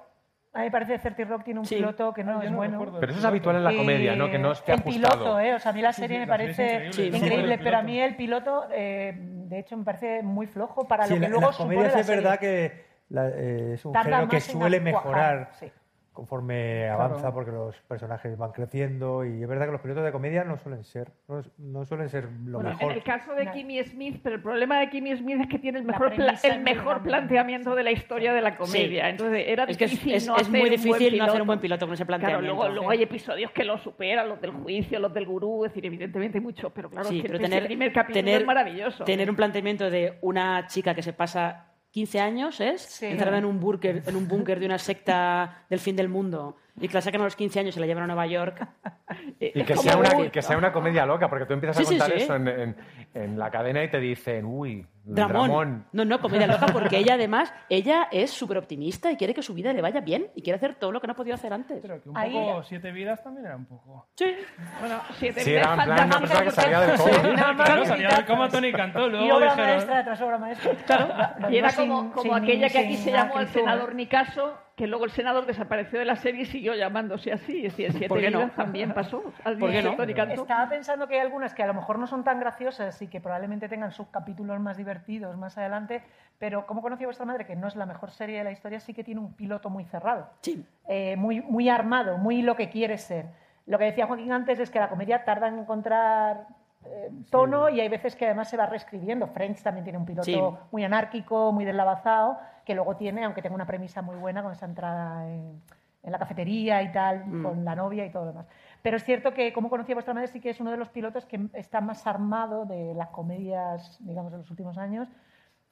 Speaker 6: A mí me parece que 30 Rock tiene un piloto que no es bueno.
Speaker 1: Pero eso es habitual en la comedia, ¿no? Que no esté
Speaker 6: el
Speaker 1: ajustado.
Speaker 6: piloto, ¿eh? O sea, a mí la serie me
Speaker 5: la
Speaker 6: parece
Speaker 5: increíble. Sí,
Speaker 6: increíble,
Speaker 5: sí.
Speaker 6: pero a mí el piloto, eh, de hecho, me parece muy flojo para
Speaker 5: Sí,
Speaker 6: lo que
Speaker 5: la- en
Speaker 6: luego
Speaker 5: las
Speaker 6: supone
Speaker 5: comedias
Speaker 6: la
Speaker 5: es verdad que la- eh, es un género que suele
Speaker 6: cuajar,
Speaker 5: mejorar
Speaker 6: sí.
Speaker 5: Conforme avanza porque los personajes van creciendo y es verdad que los pilotos de comedia no suelen ser no, no suelen ser lo
Speaker 7: Bueno,
Speaker 5: mejor.
Speaker 7: En el caso de Kimmy Smith, pero el problema de Kimmy Smith es que tiene el mejor, pla- el
Speaker 6: es
Speaker 7: mejor planteamiento de la historia de la comedia.
Speaker 3: Sí.
Speaker 7: Entonces era
Speaker 3: Es que es-
Speaker 7: difícil
Speaker 3: es-
Speaker 7: no
Speaker 3: es
Speaker 7: hacer
Speaker 3: muy difícil no hacer un buen piloto con ese
Speaker 7: Claro,
Speaker 3: planteamiento.
Speaker 7: luego, luego
Speaker 3: Sí.
Speaker 7: hay episodios que lo superan, los del juicio, los del gurú, es decir, evidentemente hay muchos, pero claro,
Speaker 3: Sí,
Speaker 7: es que
Speaker 3: pero tener,
Speaker 7: primer capítulo
Speaker 3: tener-
Speaker 7: es maravilloso.
Speaker 3: Tener un planteamiento de una chica que se pasa 15 años, ¿es? Encerrada en un búnker, en un búnker de una secta del fin del mundo y que la sacan a los 15 años y la llevan a Nueva York.
Speaker 1: Y que sea, una, que sea una comedia loca, porque tú empiezas a
Speaker 3: Sí, sí,
Speaker 1: contar
Speaker 3: sí.
Speaker 1: eso en, en- en la cadena y te dicen, uy,
Speaker 3: Dramón.
Speaker 1: Dramón.
Speaker 3: No, no, comedia loca, porque ella además, ella es súper optimista y quiere que su vida le vaya bien y quiere hacer todo lo que no ha podido hacer antes.
Speaker 4: Pero que un
Speaker 3: Ahí-
Speaker 4: poco Siete Vidas también era un poco.
Speaker 3: Sí.
Speaker 7: Bueno, siete
Speaker 1: Sí, era en plan una persona que salía del
Speaker 4: Sí,
Speaker 1: coma.
Speaker 4: claro, salía del coma Tony Cantó. Luego
Speaker 6: Y obra
Speaker 4: dijeron,
Speaker 6: maestra tras obra maestra.
Speaker 7: Claro, y era como, como
Speaker 6: sin-
Speaker 7: aquella que aquí se llamó el senador Nicaso, que luego el senador desapareció de la serie y siguió llamándose así. Es decir, en Siete
Speaker 3: ¿Por qué no?
Speaker 7: También pasó. Al
Speaker 3: ¿Por qué no?
Speaker 6: Estaba pensando que hay algunas que a lo mejor no son tan graciosas y que probablemente tengan subcapítulos más divertidos más adelante, pero como conocía vuestra madre, que no es la mejor serie de la historia, sí que tiene un piloto muy cerrado,
Speaker 3: Sí.
Speaker 6: eh, muy, muy armado, muy lo que quiere ser. Lo que decía Joaquín antes es que la comedia tarda en encontrar eh, tono y hay veces que además se va reescribiendo. Friends también tiene un piloto
Speaker 3: Sí.
Speaker 6: muy anárquico, muy deslavazado, que luego tiene, aunque tenga una premisa muy buena con esa entrada en, en la cafetería y tal,
Speaker 3: Mm.
Speaker 6: con la novia y todo lo demás. Pero es cierto que, como conocía vuestra madre, sí que es uno de los pilotos que está más armado de las comedias, digamos, de los últimos años,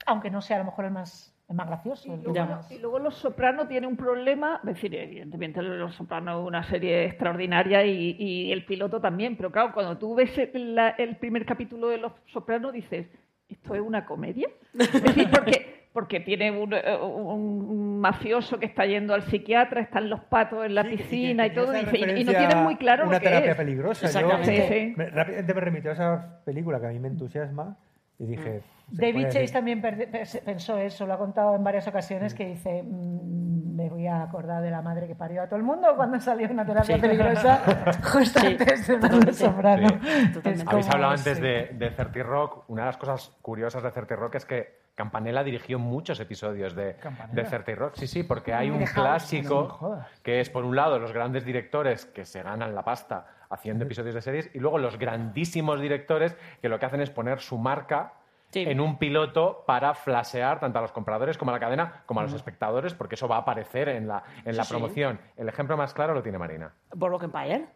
Speaker 6: aunque no sea a lo mejor el más, más gracioso. el
Speaker 7: Luego,
Speaker 6: más-
Speaker 7: y luego Los Soprano tiene un problema, es decir, evidentemente Los Soprano es una serie extraordinaria y, y el piloto también, pero claro, cuando tú ves el, la- el primer capítulo de Los Soprano dices, ¿esto es una comedia? Es decir, porque, porque tiene un, un mafioso que está yendo al psiquiatra, están los patos en la piscina y,
Speaker 5: tenía
Speaker 7: todo, y, y no tienen muy claro
Speaker 5: una
Speaker 7: lo que
Speaker 5: terapia
Speaker 7: es.
Speaker 5: peligrosa. Yo
Speaker 7: Exactamente. Sí, sí.
Speaker 5: me- rápidamente me remitió a esa película que a mí me entusiasma y dije...
Speaker 6: David
Speaker 5: puede
Speaker 6: Chase también pensó eso, lo ha contado en varias ocasiones, que dice, "Mm, me voy a acordar de la madre que parió a todo el mundo cuando salió una terapia
Speaker 3: Sí.
Speaker 6: peligrosa justo
Speaker 3: Sí,
Speaker 6: antes de
Speaker 3: totalmente.
Speaker 6: Soprano.
Speaker 1: Sí. Habéis hablado antes de, de 30 Rock. Una de las cosas curiosas de 30 Rock es que Campanella dirigió muchos episodios de, de 30 Rock. Sí, sí, porque hay un clásico que es, por un lado, los grandes directores que se ganan la pasta haciendo episodios de series y luego los grandísimos directores que lo que hacen es poner su marca
Speaker 3: Sí.
Speaker 1: en un piloto para flashear tanto a los compradores como a la cadena como a los espectadores porque eso va a aparecer en la, en la
Speaker 3: Sí, sí.
Speaker 1: promoción. El ejemplo más claro lo tiene Marina.
Speaker 3: Boardwalk Empire.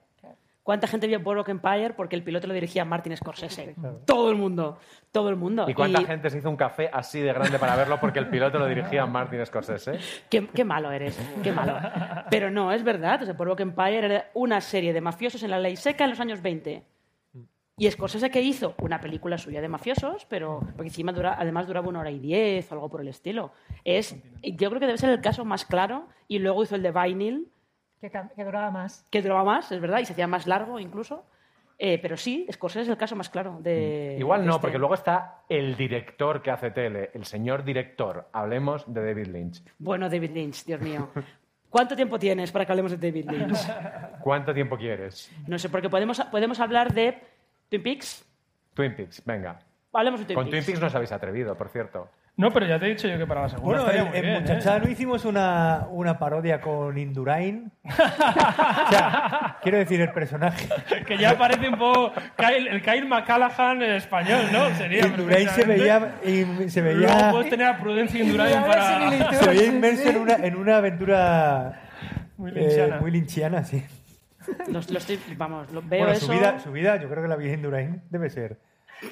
Speaker 3: ¿Cuánta gente vio Boardwalk Empire porque el piloto lo dirigía Martin Scorsese? Todo el mundo, todo el mundo.
Speaker 1: ¿Y cuánta gente se hizo un café así de grande para verlo porque el piloto lo dirigía Martin Scorsese?
Speaker 3: Qué, qué malo eres, qué malo. Pero no, es verdad. O sea, Boardwalk Empire era una serie de mafiosos en la ley seca en los años 20. Y Scorsese que hizo una película suya de mafiosos, pero porque encima dura, además duraba una hora y diez o algo por el estilo. Es, yo creo que debe ser el caso más claro. Y luego hizo el de Vinyl,
Speaker 6: Que, que duraba más.
Speaker 3: que duraba más, es verdad, y se hacía más largo incluso. Eh, pero sí, Scorsese es el caso más claro de.
Speaker 1: Igual
Speaker 3: de
Speaker 1: no,
Speaker 3: este.
Speaker 1: porque luego está el director que hace tele, el señor director. Hablemos de David Lynch.
Speaker 3: Bueno, David Lynch, Dios mío. ¿Cuánto tiempo tienes para que hablemos de David Lynch?
Speaker 1: ¿Cuánto tiempo quieres?
Speaker 3: No sé, porque podemos, podemos hablar de Twin Peaks.
Speaker 1: Twin Peaks, venga.
Speaker 3: Hablemos de Twin
Speaker 1: Con
Speaker 3: Peaks.
Speaker 1: Twin Peaks no os habéis atrevido, por cierto.
Speaker 4: No, pero ya te he dicho yo que para la segunda
Speaker 5: Bueno, en, en
Speaker 4: ¿eh?
Speaker 5: No hicimos una, una parodia con Indurain. o sea, quiero decir, el personaje.
Speaker 4: que ya parece un poco Kyle- el Kyle McCallaghan en español, ¿no? Sería
Speaker 5: Indurain se veía, y se
Speaker 4: Luego
Speaker 5: veía,
Speaker 4: puedes tener a Prudencia Indurain para...
Speaker 5: se veía inmerso en una, en una aventura
Speaker 4: Muy
Speaker 5: eh,
Speaker 4: lynchiana.
Speaker 5: muy lynchiana, sí.
Speaker 3: Los- los vamos, lo- veo
Speaker 5: bueno,
Speaker 3: eso.
Speaker 5: su vida, su vida, yo creo que la vida de Indurain debe ser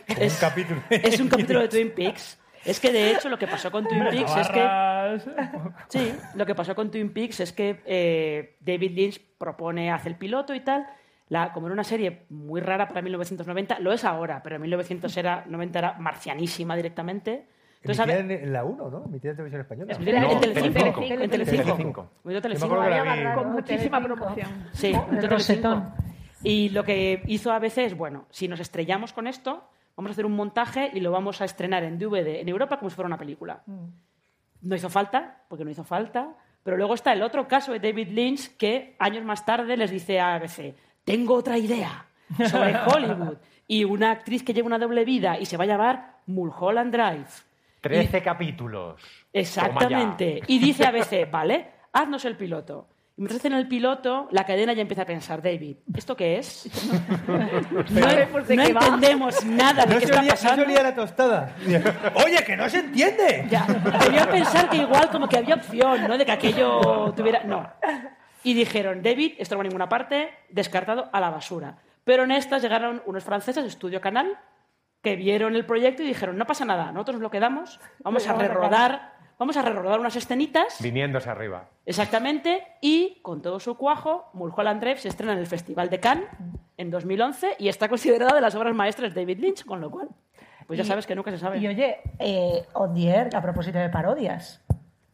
Speaker 3: Es-
Speaker 5: un capítulo.
Speaker 3: Es un capítulo de Twin Peaks. Es que de hecho lo que pasó con Twin Peaks es que. Sí, lo que pasó con Twin Peaks es que eh, David Lynch propone, hace el piloto y tal. La, como era una serie muy rara para 1990, lo es ahora, pero en 1990 era marcianísima directamente. Entonces, a
Speaker 5: Emitida
Speaker 3: ver,
Speaker 5: en, en la 1, ¿no? Emitida en televisión española.
Speaker 3: es- en,
Speaker 1: No,
Speaker 3: en Telecinco. En Telecinco.
Speaker 7: Con muchísima promoción.
Speaker 3: Sí, emitió Telecinco. Y lo que hizo a veces, bueno, si nos estrellamos con esto, vamos a hacer un montaje y lo vamos a estrenar en DVD en Europa como si fuera una película. No hizo falta, porque no hizo falta. Pero luego está el otro caso de David Lynch que años más tarde les dice a ABC, tengo otra idea sobre Hollywood y una actriz que lleva una doble vida y se va a llamar Mulholland Drive.
Speaker 1: Trece capítulos.
Speaker 3: Exactamente. Y dice a ABC, vale, haznos el piloto. Y mientras hacen el piloto, la cadena ya empieza a pensar, David, ¿esto qué es? No, entendemos nada de
Speaker 5: No
Speaker 3: qué
Speaker 5: se,
Speaker 3: está
Speaker 5: olía, no se
Speaker 3: pasando.
Speaker 5: olía la tostada. Oye, que no se entiende.
Speaker 3: Ya, pensar que igual como que había opción, ¿no? De que aquello tuviera... No. Y dijeron, David, esto no va a ninguna parte, descartado a la basura. Pero en estas llegaron unos franceses, Estudio Canal, que vieron el proyecto y dijeron, no pasa nada, nosotros nos lo quedamos, vamos a rerodar, vamos a rerodar unas escenitas,
Speaker 1: Viniéndose arriba.
Speaker 3: exactamente, y con todo su cuajo, Mulholland Drive se estrena en el Festival de Cannes en 2011 y está considerada de las obras maestras de David Lynch, con lo cual, pues ya
Speaker 6: Y-
Speaker 3: sabes que nunca se sabe.
Speaker 6: Y oye, eh, Air, a propósito de parodias.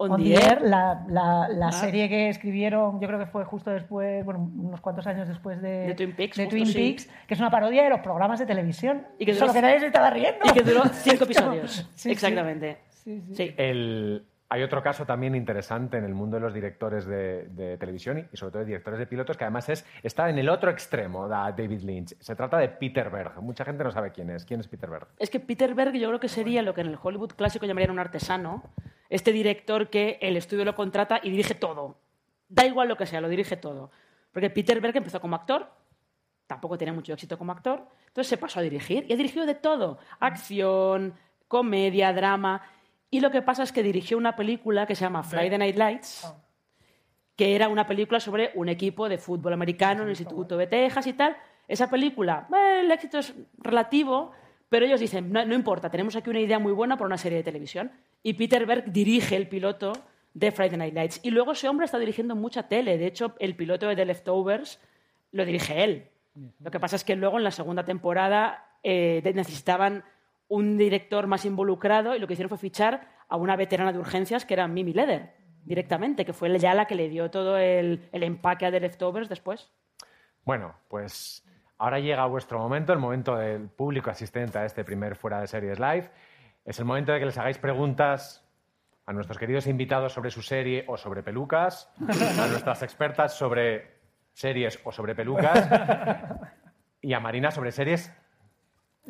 Speaker 3: On
Speaker 6: On
Speaker 3: the
Speaker 6: the
Speaker 3: Air.
Speaker 6: Air, la, la- la
Speaker 3: Ah.
Speaker 6: serie que escribieron, yo creo que fue justo después, bueno, unos cuantos años después de,
Speaker 3: De Twin Peaks,
Speaker 6: de Twin
Speaker 3: sí.
Speaker 6: Peaks, que es una parodia de los programas de televisión.
Speaker 3: Y que
Speaker 6: Solo
Speaker 3: duró-
Speaker 6: que nadie se estaba riendo.
Speaker 3: Y que duró cinco episodios.
Speaker 6: Sí, sí.
Speaker 3: Exactamente.
Speaker 6: Sí, sí.
Speaker 3: Sí.
Speaker 1: El- hay otro caso también interesante en el mundo de los directores de, televisión y, y sobre todo de directores de pilotos que además es, está en el otro extremo de David Lynch. Se trata de Peter Berg. Mucha gente no sabe quién es. ¿Quién es Peter Berg?
Speaker 3: Es que Peter Berg yo creo que sería lo que en el Hollywood clásico llamarían un artesano. Este director que el estudio lo contrata y dirige todo. Da igual lo que sea, lo dirige todo. Porque Peter Berg empezó como actor, tampoco tenía mucho éxito como actor, entonces se pasó a dirigir y ha dirigido de todo. Acción, comedia, drama. Y lo que pasa es que dirigió una película que se llama Friday Night Lights, que era una película sobre un equipo de fútbol americano en el Instituto de Texas y tal. Esa película, eh, el éxito es relativo, pero ellos dicen, no, no importa, tenemos aquí una idea muy buena para una serie de televisión. Y Peter Berg dirige el piloto de Friday Night Lights. Y luego ese hombre está dirigiendo mucha tele. De hecho, el piloto de The Leftovers lo dirige él. Lo que pasa es que luego en la segunda temporada eh, necesitaban un director más involucrado y lo que hicieron fue fichar a una veterana de urgencias que era Mimi Leder, directamente, que fue ya la que le dio todo el, el empaque a The Leftovers después.
Speaker 1: Bueno, pues ahora llega vuestro momento, el momento del público asistente a este primer Fuera de Series Live. Es el momento de que les hagáis preguntas a nuestros queridos invitados sobre su serie o sobre pelucas, a nuestras expertas sobre series o sobre pelucas y a Marina sobre series.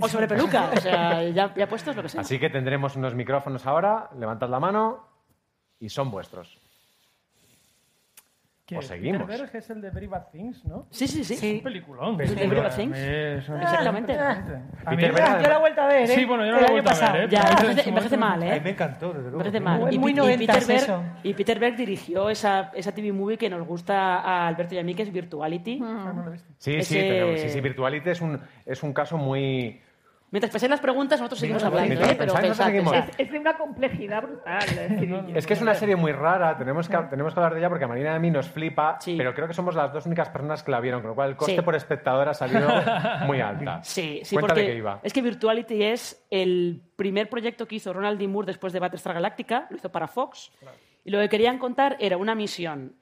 Speaker 3: O sobre peluca, o sea, ya, ya puestos lo que sea.
Speaker 1: Así que tendremos unos micrófonos ahora, levantad la mano y son vuestros. Pues seguimos.
Speaker 4: Peter Berg es el de Very Bad Things, ¿no?
Speaker 3: Sí, sí, sí.
Speaker 4: Es un peliculón.
Speaker 3: ¿El de Very Bad Things? Exactamente.
Speaker 4: A mí-
Speaker 1: Peter Berg,
Speaker 6: Yo la he vuelto a ver, ¿eh?
Speaker 4: Sí, bueno, yo la vuelto a ver, ¿eh?
Speaker 3: Ya, envejece
Speaker 4: momento-
Speaker 3: mal, ¿eh?
Speaker 5: me encantó, desde luego.
Speaker 3: Envejece mal.
Speaker 6: Muy-
Speaker 3: y,
Speaker 6: muy
Speaker 3: Peter Berg,
Speaker 6: eso.
Speaker 3: y Peter Berg dirigió esa, esa TV movie que nos gusta a Alberto y a mí, que es Virtuality.
Speaker 4: Ah.
Speaker 1: Sí, sí, sí, sí, Virtuality es un, es un caso muy...
Speaker 3: Mientras pensáis las preguntas, nosotros seguimos hablando, ¿eh? Pero
Speaker 1: pensáis, nosotros
Speaker 3: pensad,
Speaker 1: seguimos.
Speaker 3: pensad.
Speaker 7: Es, es de una complejidad brutal. es decir,
Speaker 1: Es que es una serie muy rara, tenemos que, tenemos que hablar de ella porque a Marina y a mí nos flipa, pero creo que somos las dos únicas personas que la vieron, con lo cual el coste
Speaker 3: Sí.
Speaker 1: por espectador ha salido muy alta.
Speaker 3: Sí, sí,
Speaker 1: Cuéntale
Speaker 3: porque
Speaker 1: qué iba.
Speaker 3: es que Virtuality es el primer proyecto que hizo Ronald D. Moore después de Battlestar Galactica, lo hizo para Fox, y lo que querían contar era una misión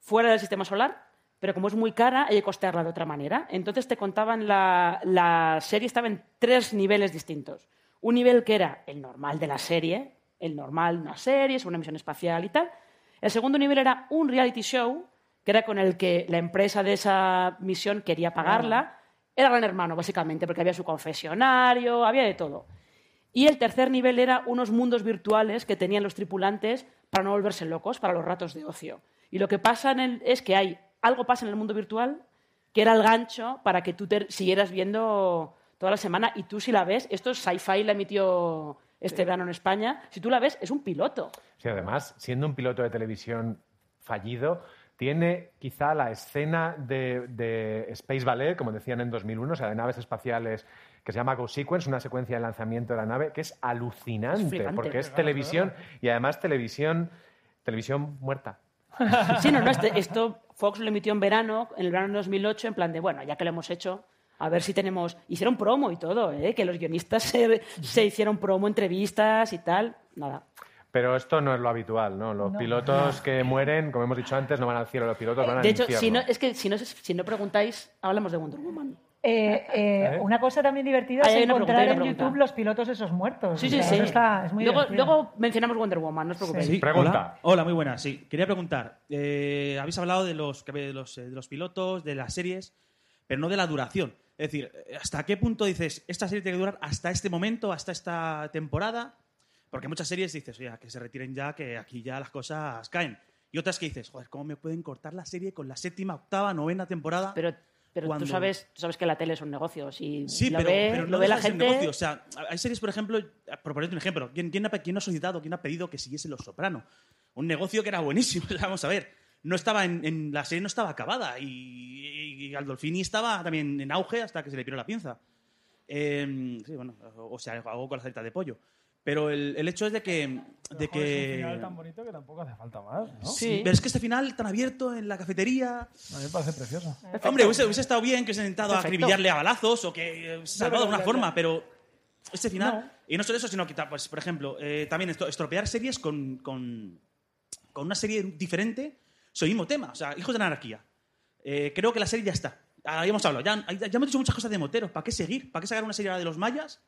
Speaker 3: fuera del sistema solar, pero como es muy cara, hay que costearla de otra manera. Entonces te contaban, la, la serie estaba en tres niveles distintos. Un nivel que era el normal de la serie, el normal, una serie, es una misión espacial y tal. El segundo nivel era un reality show, que era con el que la empresa de esa misión quería pagarla. Era Gran Hermano, básicamente, porque había su confesionario, había de todo. Y el tercer nivel era unos mundos virtuales que tenían los tripulantes para no volverse locos, para los ratos de ocio. Y lo que pasa en el- es que hay algo pasa en el mundo virtual que era el gancho para que tú te siguieras viendo toda la semana y tú si la ves, esto es Sci-Fi la emitió este verano en España, si tú la ves es un piloto.
Speaker 1: Sí, además, siendo un piloto de televisión fallido, tiene quizá la escena de, de Space Ballet, como decían en 2001, o sea, de naves espaciales, que se llama Go Sequence, una secuencia de lanzamiento de la nave, que es alucinante,
Speaker 3: Es
Speaker 1: porque es televisión y además televisión, televisión muerta.
Speaker 3: Sí, no, no, este- esto Fox lo emitió en verano, en el verano de 2008, en plan de, bueno, ya que lo hemos hecho, a ver si tenemos... Hicieron promo y todo, ¿eh? que los guionistas se, se hicieron promo, entrevistas y tal. Nada.
Speaker 1: Pero esto no es lo habitual, ¿no? Los
Speaker 3: No.
Speaker 1: pilotos que mueren, como hemos dicho antes, no van al cielo, los pilotos van al
Speaker 3: De hecho,
Speaker 1: infierno.
Speaker 3: si no, es que si no, si no preguntáis, hablamos de Wonder Woman.
Speaker 6: Eh, eh,
Speaker 1: ¿Eh?
Speaker 6: Una cosa también divertida
Speaker 3: Ahí
Speaker 6: es encontrar en. YouTube los pilotos esos muertos.
Speaker 3: Sí,
Speaker 6: O
Speaker 3: sí,
Speaker 6: sea,
Speaker 3: sí.
Speaker 6: eso está- es muy
Speaker 3: luego, mencionamos Wonder Woman, no os preocupéis.
Speaker 8: Sí,
Speaker 1: Pregunta.
Speaker 8: Hola, Hola, muy buenas. Sí, quería preguntar. eh, habéis hablado de los, de, los, de los pilotos, de las series, pero no de la duración. Es decir, ¿hasta qué punto dices, esta serie tiene que durar hasta este momento, hasta esta temporada? Porque muchas series dices, oye, que se retiren ya, que aquí ya las cosas caen. Y otras que dices, joder, ¿cómo me pueden cortar la serie con la séptima, octava, novena temporada?
Speaker 3: Pero, pero
Speaker 8: cuando-
Speaker 3: tú, sabes, tú sabes que la tele es un negocio. Si
Speaker 8: Sí,
Speaker 3: lo
Speaker 8: pero,
Speaker 3: ve,
Speaker 8: pero
Speaker 3: lo
Speaker 8: no
Speaker 3: ve la gente...
Speaker 8: negocio. O sea, hay series, por ejemplo, por ponerte un ejemplo, ¿quién, quién ha, quién ha solicitado, quién ha pedido que siguiese Los Soprano? Un negocio que era buenísimo, vamos a ver. No estaba en, en- la serie no estaba acabada y, y Gandolfini estaba también en auge hasta que se le piró la pinza. Eh, sí, bueno, o sea, algo con la salita de pollo. Pero el, el hecho es de que... De
Speaker 4: Joder, es un
Speaker 8: que
Speaker 4: final tan bonito que tampoco hace falta más, ¿no?
Speaker 8: Sí, pero es que este final tan abierto en la cafetería...
Speaker 4: A mí me parece precioso.
Speaker 8: Hombre, hubiese, hubiese estado bien que se haya intentado
Speaker 4: Perfecto.
Speaker 8: acribillarle a balazos o que eh, se salvado de alguna forma, pero este final. Y no solo eso, sino que, pues, por ejemplo, eh, también estropear series con, con, con una serie diferente sobre el mismo tema. O sea, Hijos de la Anarquía. Eh, creo que la serie ya está. Ah, ya hemos hablado, ya, ya hemos dicho muchas cosas de moteros. ¿Para qué seguir? ¿Para qué sacar una serie ahora de los mayas?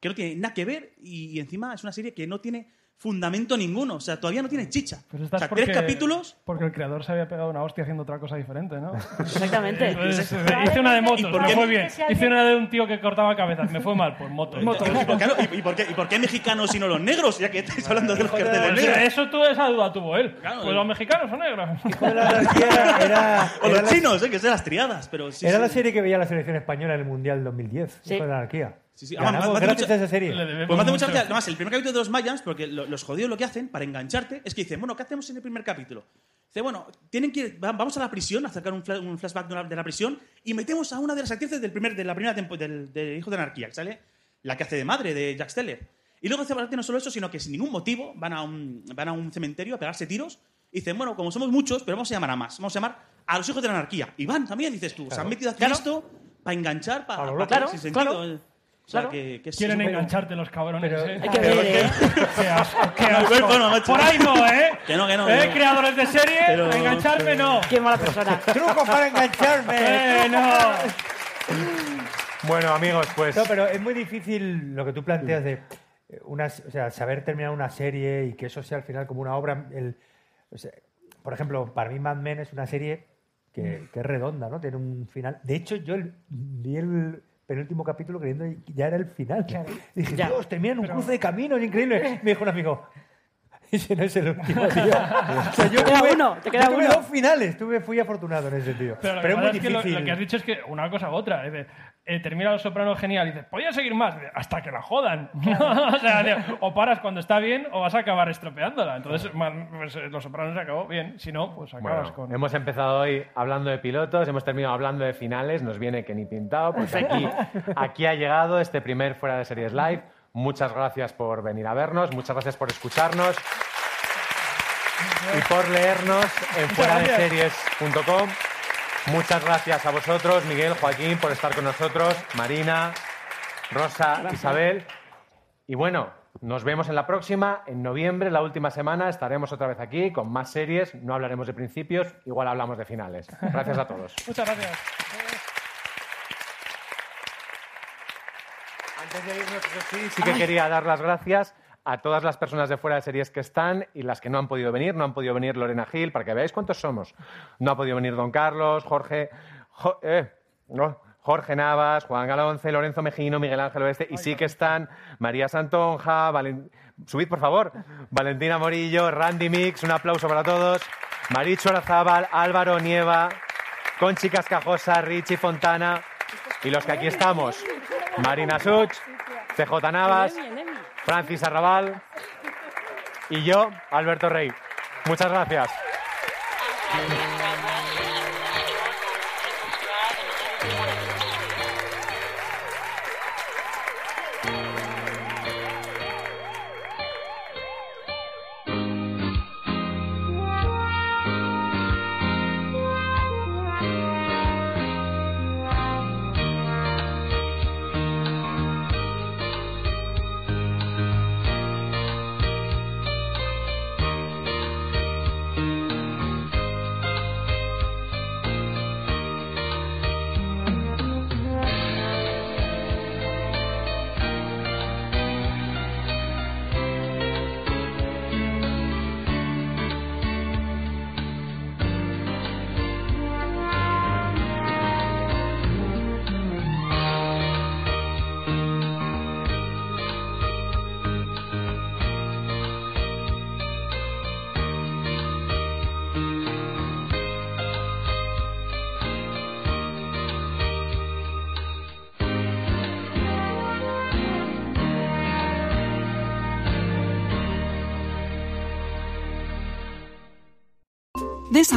Speaker 8: Que no tiene nada que ver y, y encima es una serie que no tiene fundamento ninguno. O sea, todavía no tiene chicha.
Speaker 4: Pero
Speaker 8: O
Speaker 4: estás
Speaker 8: sea,
Speaker 4: porque,
Speaker 8: tres capítulos
Speaker 4: Porque el creador se había pegado una hostia haciendo otra cosa diferente, ¿no?
Speaker 3: Exactamente.
Speaker 4: Entonces, hice una de motos,
Speaker 8: ¿Y por
Speaker 4: me
Speaker 8: qué-
Speaker 4: fue bien. Hice una de un tío que cortaba cabezas, me fue mal, pues motos.
Speaker 8: ¿Y por, qué, y- por qué, y por qué mexicanos y no los negros? Ya que estáis hablando de los carteles negros.
Speaker 4: eso tú esa duda tuvo él. pues los mexicanos son negros.
Speaker 5: Era,
Speaker 8: O
Speaker 5: era
Speaker 8: los
Speaker 5: la-
Speaker 8: chinos, eh, que sean las triadas. Pero sí,
Speaker 5: era
Speaker 8: sí.
Speaker 5: la serie que veía la selección española en el Mundial del 2010,
Speaker 8: Sí.
Speaker 5: Hijo de la anarquía.
Speaker 8: Sí, sí. Ah, me
Speaker 5: gracias
Speaker 8: mucha-
Speaker 5: a esa serie.
Speaker 8: Pues me hace mucha gracia. Además, el primer capítulo de los Mayans, porque lo- los jodidos lo que hacen para engancharte es que dicen, bueno, ¿qué hacemos en el primer capítulo? Dice, bueno, tienen que ir- va- vamos a la prisión, a sacar un, fla- un flashback de la, de la prisión y metemos a una de las actrices del primer, de la primera temporada del, de Hijo de Anarquía, sale la que hace de madre de Jack Steller. Y luego hace no solo eso, sino que sin ningún motivo van a un, van a un cementerio a pegarse tiros y dicen, bueno, como somos muchos, pero vamos a llamar a más. Vamos a llamar a los hijos de la anarquía. Y van también, dices tú. Se han metido aquí esto para enganchar, para,
Speaker 4: Claro,
Speaker 8: para
Speaker 4: claro,
Speaker 8: sin sentido.
Speaker 4: Claro.
Speaker 8: O sea,
Speaker 4: Claro.
Speaker 8: que, que es-
Speaker 4: Quieren engancharte los cabrones.
Speaker 8: Pero-
Speaker 4: ¿eh?
Speaker 8: Hay que ver, ¿eh?
Speaker 4: Qué asco, qué asco.
Speaker 8: bueno, macho.
Speaker 4: Por ahí no, ¿eh?
Speaker 8: Que no, que no,
Speaker 4: ¿Eh?
Speaker 8: que no.
Speaker 4: Creadores de serie,
Speaker 8: Pero-
Speaker 4: engancharme no.
Speaker 3: Qué mala persona.
Speaker 5: Truco para engancharme.
Speaker 4: Eh, no.
Speaker 1: Bueno, amigos, pues...
Speaker 5: No, pero es muy difícil lo que tú planteas de eh, una, o sea, saber terminar una serie y que eso sea al final como una obra. el- o sea, por ejemplo, para mí Mad Men es una serie que, que es redonda, ¿no? Tiene un final. De hecho, yo el- vi el penúltimo capítulo creyendo que ya era el final. Dije,
Speaker 3: Ya.
Speaker 5: Dios, termina en un cruce de caminos increíble. Me dijo un amigo, ese no es el último, tío. O sea, yo
Speaker 3: Te queda
Speaker 5: tuve-
Speaker 3: uno, te queda
Speaker 5: yo tuve
Speaker 3: uno.
Speaker 5: dos finales, tuve, fui afortunado en ese sentido.
Speaker 4: Pero,
Speaker 5: Pero, es muy
Speaker 4: es que lo,
Speaker 5: difícil.
Speaker 4: lo que has dicho es que una cosa u otra. es de, eh, termina Los Sopranos genial y dices, podía seguir más Dice, hasta que la jodan. o sea, o paras cuando está bien o vas a acabar estropeándola. Entonces, pues, eh, Los Sopranos se acabó bien. Si no, pues acabas
Speaker 1: Bueno,
Speaker 4: con.
Speaker 1: hemos empezado hoy hablando de pilotos, hemos terminado hablando de finales, nos viene que ni pintado, pues aquí, aquí ha llegado este primer Fuera de Series Live. Muchas gracias por venir a vernos, muchas gracias por escucharnos y por leernos en fuera de series.com. Muchas gracias a vosotros, Miguel, Joaquín, por estar con nosotros, Marina, Rosa, Isabel. Y bueno, nos vemos en la próxima. En noviembre, la última semana, estaremos otra vez aquí con más series. No hablaremos de principios, igual hablamos de finales. Gracias a todos.
Speaker 4: Muchas gracias.
Speaker 1: Antes de irnos, sí que quería dar las gracias a todas las personas de fuera de series que están y las que no han podido venir. No han podido venir Lorena Gil, para que veáis cuántos somos. No ha podido venir Don Carlos, Jorge, Jo- eh, no, Jorge Navas, Juan Galonce, Lorenzo Mejino, Miguel Ángel Oeste. Y sí que están María Santonja, Valen- subid por favor, Valentina Morillo, Randy Mix, un aplauso para todos. Maricho Arazábal, Álvaro Nieva, Conchi Cascajosa, Richie Fontana y los que aquí estamos. Marina Such, CJ Navas, Francis Arrabal y yo, Alberto Rey. Muchas gracias.